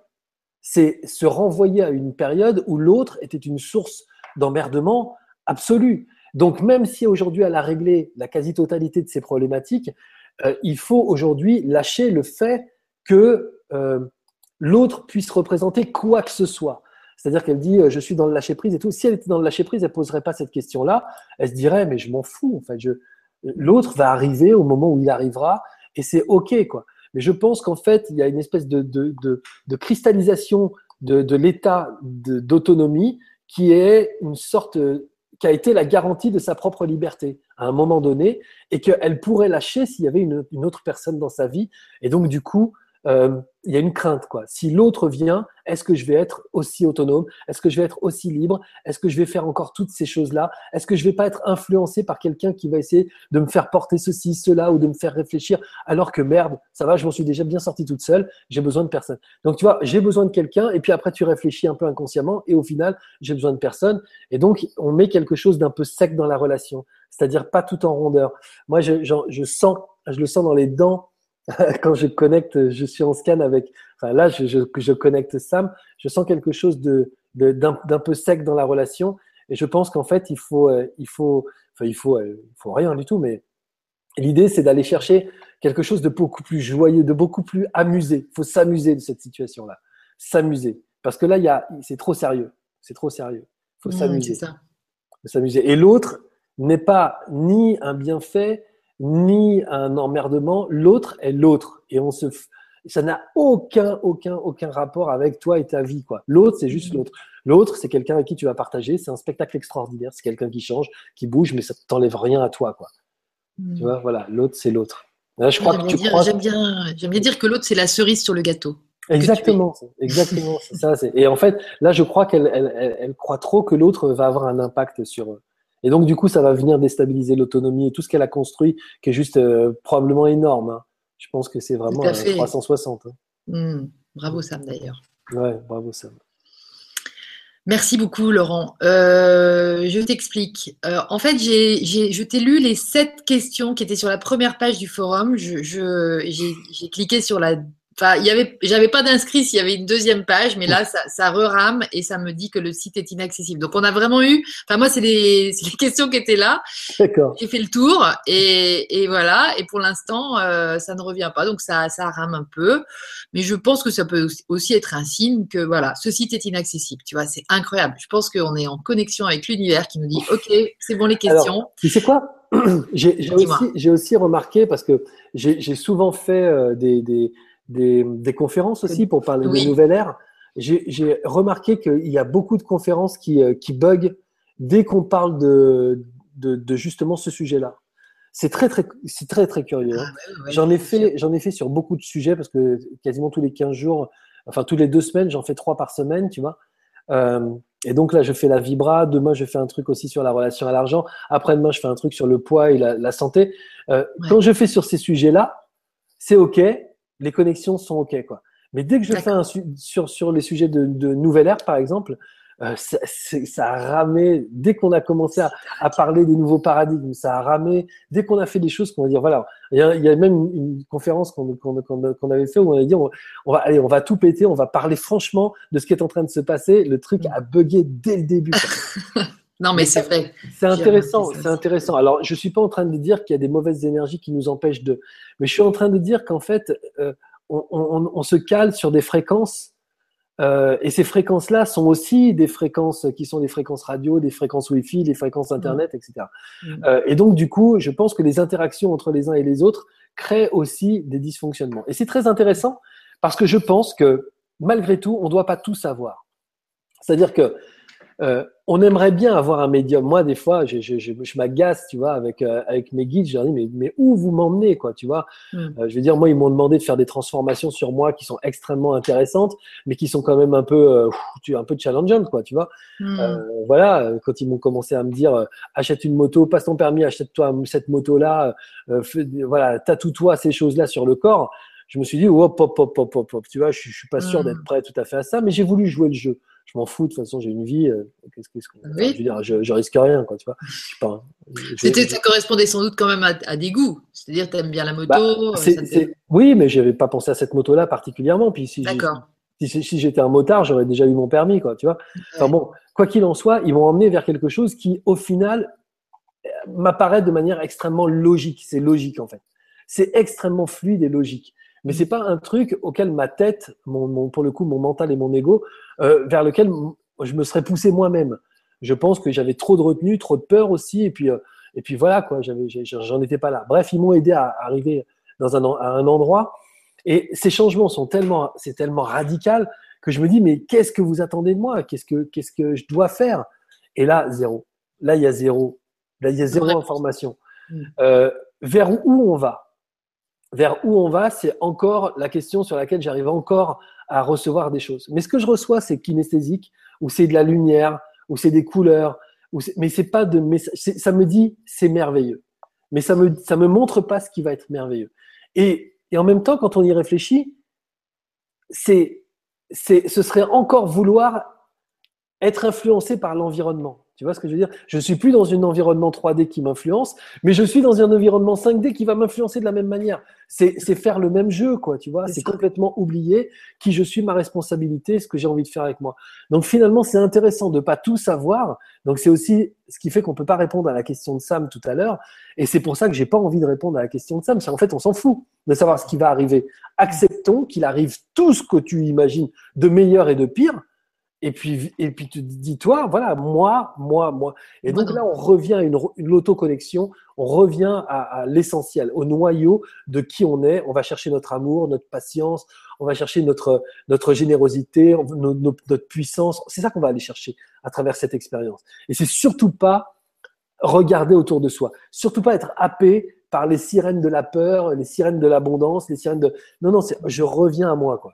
c'est se renvoyer à une période où l'autre était une source d'emmerdement absolu. Donc même si aujourd'hui elle a réglé la quasi-totalité de ses problématiques, euh, il faut aujourd'hui lâcher le fait que euh, l'autre puisse représenter quoi que ce soit. C'est-à-dire qu'elle dit euh, je suis dans le lâcher prise et tout. Si elle était dans le lâcher prise, elle poserait pas cette question-là. Elle se dirait mais je m'en fous. En l'autre va arriver au moment où il arrivera et c'est ok quoi. Mais je pense qu'en fait, il y a une espèce de, cristallisation de, l'état d'autonomie qui est une sorte, qui a été la garantie de sa propre liberté à un moment donné et qu'elle pourrait lâcher s'il y avait une, une, autre personne dans sa vie. Et donc, du coup, euh, il y a une crainte. Quoi. Si l'autre vient, est-ce que je vais être aussi autonome? Est-ce que je vais être aussi libre? Est-ce que je vais faire encore toutes ces choses-là? Est-ce que je vais pas être influencé par quelqu'un qui va essayer de me faire porter ceci, cela ou de me faire réfléchir? Alors que merde, ça va, je m'en suis déjà bien sorti toute seule, j'ai besoin de personne. Donc tu vois, j'ai besoin de quelqu'un et puis après tu réfléchis un peu inconsciemment et au final, j'ai besoin de personne et donc on met quelque chose d'un peu sec dans la relation, c'est-à-dire pas tout en rondeur. Moi, je, je sens, je le sens dans les dents quand je connecte, je suis en scan avec, enfin là, je, je, je connecte Sam, je sens quelque chose de, d'un, peu sec dans la relation. Et je pense qu'en fait, il faut, euh, il faut, enfin, il faut, euh, il faut rien du tout, mais l'idée, c'est d'aller chercher quelque chose de beaucoup plus joyeux, de beaucoup plus amusé. Il faut s'amuser de cette situation-là. S'amuser. Parce que là, il y a, c'est trop sérieux. C'est trop sérieux. Il faut mmh, s'amuser. S'amuser. Et l'autre n'est pas ni un bienfait, ni un emmerdement. L'autre est l'autre. Et on se, ça n'a aucun, aucun, aucun rapport avec toi et ta vie, quoi. L'autre, c'est juste l'autre. L'autre, c'est quelqu'un avec qui tu vas partager. C'est un spectacle extraordinaire. C'est quelqu'un qui change, qui bouge, mais ça t'enlève rien à toi, quoi. Tu vois, voilà. L'autre, c'est l'autre. je crois que tu crois... J'aime bien, j'aime bien dire que l'autre, c'est la cerise sur le gâteau. Exactement, exactement, c'est ça. Et en fait, là, je crois qu'elle elle, elle, croit trop que l'autre va avoir un impact sur eux. Et donc, du coup, ça va venir déstabiliser l'autonomie et tout ce qu'elle a construit, qui est juste euh, probablement énorme. Hein. Je pense que c'est vraiment 360. Hein. Mmh. Bravo Sam d'ailleurs. Ouais, bravo Sam. Merci beaucoup Laurent. Euh, je t'explique. Euh, en fait, j'ai, je t'ai lu les sept questions qui étaient sur la première page du forum. Je, j'ai cliqué sur la Enfin, il y avait, j'avais pas d'inscrit s'il y avait une deuxième page, mais là, ça, ça rerame et ça me dit que le site est inaccessible. Donc, on a vraiment eu, enfin, moi, c'est les, les questions qui étaient là. D'accord. J'ai fait le tour et, et voilà. Et pour l'instant, euh, ça ne revient pas. Donc, ça, ça rame un peu. Mais je pense que ça peut aussi être un signe que, voilà, ce site est inaccessible. Tu vois, c'est incroyable. Je pense qu'on est en connexion avec l'univers qui nous dit, OK, c'est bon les questions. Alors, tu sais quoi? j'ai aussi, aussi, remarqué parce que j'ai souvent fait euh, des, des des, conférences aussi pour parler de nouvelle ère. J'ai remarqué qu'il y a beaucoup de conférences qui, euh, qui bug dès qu'on parle de, de, justement ce sujet-là. C'est très très c'est très très curieux. Hein. Ah, j'en ai fait j'en ai fait sur beaucoup de sujets parce que quasiment tous les 15 jours, enfin tous les deux semaines, j'en fais trois par semaine, tu vois. Euh, et donc là, je fais la vibra. Demain, je fais un truc aussi sur la relation à l'argent. Après-demain, je fais un truc sur le poids et la, santé. Euh, quand je fais sur ces sujets-là, c'est ok les connexions sont OK. Quoi. Mais dès que je fais un sur, sur les sujets de, de nouvelle ère, par exemple, euh, ça, ça, a ramé, dès qu'on a commencé à, à, parler des nouveaux paradigmes, ça a ramé, dès qu'on a fait des choses qu'on va dire, voilà, il y a, il y a même une, conférence qu'on qu'on avait fait où on a dit, on, va, allez, on va tout péter, on va parler franchement de ce qui est en train de se passer. Le truc a bugué dès le début. non, mais c'est vrai. C'est intéressant, c'est intéressant. Alors, je suis pas en train de dire qu'il y a des mauvaises énergies qui nous empêchent de, mais je suis en train de dire qu'en fait, euh, on, on, on, se cale sur des fréquences euh, et ces fréquences-là sont aussi des fréquences qui sont des fréquences radio, des fréquences Wi-Fi, des fréquences Internet, etc. Mm. Euh, et donc, du coup, je pense que les interactions entre les uns et les autres créent aussi des dysfonctionnements. Et c'est très intéressant parce que je pense que malgré tout, on ne doit pas tout savoir. C'est-à-dire que euh, on aimerait bien avoir un médium. Moi, des fois, je, je, je, je m'agace, tu vois, avec euh, avec mes guides. Je leur dis, mais, mais où vous m'emmenez, quoi, tu vois? Hmm. euh, Je veux dire, moi, ils m'ont demandé de faire des transformations sur moi qui sont extrêmement intéressantes, mais qui sont quand même un peu, tu un peu challengeantes, quoi, tu vois? Hmm. Voilà, quand ils m'ont commencé à me dire, achète une moto, passe ton permis, achète-toi cette moto-là, voilà, tatoue-toi ces choses-là sur le corps. Je me suis dit, hop, hop, hop, hop, hop, tu vois, je, je suis pas sûr hmm. d'être prêt tout à fait à ça, mais j'ai voulu jouer le jeu je m'en fous, de toute façon, j'ai une vie. Euh, qu'est-ce que je veux dire, je, risque rien, quoi, tu vois. Pas, ça correspondait sans doute quand même à, des goûts. C'est-à-dire, tu aimes bien la moto. Bah, euh, oui, mais je n'avais pas pensé à cette moto-là particulièrement. Puis si, si, si j'étais un motard, j'aurais déjà eu mon permis, quoi, tu vois. Enfin bon, quoi qu'il en soit, ils m'ont emmené vers quelque chose qui, au final, euh, m'apparaît de manière extrêmement logique. C'est logique, en fait. C'est extrêmement fluide et logique mais c'est pas un truc auquel ma tête, mon, pour le coup, mon mental et mon ego, euh, vers lequel je me serais poussé moi-même. Je pense que j'avais trop de retenue, trop de peur aussi, et puis, euh, et puis voilà quoi, j'en étais pas là. Bref, ils m'ont aidé à arriver dans un, à un endroit, et ces changements sont tellement, c'est tellement radical que je me dis mais qu'est-ce que vous attendez de moi? Qu'est-ce que, qu'est-ce que je dois faire? Et là, zéro. Là, il y a zéro. Là, il y a zéro information. Mm. Euh, vers où on va? Vers où on va, c'est encore la question sur laquelle j'arrive encore à recevoir des choses. Mais ce que je reçois, c'est kinesthésique, ou c'est de la lumière, ou c'est des couleurs, ou mais c'est pas de, mais ça me dit c'est merveilleux, mais ça me me montre pas ce qui va être merveilleux. Et, en même temps, quand on y réfléchit, c'est ce serait encore vouloir être influencé par l'environnement. Tu vois ce que je veux dire? Je suis plus dans un environnement 3D qui m'influence, mais je suis dans un environnement 5D qui va m'influencer de la même manière. C'est faire le même jeu, quoi. Tu vois C'est complètement oublier qui je suis, ma responsabilité, ce que j'ai envie de faire avec moi. Donc finalement, c'est intéressant de pas tout savoir. Donc c'est aussi ce qui fait qu'on peut pas répondre à la question de Sam tout à l'heure. Et c'est pour ça que j'ai pas envie de répondre à la question de Sam. C'est en fait, on s'en fout de savoir ce qui va arriver. Acceptons qu'il arrive tout ce que tu imagines de meilleur et de pire et puis, et puis tu dis, toi, voilà, moi, moi, moi. Et donc là, on revient à une, une auto-connexion, on revient à, l'essentiel, au noyau de qui on est. On va chercher notre amour, notre patience, on va chercher notre, notre générosité, notre puissance. C'est ça qu'on va aller chercher à travers cette expérience. Et c'est surtout pas regarder autour de soi, surtout pas être happé par les sirènes de la peur, les sirènes de l'abondance, les sirènes de. Non, non, je reviens à moi, quoi.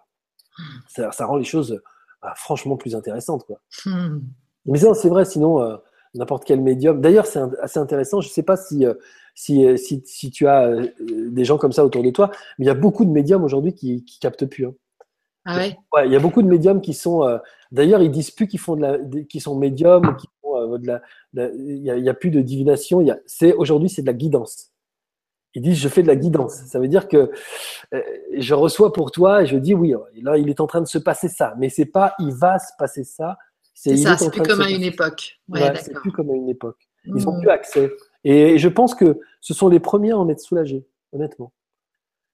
Ça, ça rend les choses bah, franchement plus intéressantes, quoi. Hmm. Mais c'est vrai, sinon. Euh, n'importe quel médium. D'ailleurs, c'est assez intéressant. Je ne sais pas si, euh, si, si, si, tu as euh, des gens comme ça autour de toi, mais il y a beaucoup de médiums aujourd'hui qui, qui captent plus. Hein. Ah ouais? ouais. Il y a beaucoup de médiums qui sont. D'ailleurs, ils disent plus qu'ils font de la, qui sont médiums, qui font de la. il n'y a, a, plus de divination. C'est aujourd'hui, c'est de la guidance. Ils disent je fais de la guidance. Ça veut dire que euh, je reçois pour toi et je dis oui, là il est en train de se passer ça, mais c'est pas il va se passer ça. C'est ça, c'est plus comme à une époque. C'est plus comme à une époque. Ils n'ont hmm. plus accès. Et je pense que ce sont les premiers à en être soulagés, honnêtement.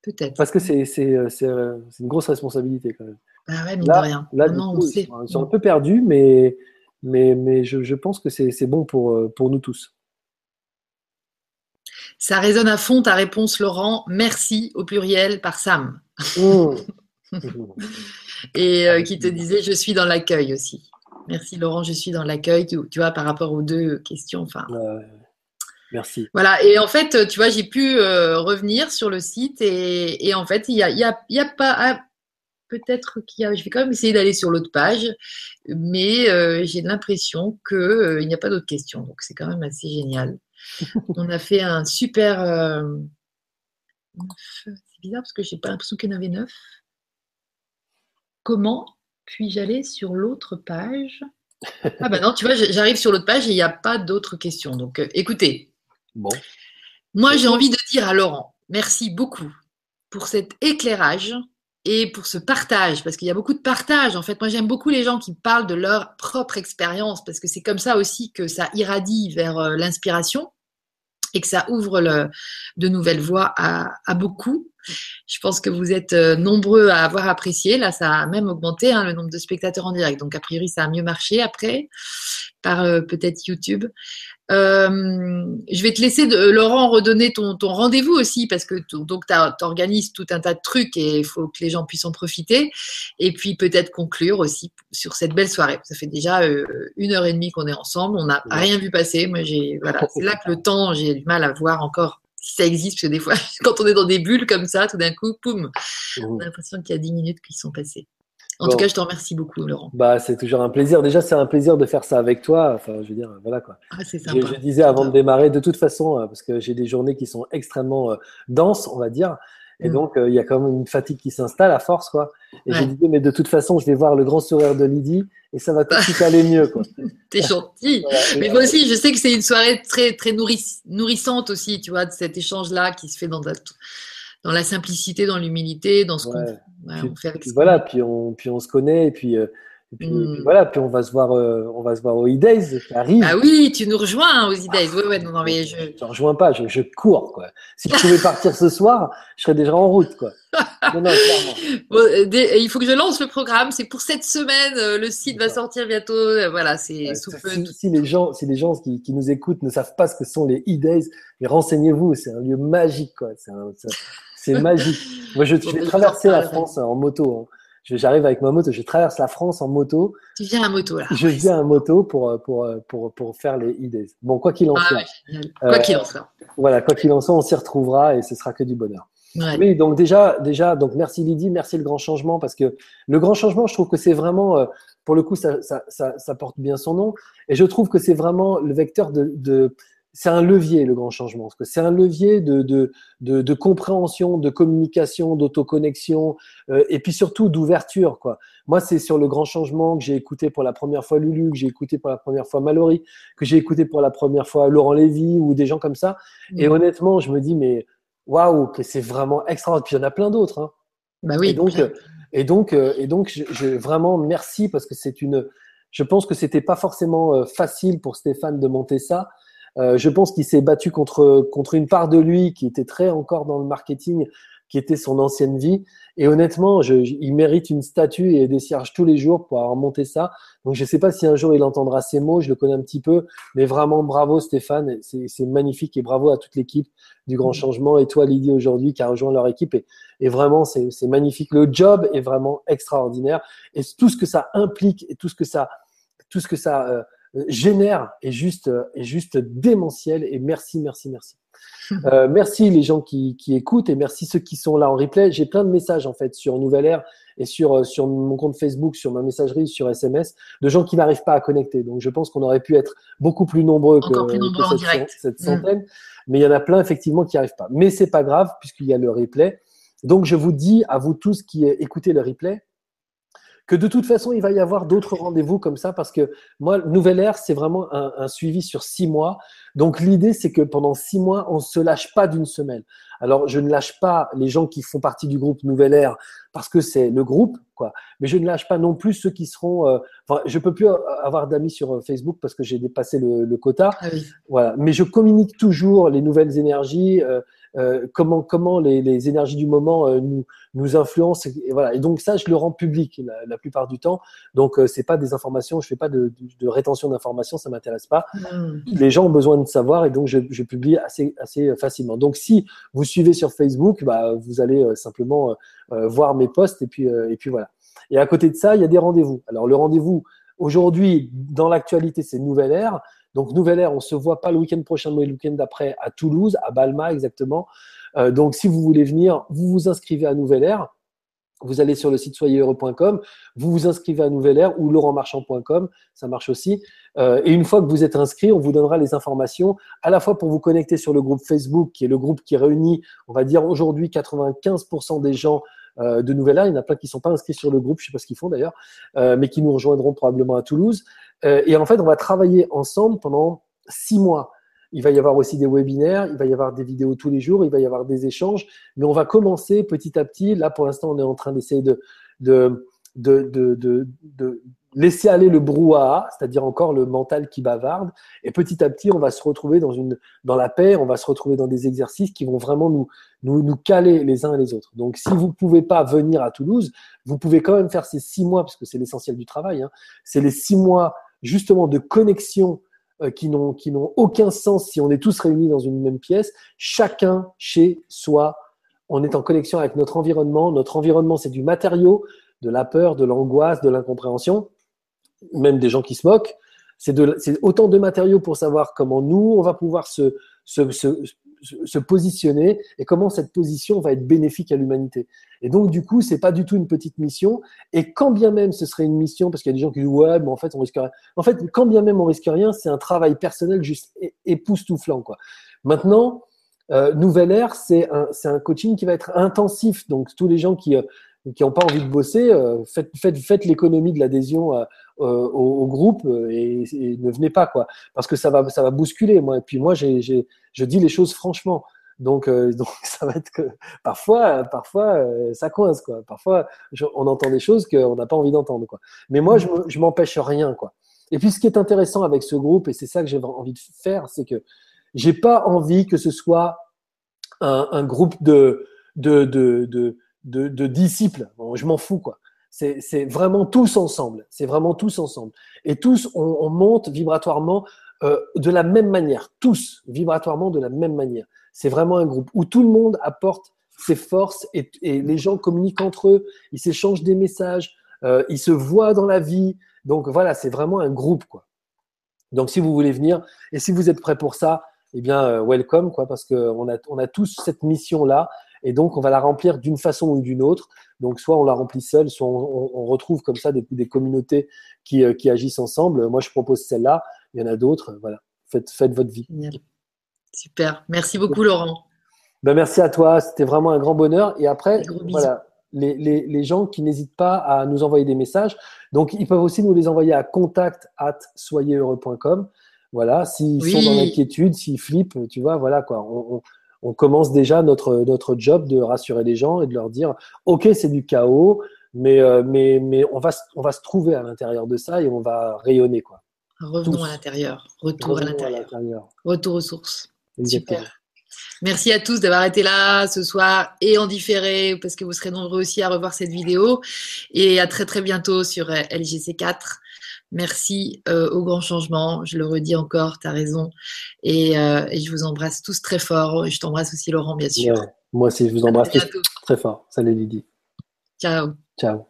Peut-être. Parce que c'est euh, euh, une grosse responsabilité quand même. Bah ouais, mine là, de rien. Là, non, on. Ils sont un peu perdus, mais, mais, mais je, je pense que c'est bon pour, pour nous tous. Ça résonne à fond ta réponse, Laurent. Merci au pluriel par Sam. Mmh. Et euh, qui te disait Je suis dans l'accueil aussi. Merci Laurent, je suis dans l'accueil. Tu, vois, par rapport aux deux questions. Enfin. merci. Voilà. Et en fait, tu vois, j'ai pu euh, revenir sur le site et, en fait, il n'y a, y a, y a, pas. Ah, peut-être qu'il y a. Je vais quand même essayer d'aller sur l'autre page, mais euh, j'ai l'impression qu'il n'y a pas d'autres questions. Donc, c'est quand même assez génial. on a fait un super. Euh, c'est bizarre parce que j'ai pas l'impression qu'il y en avait neuf. Comment puis-je aller sur l'autre page? Ah ben non, tu vois, j'arrive sur l'autre page et il n'y a pas d'autres questions. Donc euh, écoutez. Bon. Moi, j'ai envie de dire à Laurent, merci beaucoup pour cet éclairage et pour ce partage, parce qu'il y a beaucoup de partage. En fait, moi, j'aime beaucoup les gens qui parlent de leur propre expérience, parce que c'est comme ça aussi que ça irradie vers euh, l'inspiration et que ça ouvre de nouvelles voies à, à, beaucoup. Je pense que vous êtes euh, nombreux à avoir apprécié. Là, ça a même augmenté hein, le nombre de spectateurs en direct. Donc, a priori, ça a mieux marché après par euh, peut-être YouTube. Euh, je vais te laisser, de, Laurent, redonner ton, ton rendez-vous aussi parce que donc tu organises tout un tas de trucs et il faut que les gens puissent en profiter. Et puis peut-être conclure aussi sur cette belle soirée. Ça fait déjà euh, une heure et demie qu'on est ensemble. On n'a rien vu passer. Moi, j'ai voilà, c'est là que le temps, j'ai du mal à voir encore si ça existe parce que des fois, quand on est dans des bulles comme ça, tout d'un coup, poum, on a l'impression qu'il y a dix minutes qui sont passées. En tout cas, je te remercie beaucoup, Laurent. Bah, c'est toujours un plaisir. Déjà, c'est un plaisir de faire ça avec toi. Enfin, je veux dire, voilà quoi. Ah, c'est sympa. Je, disais avant de démarrer, de toute façon, euh, parce que j'ai des journées qui sont extrêmement euh, denses, on va dire. Et mm. donc, euh, il y a quand même une fatigue qui s'installe à force, quoi. Et je disais, mais de toute façon, je vais voir le grand sourire de Lydie et ça va tout de suite aller mieux, quoi. T'es gentil. mais moi aussi, je sais que c'est une soirée très, très nourrissante aussi, tu vois, de cet échange-là qui se fait dans, dans la simplicité, dans l'humilité, dans ce qu'on voilà, puis on, puis on se connaît, et puis, euh, hmm. voilà, puis on va se voir, euh, on va se voir aux E-Days. Ah oui, tu nous rejoins hein, aux E-Days. Ouais, ouais, non, non, mais je. Je rejoins pas, je, je, cours, quoi. Si je pouvais partir ce soir, je serais déjà en route, quoi. Non, non, euh, il faut que je lance le programme. C'est pour cette semaine. Le site va sortir bientôt. Voilà, c'est sous Si, les gens, si les gens qui, qui, nous écoutent ne savent pas ce que sont les E-Days, renseignez-vous. C'est un lieu magique, quoi. C'est un, c'est magique. Moi, je, vais traverser la France en moto. Hein. J'arrive avec ma moto, je traverse la France en moto. Tu viens à moto là. Je viens à moto pour, pour, pour, pour faire les idées. Bon, quoi qu'il en ah soit. quoi qu'il en soit. Voilà, quoi qu'il en soit, on s'y retrouvera et ce sera que du bonheur. Oui, donc déjà, déjà, donc merci Lydie, merci le grand changement parce que le grand changement, je trouve que c'est vraiment, euh, pour le coup, ça, ça, ça, ça, porte bien son nom et je trouve que c'est vraiment le vecteur de, de c'est un levier, le grand changement. Parce que c'est un levier de, de, de, de, compréhension, de communication, d'autoconnexion, euh, et puis surtout d'ouverture. Quoi. Moi, c'est sur le grand changement que j'ai écouté pour la première fois Lulu, que j'ai écouté pour la première fois Mallory, que j'ai écouté pour la première fois Laurent Lévy ou des gens comme ça. Et mmh. honnêtement, je me dis, mais waouh, que c'est vraiment extraordinaire. Puis il y en a plein d'autres. Hein. Bah oui. Et donc, et donc, euh, et donc, je, je, vraiment merci parce que c'est une. Je pense que c'était pas forcément euh, facile pour Stéphane de monter ça. Euh, je pense qu'il s'est battu contre, contre une part de lui qui était très encore dans le marketing qui était son ancienne vie. Et honnêtement, je, il mérite une statue et des cierges tous les jours pour avoir monté ça. Donc je ne sais pas si un jour il entendra ces mots, je le connais un petit peu, mais vraiment bravo Stéphane, c'est magnifique et bravo à toute l'équipe du Grand Changement et toi Lydie aujourd'hui qui a rejoint leur équipe. Et, et vraiment, c'est magnifique. Le job est vraiment extraordinaire et tout ce que ça implique et tout ce que ça, tout ce que ça euh, génère est juste, est juste démentiel. Et merci, merci, merci. Euh, merci les gens qui, qui, écoutent et merci ceux qui sont là en replay. J'ai plein de messages en fait sur Nouvelle Air et sur, euh, sur mon compte Facebook, sur ma messagerie, sur SMS, de gens qui n'arrivent pas à connecter. Donc je pense qu'on aurait pu être beaucoup plus nombreux que, plus nombreux cette, cette, centaine, mais il y en a plein effectivement qui n'arrivent pas. Mais c'est pas grave puisqu'il y a le replay. Donc je vous dis à vous tous qui écoutez le replay, que de toute façon, il va y avoir d'autres rendez-vous comme ça parce que moi, Nouvelle Ère, c'est vraiment un, un, suivi sur six mois. Donc l'idée, c'est que pendant six mois, on ne se lâche pas d'une semaine. Alors, je ne lâche pas les gens qui font partie du groupe Nouvelle Ère parce que c'est le groupe, quoi. Mais je ne lâche pas non plus ceux qui seront. Euh, enfin, je peux plus avoir d'amis sur euh, Facebook parce que j'ai dépassé le, le quota. Ah oui. Voilà. Mais je communique toujours les nouvelles énergies. Euh, euh, comment comment les, les, énergies du moment euh, nous nous influencent et voilà. Et donc ça je le rends public la, la plupart du temps. Donc euh, c'est pas des informations je fais pas de, de, de rétention d'informations ça m'intéresse pas. Mm. les gens ont besoin de savoir et donc je, je, publie assez assez facilement. Donc si vous suivez sur Facebook bah vous allez euh, simplement voir mes posts et puis et puis voilà. Et à côté de ça il y a des rendez-vous. Alors le rendez-vous aujourd'hui dans l'actualité c'est nouvelle ère donc, Nouvelle Ère, on se voit pas le week-end prochain, mais le week-end d'après à Toulouse, à Balma exactement. Euh, donc, si vous voulez venir, vous vous inscrivez à Nouvelle Ère. Vous allez sur le site soyezheureux.com, vous vous inscrivez à Nouvelle Ère ou laurentmarchand.com, ça marche aussi. Euh, et une fois que vous êtes inscrit, on vous donnera les informations à la fois pour vous connecter sur le groupe Facebook, qui est le groupe qui réunit, on va dire aujourd'hui 95% des gens euh, de Nouvelle Ère. Il y en a plein qui ne sont pas inscrits sur le groupe, je ne sais pas ce qu'ils font d'ailleurs, euh, mais qui nous rejoindront probablement à Toulouse. Euh, et en fait, on va travailler ensemble pendant six mois. Il va y avoir aussi des webinaires, il va y avoir des vidéos tous les jours, il va y avoir des échanges, mais on va commencer petit à petit. Là, pour l'instant, on est en train d'essayer de, de, de, de, de, de laisser aller le brouhaha, c'est-à-dire encore le mental qui bavarde, et petit à petit, on va se retrouver dans, une, dans la paix, on va se retrouver dans des exercices qui vont vraiment nous, nous, caler les uns et les autres. Donc, si vous ne pouvez pas venir à Toulouse, vous pouvez quand même faire ces six mois, parce que c'est l'essentiel du travail, hein, c'est les six mois justement de connexion euh, qui n'ont aucun sens si on est tous réunis dans une même pièce, chacun chez soi. On est en connexion avec notre environnement. Notre environnement, c'est du matériau, de la peur, de l'angoisse, de l'incompréhension, même des gens qui se moquent. C'est autant de matériaux pour savoir comment nous, on va pouvoir se, positionner et comment cette position va être bénéfique à l'humanité. Et donc, du coup, c'est pas du tout une petite mission. Et quand bien même ce serait une mission, parce qu'il y a des gens qui disent ouais, mais en fait, on risque rien. En fait, quand bien même on risque rien, c'est un travail personnel juste époustouflant, quoi. Maintenant, euh, Nouvelle Ère, c'est un, coaching qui va être intensif. Donc, tous les gens qui euh, n'ont pas envie de bosser, euh, faites, faites, faites l'économie de l'adhésion euh, au, au, groupe et, et, ne venez pas quoi, parce que ça va ça va bousculer moi. Et puis moi, j'ai, je dis les choses franchement. Donc, euh, donc ça va être que parfois, parfois euh, ça coince quoi. Parfois, on entend des choses qu'on n'a pas envie d'entendre quoi. Mais moi, je, je m'empêche rien quoi. Et puis, ce qui est intéressant avec ce groupe, et c'est ça que j'ai envie de faire, c'est que j'ai pas envie que ce soit un, groupe de de, de, de disciples. Je m'en fous, quoi. C'est vraiment tous ensemble. C'est vraiment tous ensemble. Et tous, on, on monte vibratoirement euh, de la même manière. Tous, vibratoirement de la même manière. C'est vraiment un groupe où tout le monde apporte ses forces et, les gens communiquent entre eux. Ils s'échangent des messages. Euh, ils se voient dans la vie. Donc voilà, c'est vraiment un groupe, quoi. Donc si vous voulez venir et si vous êtes prêt pour ça, eh bien, euh, welcome, quoi, parce qu'on a, on a tous cette mission-là et donc, on va la remplir d'une façon ou d'une autre. Donc, soit on la remplit seul, soit on, on retrouve comme ça des, des communautés qui, euh, qui, agissent ensemble. Moi, je propose celle-là. Il y en a d'autres. Voilà. Faites, faites votre vie. Super. Merci beaucoup, Laurent. Ben, merci à toi. C'était vraiment un grand bonheur. Et après, voilà. Les, les, les, gens qui n'hésitent pas à nous envoyer des messages. Donc, ils peuvent aussi nous les envoyer à contact at soyezheureux.com. Voilà, s'ils oui. sont dans l'inquiétude, s'ils flippent, tu vois, voilà quoi. On, on, on commence déjà notre, notre job de rassurer les gens et de leur dire ok c'est du chaos mais, euh, mais, mais on, va, on va se trouver à l'intérieur de ça et on va rayonner quoi. Revenons Tous. à l'intérieur, retour Revenons à l'intérieur, retour aux sources. Exactement. Super. Merci à tous d'avoir été là ce soir et en différé parce que vous serez nombreux aussi à revoir cette vidéo. Et à très très bientôt sur euh, LGC4. Merci euh, au grand changement. Je le redis encore, tu as raison. Et, euh, et, je vous embrasse tous très fort. Je t'embrasse aussi Laurent, bien sûr. moi aussi, je vous embrasse très fort. Salut Lydie. Ciao. Ciao.